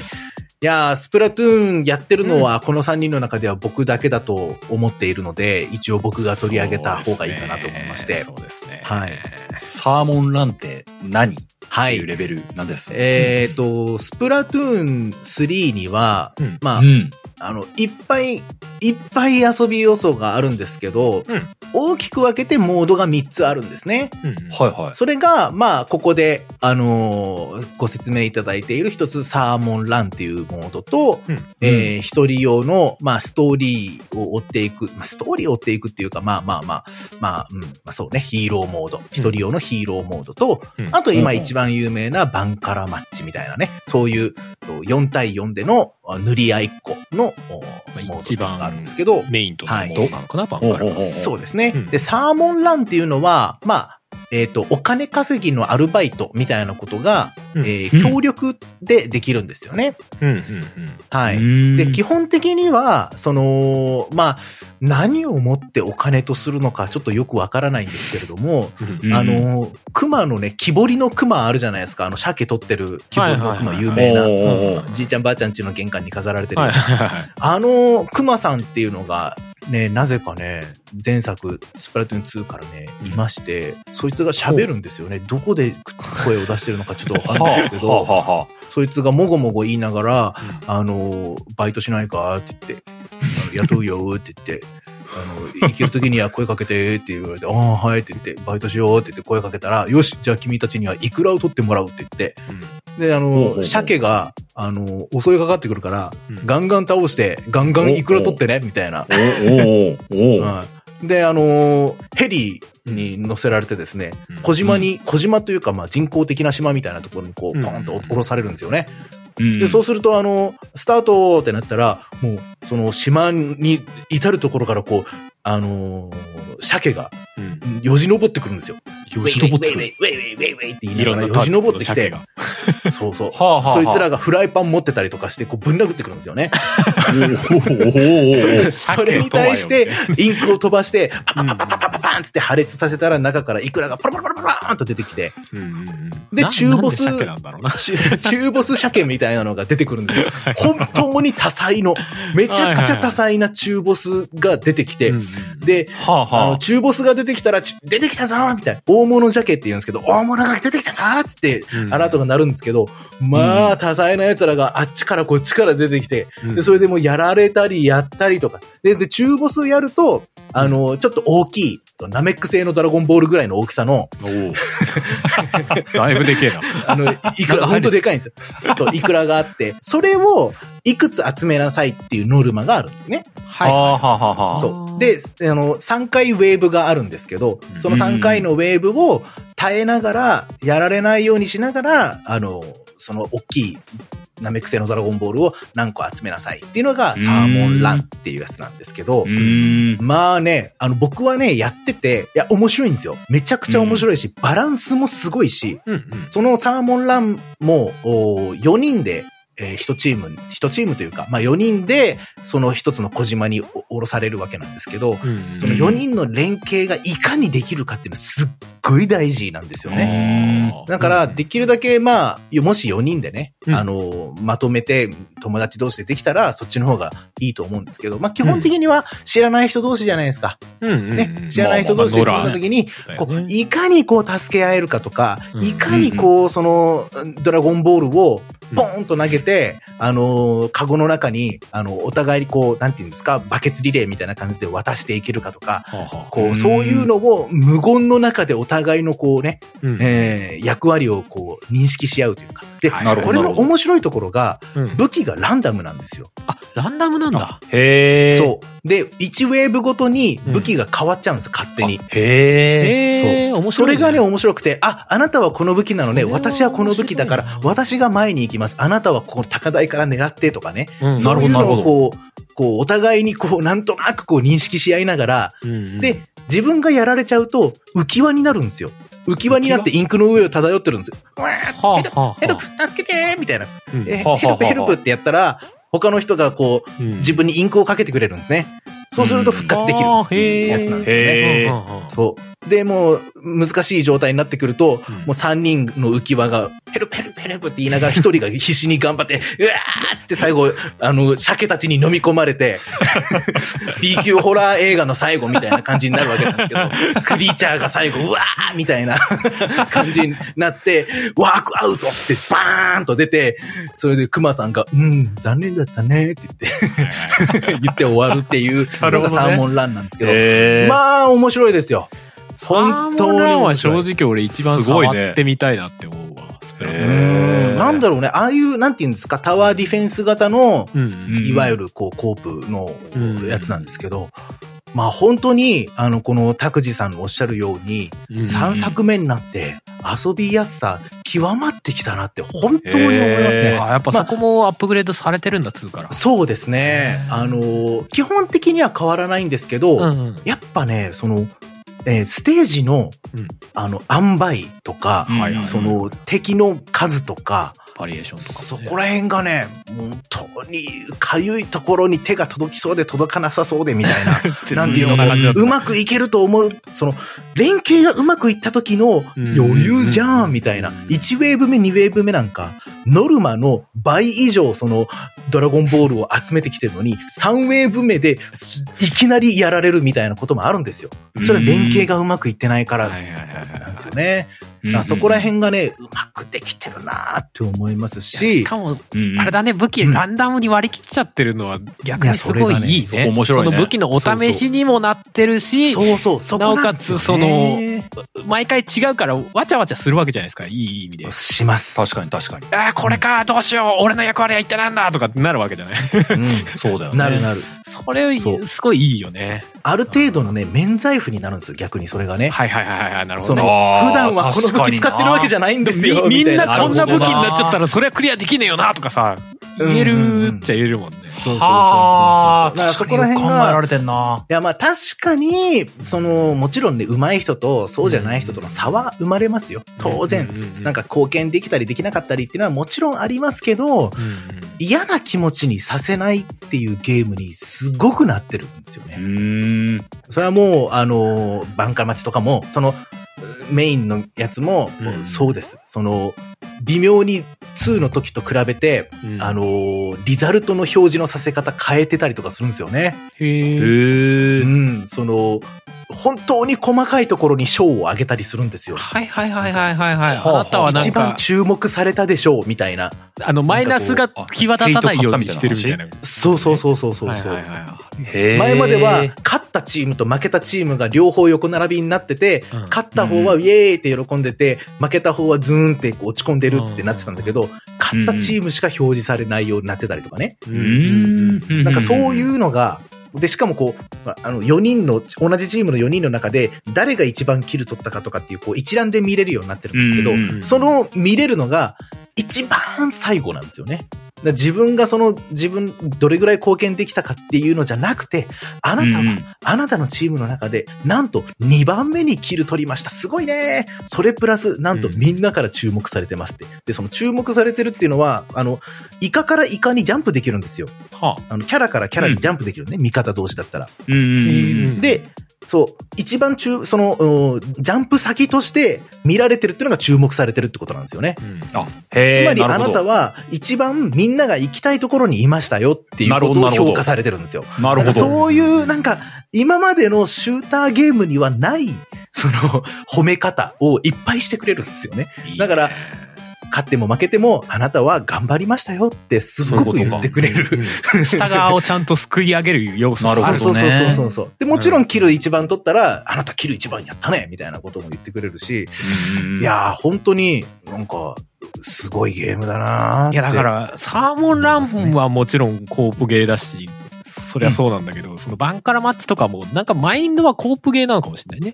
いやー、スプラトゥーンやってるのは、この3人の中では僕だけだと思っているので、一応僕が取り上げた方がいいかなと思いまして。そうですね。はいサーモンランって何？っはいていう。レベルなんです。えっ、と、スプラトゥーン3には、うんまあ、うん。あの、いっぱい、いっぱい遊び要素があるんですけど、うん。大きく分けてモードが3つあるんですね。うんはいはい。それが、まあ、ここで、あのーご説明いただいている一つ、サーモンランっていうモードと、うん。えー一人用の、まあ、ストーリーを追っていく、まあ、ストーリーを追っていくっていうか、まあまあまあ、まあ、うん、まあそうね、ヒーローモード、一人用のヒーローモードと、うん。あと今一番有名なバンカラマッチみたいなね、そういう4対4でのあ塗り合いっこの一番あるんですけど、メインとなのかな、バンカラそうですね。うん。で、サーモンランっていうのは、まあ、えっ、と、お金稼ぎのアルバイトみたいなことが、うんえー協力でできるんですよね。うん、うん、はい。いで、基本的には、その、まあ、何をもってお金とするのかちょっとよくわからないんですけれども、うん。あの、熊のね、木彫りの熊あるじゃないですか。あの、鮭取ってる木彫りの熊はいはいはい有名な。じいちゃんばあちゃん家の玄関に飾られてる。はい、はい、はい。あの、熊さんっていうのが、ね、なぜかね、前作、スプラトゥーン2からね、いまして、そいつが喋るんですよね。どこで声を出してるのかちょっとわかんないですけど、はあはあはあそいつがもごもご言いながら、あの、バイトしないか？って言って、雇うよって言って、あの、行ける時には声かけてって言われて、ああ、はいって言って、バイトしようって言って声かけたら、よし、じゃあ君たちにはイクラを取ってもらうって言って、で、あの、ほうほうほう。鮭が、あの、襲いかかってくるから、うん。ガンガン倒して、ガンガンイクラ取ってね、みたいな。で、あの、ヘリに乗せられてですね、うん。小島に、小島というか、まあ人工的な島みたいなところにこう、うん。ポンと降ろされるんですよね。うんで、そうすると、あの、スタートってなったら、もう、その島に至るところからこう、あのー鮭がうん。よじ登ってくるんですよ。よじ登ってくるウェイウェイウェイウェイウェイって言いいながらよじ登ってきて。そうそう。はあはあはあそいつらがフライパン持ってたりとかして、こうぶん殴ってくるんですよね。おおおおそれに対して、インクを飛ばして、パパパパパパパパンつって破裂させたら中からイクラがパラパラパラパラーンと出てきて、で中ボス。中ボス鮭みたいなのが出てくるんですよ。本当に多彩の、めちゃくちゃ多彩な中ボスが出てきて、で、中ボスが出てきたら、出てきたぞみたいな。大物鮭って言うんですけど、大物が出てきたぞっつって、アラートが鳴るんですけど、まあ、多彩な奴らがあっちからこっちから出てきて、それでもやられたりやったりとか。で、で、中ボスやると、あの、ちょっと大きい、ナメック製のドラゴンボールぐらいの大きさの、だいぶでけえな。あの、いくら、ほんとでかいんですよ。と、いくらがあって、それをいくつ集めなさいっていうノルマがあるんですね。あ。はあはあはあはあ。そう。で、あの、3回ウェーブがあるんですけど、その3回のウェーブを耐えながら、やられないようにしながら、あの、その大きいナメック製のドラゴンボールを何個集めなさいっていうのがサーモンランっていうやつなんですけど。まあね、あの僕はね、やってて、いや、面白いんですよ。めちゃくちゃ面白いし、バランスもすごいし、うんうん。そのサーモンランも、お4人で、えー、一チーム、一チームというか、まあ4人で、その一つの小島にお降ろされるわけなんですけど、うんうんその4人の連携がいかにできるかっていうのはすっごい大事なんですよね。だから、できるだけ、まあ、もし4人でね、うん。あの、まとめて友達同士でできたら、そっちの方がいいと思うんですけど、まあ、基本的には知らない人同士じゃないですか。うん。うん。うん。ね。知らない人同士で組んだ時に、こう、いかにこう助け合えるかとか、うん。いかにこう、その、ドラゴンボールをポーンと投げて、あの、カゴの中に、あの、お互いにこう、なんていうんですか、バケツリレーみたいな感じで渡していけるかとか、はあはあこう、そういうのを無言の中でお互いのこうね、うんえー役割をこう、認識し合うというか。で、はいこれの面白いところが、うん武器がランダムなんですよ。あ、ランダムなんだ。へえ。そう。で、1ウェーブごとに武器が変わっちゃうんです、勝手に。へえ。へえ、面白い。それがね、、面白くて、あ、あなたはこの武器なのね、私はこの武器だから私が前に行きます。あなたはこの高台から狙ってとかね。うんそういうのなるほどをこう、こう、お互いにこう、なんとなくこう認識し合いながら、うんうんで、自分がやられちゃうと、浮き輪になるんですよ。浮き輪になってインクの上を漂ってるんですよ。うわーはあはあヘルプ、助けてみたいな。ヘルプ、ヘルプってやったら、他の人がこう、うん自分にインクをかけてくれるんですね。そうすると復活できるっていうやつなんですよね。そう。で、もう、難しい状態になってくると、うんもう3人の浮き輪が、ヘルプヘルプヘルプって言いながら、1人が必死に頑張って、うわーって最後、あの、鮭たちに飲み込まれて、B 級ホラー映画の最後みたいな感じになるわけなんですけど、クリーチャーが最後、うわーみたいな 感じになって、ワークアウトってバーンと出て、それでクマさんが、うん、残念だったねって言って、言って終わるっていうのがサーモンランなんですけど。まあ、面白いですよ。本当にサーモンランは。正直俺一番すごいね触ってみたいなって思うわ。ーんなんだろうね、ああいう、なんていうんですか、タワーディフェンス型の、うんうんいわゆる、こう、コープのうんやつなんですけど、まあ本当に、あの、この拓司さんのおっしゃるように、うん3作目になって、遊びやすさ、極まってきたなって、本当に思いますね。あ、やっぱそこもアップグレードされてるんだ、2から。そうですね。あの、基本的には変わらないんですけど、うんうんやっぱね、その、えーステージの、うんあの、塩梅とか、その、敵の数とか、バリエーションとかもね。そこら辺がね、本当に、かゆいところに手が届きそうで届かなさそうでみたいな。なんていうのうまくいけると思う、その、連携がうまくいった時のうん余裕じゃん、みたいな。1ウェーブ目、2ウェーブ目なんか、ノルマの倍以上、その、ドラゴンボールを集めてきてるのに、3ウェーブ目で、すいきなりやられるみたいなこともあるんですよ。それは連携がうまくいってないからなんですよね。うんだからそこら辺がね、うまくできてるなーって思いますし、しかも、うんあれだね、武器うんランダムに割り切っちゃってるのは逆にすごいいいねそ面白いねその武器のお試しにもなってるし、そうそう、そこなおかつその毎回違うからわちゃわちゃするわけじゃないですか、いい意味で。します。確かに確かに。ああ、これか、どうしよう、俺の役割は一体なんだとかってなるわけじゃない。うそうだよん。ね。なるなる。それ、すごいいいよね。ある程度のね、免罪符になるんですよ、逆にそれがね。はいはいはいはい、なるほその、どね。普段はこの武器使ってるわけじゃないんですよ。みみんなこんな武器になっちゃったらそれはクリアできねえよなとかさ、言えるっちゃ言えるもんね。そうそうそうそうはあ、だからそこら辺が考えられてんな。いや、まあ確かに、その、もちろんね、上手い人とそうじゃない人との差は生まれますよ。当然。なんか、か貢献できたりできなかったりっていうのはもちろんありますけど、うんうん嫌な気持ちにさせないっていうゲームにすごくなってるんですようね。それはもう、あの、バンカー待ちとかも、その、メインのやつもうん、そうです。その、微妙に2の時と比べて、うんあの、リザルトの表示のさせ方変えてたりとかするんですよね。へへえ。えう。ん、その、本当に細かいところに賞を上げたりするんですよ。はいはいはいはいはいはい。はああなたはなん一番か、注目されたでしょう、みたいな。あの、マイナスが際立たないようにしてるみたいな。そうそうそうそうそう。はいはいはへえ。前までは、勝ったチームと負けたチームが両方横並びになってて、うん勝った方はウェーイって喜んでて、負けた方はズーンってこう落ち込んでるってなってたんだけど、勝ったチームしか表示されないようになってたりとかね。い。うーん。なんかそういううのが、で、しかもこう、あの、4人の、同じチームの4人の中で、誰が一番キル取ったかとかっていう、こう、一覧で見れるようになってるんですけどその見れるのが、一番最後なんですよね。自分がその、自分、どれぐらい貢献できたかっていうのじゃなくて、あなたは、うんうんあなたのチームの中で、なんと2番目にキル取りました。すごいねそれプラス、なんとうんみんなから注目されてますって。で、その注目されてるっていうのは、あの、イカからイカにジャンプできるんですよ。はあの、キャラからキャラにジャンプできるね。味方同士だったら。うんうんうん。で、そう、一番中、その、うんジャンプ先として見られてるっていうのが注目されてるってことなんですよね。あ、あ、へえ。つまりあなたは一番みんなが行きたいところにいましたよっていうことを評価されてるんですよ。なるほど。そういうなんか今までのシューターゲームにはないその褒め方をいっぱいしてくれるんですよね。だから勝っても負けてもあなたは頑張りましたよってすっごく言ってくれる。うん 下側をちゃんとすくい上げる要素なるほどね。そうそうそうそう。で、もちろんキル一番取ったら、あなたキル一番やったねみたいなことも言ってくれるし、うんいやー、本当になんか、すごいゲームだないや、だか、ら、サーモンランはもちろんコープゲーだし、そりゃそうなんだけど、そのバンカラマッチとかも、なんかマインドはコープゲーなのかもしれないね。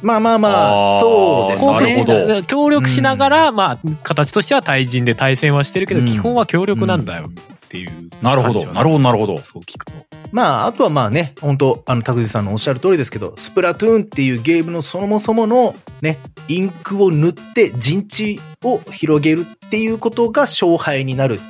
まあまあまあ、あーそうですコープ協力しながら、まあ、形としては対人で対戦はしてるけど、うん基本は協力なんだよっていう、なるほど。なるほど、なるほど。そう聞くと。まあ、あとはまあね、本当あの、拓司さんのおっしゃる通りですけど、スプラトゥーンっていうゲームのそもそものね、インクを塗って陣地を広げるっていうことが勝敗になる。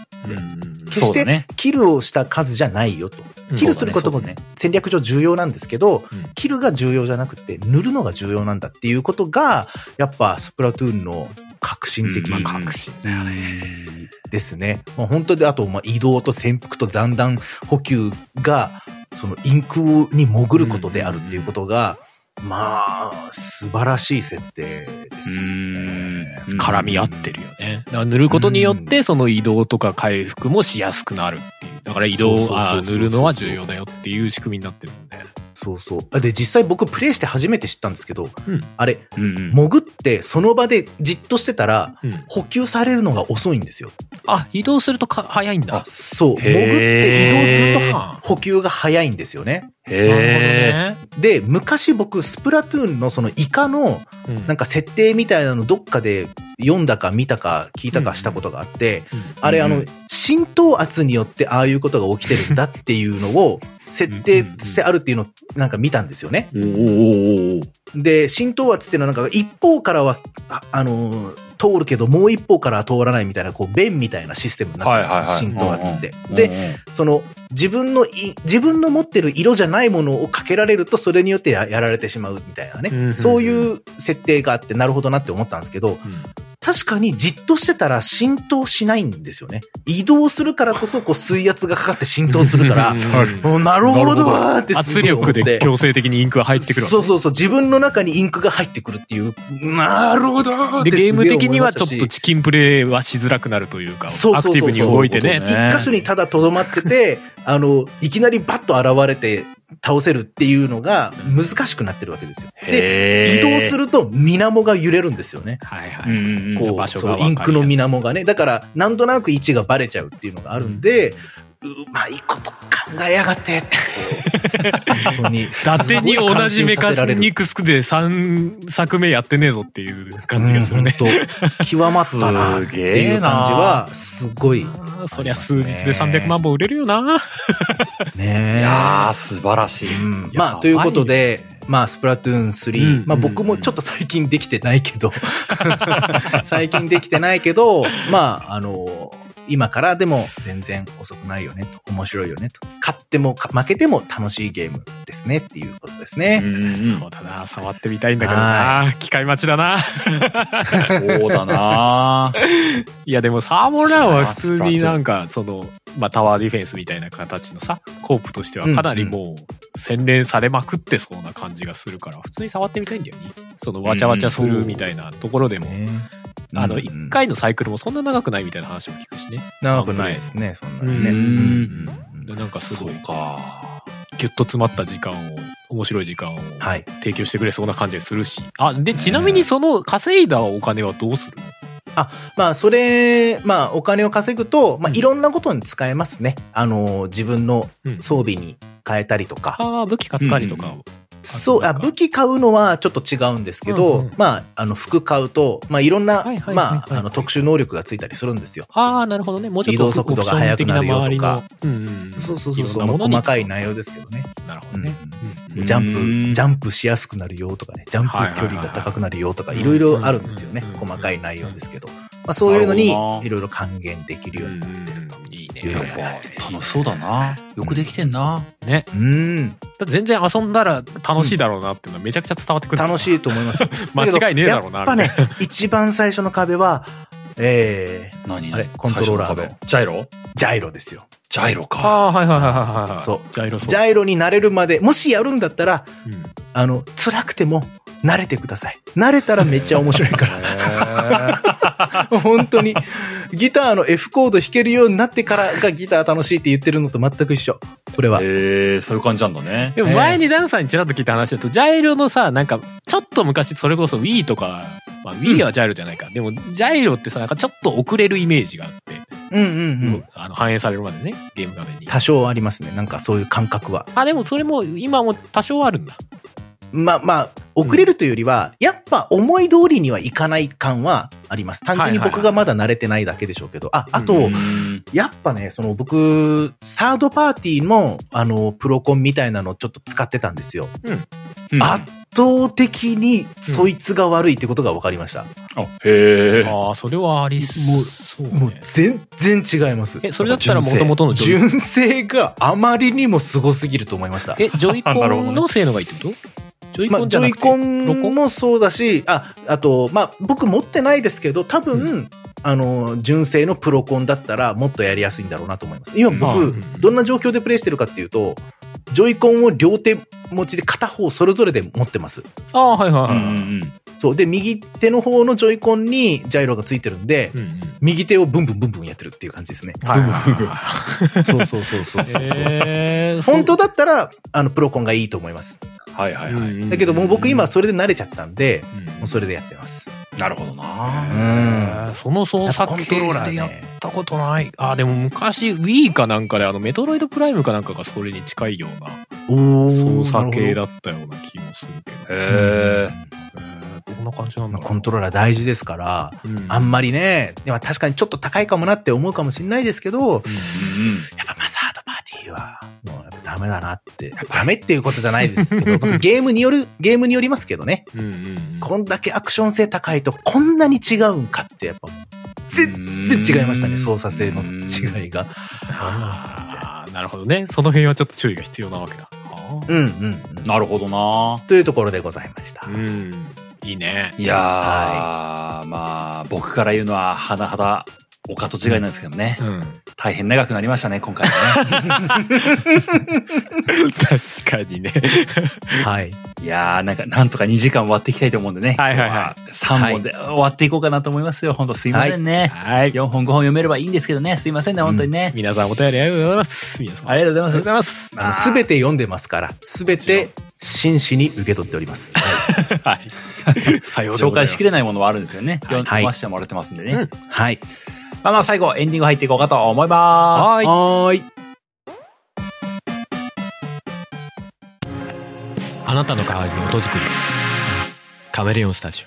決して。キルをした数じゃないよと。キルすることも戦略上重要なんですけど、うんキルが重要じゃなくて、塗るのが重要なんだっていうことが、やっぱスプラトゥーンの革新的うんな革新だよね。ですね。まあ、本当で、あと、まあ、移動と潜伏と残弾補給が、そのインクに潜ることであるっていうことが、まあ、素晴らしい設定ですよね。うん絡み合ってるよね。だから塗ることによって、その移動とか回復もしやすくなるっていう。だから移動、そうそうそうそうああ、塗るのは重要だよっていう仕組みになってるもんね。そうそう。あで、実際僕プレイして初めて知ったんですけど、うんあれ、うんうん潜ってその場でじっとしてたら、うん。補給されるのが遅いんですよ。あ、移動するとか早いんだ。そう。潜って移動するへとー補給が早いんですよね。へえ。なるで、昔僕、スプラトゥーンのそのイカの、なんか設定みたいなのどっかで読んだか見たか聞いたかしたことがあって、うんあれあのうん、浸透圧によってああいうことが起きてるんだっていうのを設定してあるっていうのをなんか見たんですよね。で、浸透圧っていうのはなんか一方からは、あ、あのー、通るけどもう一方からは通らないみたいな、こう、弁みたいなシステムになってるんです浸透圧って。うんで、うんその、自分のい、自分の持ってる色じゃないものをかけられると、それによってややられてしまうみたいなね。そういう設定があって、なるほどなって思ったんですけど、うん確かにじっとしてたら浸透しないんですよね。移動するからこそ、こう、水圧がかかって浸透するから、なるほどーってす圧力で強制的にインクが入ってくるそうそうそう、自分の中にインクが入ってくるっていう、なるほどーっで、てゲーム的にはちょっとチキンプレイはしづらくなるというか、そうそうそうそう。アクティブに動いてね。一箇所にただとどまってて、あの、いきなりバッと現れて倒せるっていうのが難しくなってるわけですよ。で、移動すると水面が揺れるんですよね。はいはい。こう、場所がインクの水面がね。だから、なんとなく位置がバレちゃうっていうのがあるんで、うまいこと考えやがって。本当に。伊達に同じメカニクスで3作目やってねえぞっていう感じがするね。うん本当極まったなっていう感じは、すごい。そりゃ数日で300万本売れるよな。ねいやー、素晴らしい。うんまあ、ということで、まあ、スプラトゥーン3、うんまあ僕もちょっと最近できてないけど、最近できてないけど、まあ、あの、今からでも全然遅くないよねと、面白いよねと、勝ってもか負けても楽しいゲームですねっていうことですね。うそうだな。触ってみたいんだけどな。機械待ちだな。そうだな いやでもサーモンランは普通になんか、その、まあタワーディフェンスみたいな形のさ、コープとしてはかなりもう洗練されまくってそうな感じがするから、普通に触ってみたいんだよね。そのわちゃわちゃするみたいなところでも、うん一回のサイクルもそんな長くないみたいな話も聞くしね。長くないですね、そんなにね。うんうんでなんかすごい、そうか。ギュッと詰まった時間を、面白い時間をはい。提供してくれそうな感じがするし。あ、で、ちなみにその稼いだお金はどうするの？まあ、それ、まあ、お金を稼ぐと、まあ、うんいろんなことに使えますね。あの、自分のうん装備に変えたりとか。ああ、武器買ったりとかを。そう、あ、武器買うのはちょっと違うんですけど、うんうんまあ、あの、服買うと、まあ、いろんなまあ、あの、特殊能力がついたりするんですよ。ああ、なるほどね。もうちょっと移動速度が速くなるよとか。うんうん。そうそうそうまあ細かい内容ですけどね。なるほどね。うんジャンうんプ、ジャンプしやすくなるよとかね、ジャンプ距離が高くなるよとか、はいいろいろあるんですよねうん。細かい内容ですけど。まあ、そういうのにいろいろ還元できるようになってると。やっ。ぱ楽しそうだな。よくできてんな。ね。うん。だって全然遊んだら楽しいだろうなっていうのはめちゃくちゃ伝わってくる。楽しいと思いますよ。間違いねえだろうなやっぱね、一番最初の壁は、えー、何？あれコントローラーのジャイロ？ジャイロですよ。ジャイロか。ああ、はいはいはいはいはい。そうジャイロそう。ジャイロになれるまで、もしやるんだったら、うんあの、辛くても慣れてください。慣れたらめっちゃ面白いから。本当に。ギターの F コード弾けるようになってからがギター楽しいって言ってるのと全く一緒。これは。へえ、そういう感じなんだね。でも前にダンさんにちらっと聞いた話だと、ジャイロのさ、なんか、ちょっと昔、それこそ Wii とか、まあ Wii はジャイロじゃないか。でも、ジャイロってさ、なんかちょっと遅れるイメージがあって、うんうんうん。あの、反映されるまでね、ゲーム画面に。多少ありますね。なんかそういう感覚は。あ、でもそれも、今も多少あるんだ。まあまあ、遅れるというよりは、やっぱ思い通りにはいかない感はあります。単純に僕がまだ慣れてないだけでしょうけど。あ、あと、うんやっぱね、その僕、サードパーティーの、あの、プロコンみたいなのをちょっと使ってたんですよ。うん圧倒的に、そいつが悪いってことが分かりました。あへえ。ああ、それはありそうもうね。全然違います。え、それだったらもともとの純正があまりにも凄すぎると思いました。え、ジョイコンの性能がいいってこと？ジョイまあ、コンじゃなくて、ジョイコンもそうだし、あ、あと、まあ、僕持ってないですけど、多分、うあの、純正のプロコンだったらもっとやりやすいんだろうなと思います。今あ僕、うんどんな状況でプレイしてるかっていうと、ジョイコンを両手持ちで片方それぞれで持ってます。ああ、はいはいはい。うんうんそう。で、右手の方のジョイコンにジャイロがついてるんで、うんうん右手をブンブンブンブンやってるっていう感じですね。はいはいはい。そうそうそうそう。えー本当だったら、あの、プロコンがいいと思います。はいはいはい。だけどもう僕今それで慣れちゃったんで、うんもうそれでやってます。なるほどな。うん。その操作コント系ローラーでやっね。たことない。あ、でも昔 Wii かなんかであのメトロイドプライムかなんかがそれに近いような操作系だったような気もするけど。へえ。ほどえーどんな感じなんだコントローラー大事ですから、うんあんまりね、でも確かにちょっと高いかもなって思うかもしれないですけど、やっうんぱまあサードパーティーは、もうやっぱダメだなって。ダメっていうことじゃないですけど、ゲームによる、ゲームによりますけどね。うんうんうんこんだけアクション性高いとこんなに違うんかってやっぱ全然違いましたね、操作性の違いが。あーなるほどね。その辺はちょっと注意が必要なわけだ。うんうんうん。なるほどな。というところでございました。うん。いいね。いやー、まあ、僕から言うのは、甚だ、お門違いなんですけどもね。うん。大変長くなりましたね、今回はね。確かにね。はい。いやー、なんか、なんとか2時間終わっていきたいと思うんでね。はいはいはい今日は3本で終わっていこうかなと思いますよ。本当すいませんね。はい。4本5本読めればいいんですけどね。すいませんね、本当にね。皆さんお便りありがとうございます。皆さん。ありがとうございますありがとうございます。あのすべて読んでますから、すべて真摯に受け取っております。はい。さようでございます紹介しきれないものはあるんですよね。はい読ませてもらってますんでね。うんはい。まあまあ最後、エンディング入っていこうかと思います。はい。はーい。あなたの代わりに音作り。カメレオンスタジ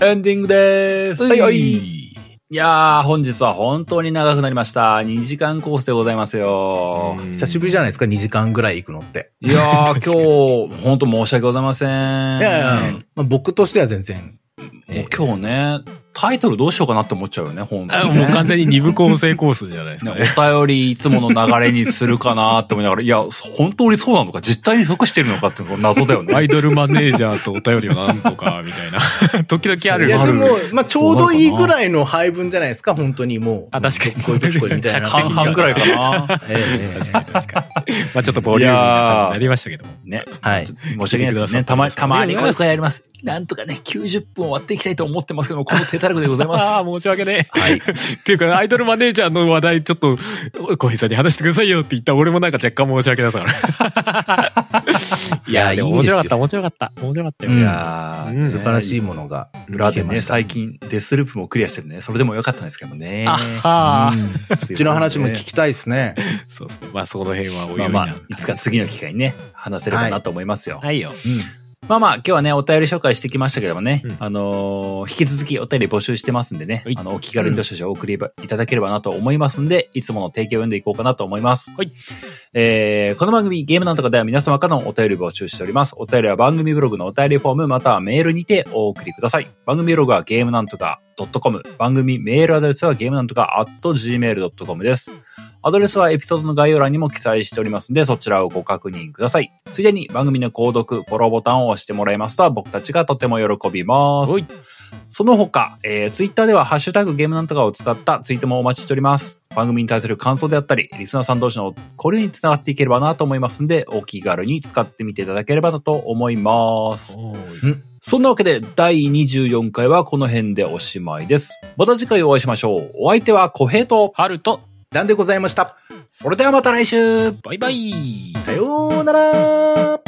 エンディングでーす。オ。はいはいい。いやー、本日は本当に長くなりました。2時間コースでございますよ。久しぶりじゃないですか、2時間ぐらい行くのって。いやー、今日、本当申し訳ございません。いやいや、まあ、僕としては全然。もう今日ね、タイトルどうしようかなって思っちゃうよね、本当あに、ね。もう完全に二部構成コースじゃないですかね。ね お便りいつもの流れにするかなって思いながら、いや、本当にそうなのか、実態に即してるのかっていうのが謎だよね。アイドルマネージャーとお便りをなんとか、みたいな。時々あるいや、でも、まあ、ちょうどいいぐらいの配分じゃないですか、本当にもう。あ確かにこういうとこみたいな。半々ぐらいかな。ええええ確かに確かに。まあちょっとボリューミーな感じになりましたけども。ね。はい申し訳ないですけどね。たま、たまにこういう回やります。なんとかね、90分終わっていきたいと思ってますけども、この手たらくでございます。ああ、申し訳ねえ。はい。っていうか、アイドルマネージャーの話題ちょっと、小平さんに話してくださいよって言った俺もなんか若干申し訳なさから。いや、でも面白かった、面白かった。面白かったよ。うんいやー、うん素晴らしいものが裏でね。最近デスループもクリアしてるね。それでもよかったんですけどね。あはうん そっちの話も聞きたいですね。そうですね。まあその辺はおいおいなまあまあ、いつか次の機会にね、話せればなと思いますよ。はいよ。うん。まあまあ、今日はね、お便り紹介してきましたけどもね、うんあのー引き続きお便り募集してますんでねはい、あの、お気軽にどしどしお送りいただければなと思いますんで、いつもの提供を読んでいこうかなと思います。はい。えー、この番組、ゲームなんとかでは皆様からのお便り募集しております。お便りは番組ブログのお便りフォーム、またはメールにてお送りください。番組ブログはゲームなんとか .com、番組メールアドレスはゲームなんとか .gmail.com です。アドレスはエピソードの概要欄にも記載しておりますので、そちらをご確認ください。ついでに番組の購読、フォローボタンを押してもらいますと、僕たちがとても喜びますはい。その他、えー、ツイッターではハッシュタグゲームなんとかを伝ったツイートもお待ちしております。番組に対する感想であったり、リスナーさん同士の交流につながっていければなと思いますので、お気軽に使ってみていただければなと思います。そんなわけで、第24回はこの辺でおしまいです。また次回お会いしましょう。お相手は小平と、春と、なんでございました。それではまた来週バイバイ。さようなら